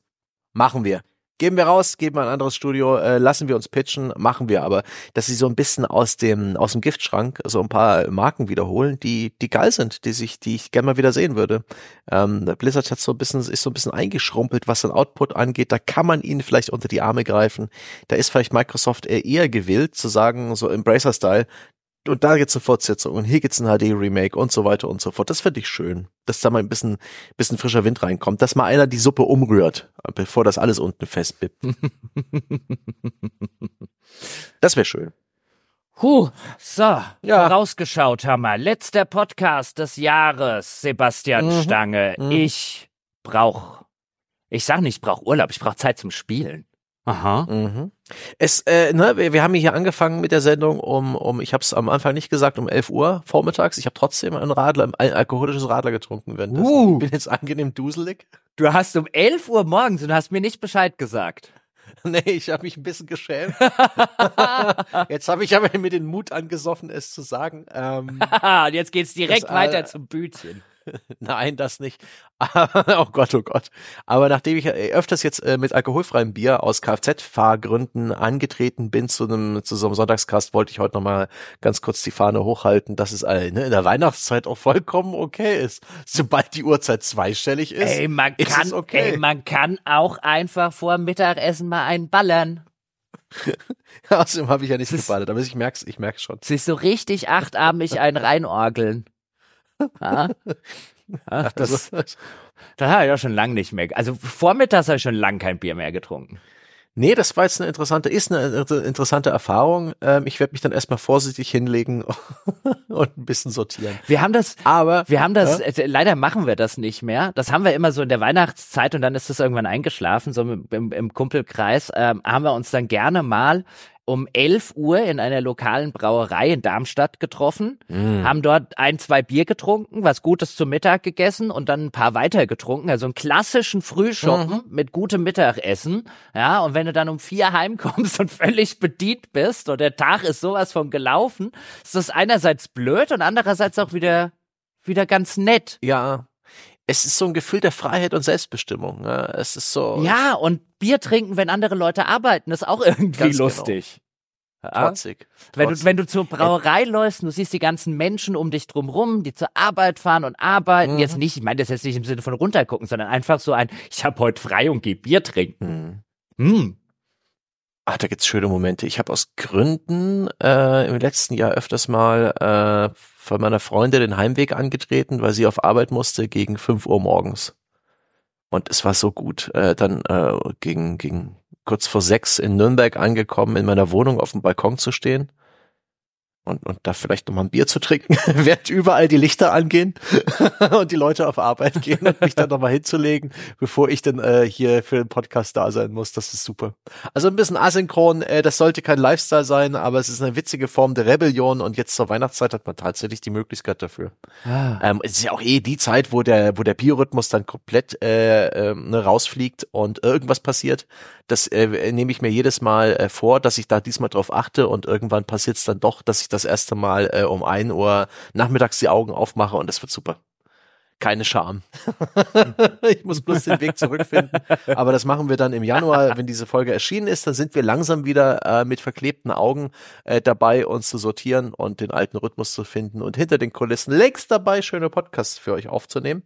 machen wir. Geben wir raus, geben wir ein anderes Studio, äh, lassen wir uns pitchen, machen wir aber, dass sie so ein bisschen aus dem aus dem Giftschrank so ein paar Marken wiederholen, die die geil sind, die sich die ich gerne mal wieder sehen würde. Ähm, Blizzard hat so ein bisschen ist so ein bisschen eingeschrumpelt, was den Output angeht. Da kann man ihnen vielleicht unter die Arme greifen. Da ist vielleicht Microsoft eher gewillt zu sagen so Embracer Style, und da gibt's eine Fortsetzung und hier gibt's ein HD-Remake und so weiter und so fort. Das finde ich schön, dass da mal ein bisschen, bisschen frischer Wind reinkommt, dass mal einer die Suppe umrührt, bevor das alles unten festbippt. das wäre schön. Huh, so, ja. rausgeschaut haben wir. Letzter Podcast des Jahres, Sebastian mhm. Stange. Mhm. Ich brauch, ich sag nicht, ich brauch Urlaub, ich brauch Zeit zum Spielen. Aha. Mhm. Es, äh, ne, wir, wir haben hier angefangen mit der Sendung um, um ich habe es am Anfang nicht gesagt, um 11 Uhr vormittags. Ich habe trotzdem ein Radler, ein alkoholisches Radler getrunken. Uh. Ich bin jetzt angenehm duselig. Du hast um 11 Uhr morgens und hast mir nicht Bescheid gesagt. Nee, ich habe mich ein bisschen geschämt. jetzt habe ich aber mir den Mut angesoffen, es zu sagen. Ähm, jetzt geht's direkt das, weiter äh, zum Bütchen. Nein, das nicht. oh Gott, oh Gott. Aber nachdem ich äh, öfters jetzt äh, mit alkoholfreiem Bier aus Kfz-Fahrgründen angetreten bin zu einem zu so einem Sonntagskast, wollte ich heute noch mal ganz kurz die Fahne hochhalten, dass es äh, ne, in der Weihnachtszeit auch vollkommen okay ist. Sobald die Uhrzeit zweistellig ist, ey, man ist kann, okay. Ey, man kann auch einfach vor Mittagessen mal einen ballern. Außerdem habe ich ja nicht geballert, aber ich merk's, ich merk's schon. Sich so richtig achtarmig einen reinorgeln. Ah. Ach, das, das, habe ich ja schon lange nicht mehr. Also vormittags habe ich schon lange kein Bier mehr getrunken. Nee, das war jetzt eine interessante, ist eine interessante Erfahrung. Ähm, ich werde mich dann erstmal vorsichtig hinlegen und ein bisschen sortieren. Wir haben das, aber wir haben das? Äh, leider machen wir das nicht mehr. Das haben wir immer so in der Weihnachtszeit und dann ist das irgendwann eingeschlafen, so im, im Kumpelkreis. Ähm, haben wir uns dann gerne mal um 11 Uhr in einer lokalen Brauerei in Darmstadt getroffen, mm. haben dort ein, zwei Bier getrunken, was Gutes zum Mittag gegessen und dann ein paar weiter getrunken. Also einen klassischen Frühschoppen mhm. mit gutem Mittagessen. Ja, und wenn du dann um vier heimkommst und völlig bedient bist und der Tag ist sowas von gelaufen, ist das einerseits blöd und andererseits auch wieder, wieder ganz nett. Ja, es ist so ein Gefühl der Freiheit und Selbstbestimmung. Ne? Es ist so. Ja, und Bier trinken, wenn andere Leute arbeiten, ist auch irgendwie genau. lustig. Genau. Trotzig. Wenn du, wenn du zur Brauerei läufst, du siehst die ganzen Menschen um dich drumrum, die zur Arbeit fahren und arbeiten. Mhm. Jetzt nicht, ich meine das jetzt nicht im Sinne von runtergucken, sondern einfach so ein, ich habe heute frei und gehe Bier trinken. Mhm. Hm. Ach, da gibt's schöne Momente. Ich habe aus Gründen äh, im letzten Jahr öfters mal äh, von meiner Freundin den Heimweg angetreten, weil sie auf Arbeit musste gegen fünf Uhr morgens. Und es war so gut. Äh, dann äh, gegen, gegen kurz vor sechs in Nürnberg angekommen, in meiner Wohnung auf dem Balkon zu stehen und, und da vielleicht nochmal ein Bier zu trinken, während überall die Lichter angehen und die Leute auf Arbeit gehen und mich dann nochmal hinzulegen, bevor ich dann äh, hier für den Podcast da sein muss. Das ist super. Also ein bisschen asynchron, äh, das sollte kein Lifestyle sein, aber es ist eine witzige Form der Rebellion und jetzt zur Weihnachtszeit hat man tatsächlich die Möglichkeit dafür. Ah. Ähm, es ist ja auch eh die Zeit, wo der, wo der Biorhythmus dann komplett äh, äh, rausfliegt und irgendwas passiert. Das äh, nehme ich mir jedes Mal äh, vor, dass ich da diesmal drauf achte und irgendwann passiert es dann doch, dass ich das erste Mal äh, um ein Uhr nachmittags die Augen aufmache und das wird super keine Scham. ich muss bloß den Weg zurückfinden. Aber das machen wir dann im Januar, wenn diese Folge erschienen ist. Dann sind wir langsam wieder äh, mit verklebten Augen äh, dabei, uns zu sortieren und den alten Rhythmus zu finden und hinter den Kulissen längst dabei, schöne Podcasts für euch aufzunehmen.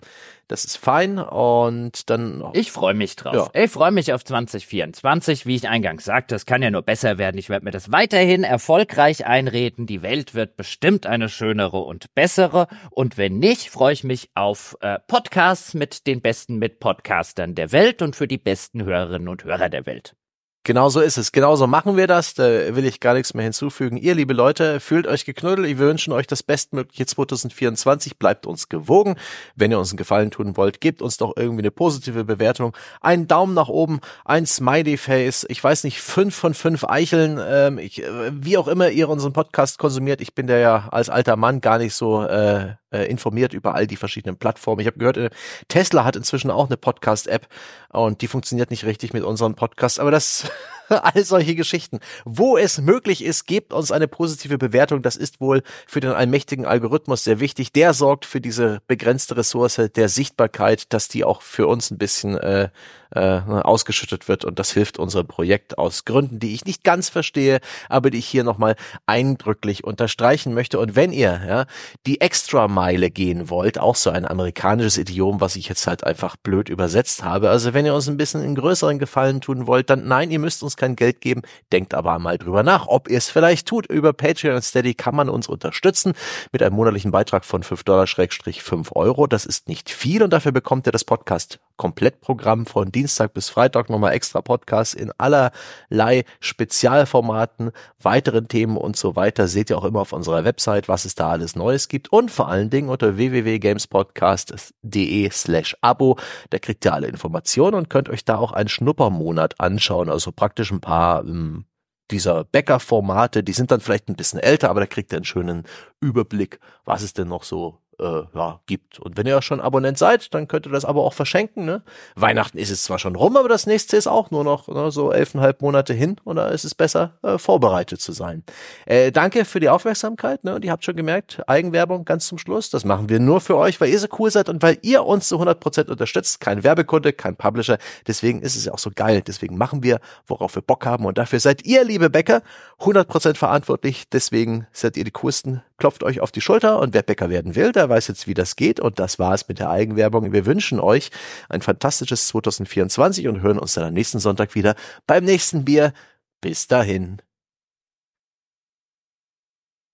Das ist fein und dann. Ich freue mich drauf. Ja. Ich freue mich auf 2024. Wie ich eingangs sagte, es kann ja nur besser werden. Ich werde mir das weiterhin erfolgreich einreden. Die Welt wird bestimmt eine schönere und bessere. Und wenn nicht, freue ich mich auf äh, Podcasts mit den besten Mitpodcastern der Welt und für die besten Hörerinnen und Hörer der Welt. Genau so ist es. Genauso machen wir das. Da will ich gar nichts mehr hinzufügen. Ihr, liebe Leute, fühlt euch geknuddelt. Wir wünschen euch das bestmögliche 2024. Bleibt uns gewogen. Wenn ihr uns einen Gefallen tun wollt, gebt uns doch irgendwie eine positive Bewertung. Einen Daumen nach oben, ein Smiley-Face. Ich weiß nicht, fünf von fünf Eicheln. Ähm, ich, äh, wie auch immer ihr unseren Podcast konsumiert. Ich bin der ja als alter Mann gar nicht so äh, äh, informiert über all die verschiedenen Plattformen. Ich habe gehört, äh, Tesla hat inzwischen auch eine Podcast-App und die funktioniert nicht richtig mit unserem Podcast, aber das all solche Geschichten. Wo es möglich ist, gebt uns eine positive Bewertung. Das ist wohl für den allmächtigen Algorithmus sehr wichtig. Der sorgt für diese begrenzte Ressource der Sichtbarkeit, dass die auch für uns ein bisschen äh, äh, ausgeschüttet wird und das hilft unserem Projekt aus Gründen, die ich nicht ganz verstehe, aber die ich hier nochmal eindrücklich unterstreichen möchte. Und wenn ihr ja, die Extra-Meile gehen wollt, auch so ein amerikanisches Idiom, was ich jetzt halt einfach blöd übersetzt habe, also wenn ihr uns ein bisschen einen größeren Gefallen tun wollt, dann nein, ihr müsst uns kein Geld geben, denkt aber mal drüber nach, ob ihr es vielleicht tut. Über Patreon und Steady kann man uns unterstützen mit einem monatlichen Beitrag von 5 Dollar 5 Euro. Das ist nicht viel und dafür bekommt ihr das Podcast Komplettprogramm von Dienstag bis Freitag nochmal extra Podcasts in allerlei Spezialformaten, weiteren Themen und so weiter. Seht ihr auch immer auf unserer Website, was es da alles Neues gibt und vor allen Dingen unter www.gamespodcast.de slash Abo. Da kriegt ihr alle Informationen und könnt euch da auch einen Schnuppermonat anschauen, also praktisch ein paar ähm, dieser Bäcker-Formate, die sind dann vielleicht ein bisschen älter, aber da kriegt ihr einen schönen Überblick, was es denn noch so äh, ja, gibt. Und wenn ihr schon Abonnent seid, dann könnt ihr das aber auch verschenken. Ne? Weihnachten ist es zwar schon rum, aber das nächste ist auch nur noch ne, so elfeinhalb Monate hin und da ist es besser, äh, vorbereitet zu sein. Äh, danke für die Aufmerksamkeit. Ne? Und ihr habt schon gemerkt, Eigenwerbung ganz zum Schluss. Das machen wir nur für euch, weil ihr so cool seid und weil ihr uns zu 100% unterstützt. Kein Werbekunde, kein Publisher. Deswegen ist es ja auch so geil. Deswegen machen wir, worauf wir Bock haben. Und dafür seid ihr, liebe Bäcker, 100% verantwortlich. Deswegen seid ihr die coolsten. Klopft euch auf die Schulter und wer Bäcker werden will, der weiß jetzt, wie das geht. Und das war es mit der Eigenwerbung. Wir wünschen euch ein fantastisches 2024 und hören uns dann am nächsten Sonntag wieder beim nächsten Bier. Bis dahin.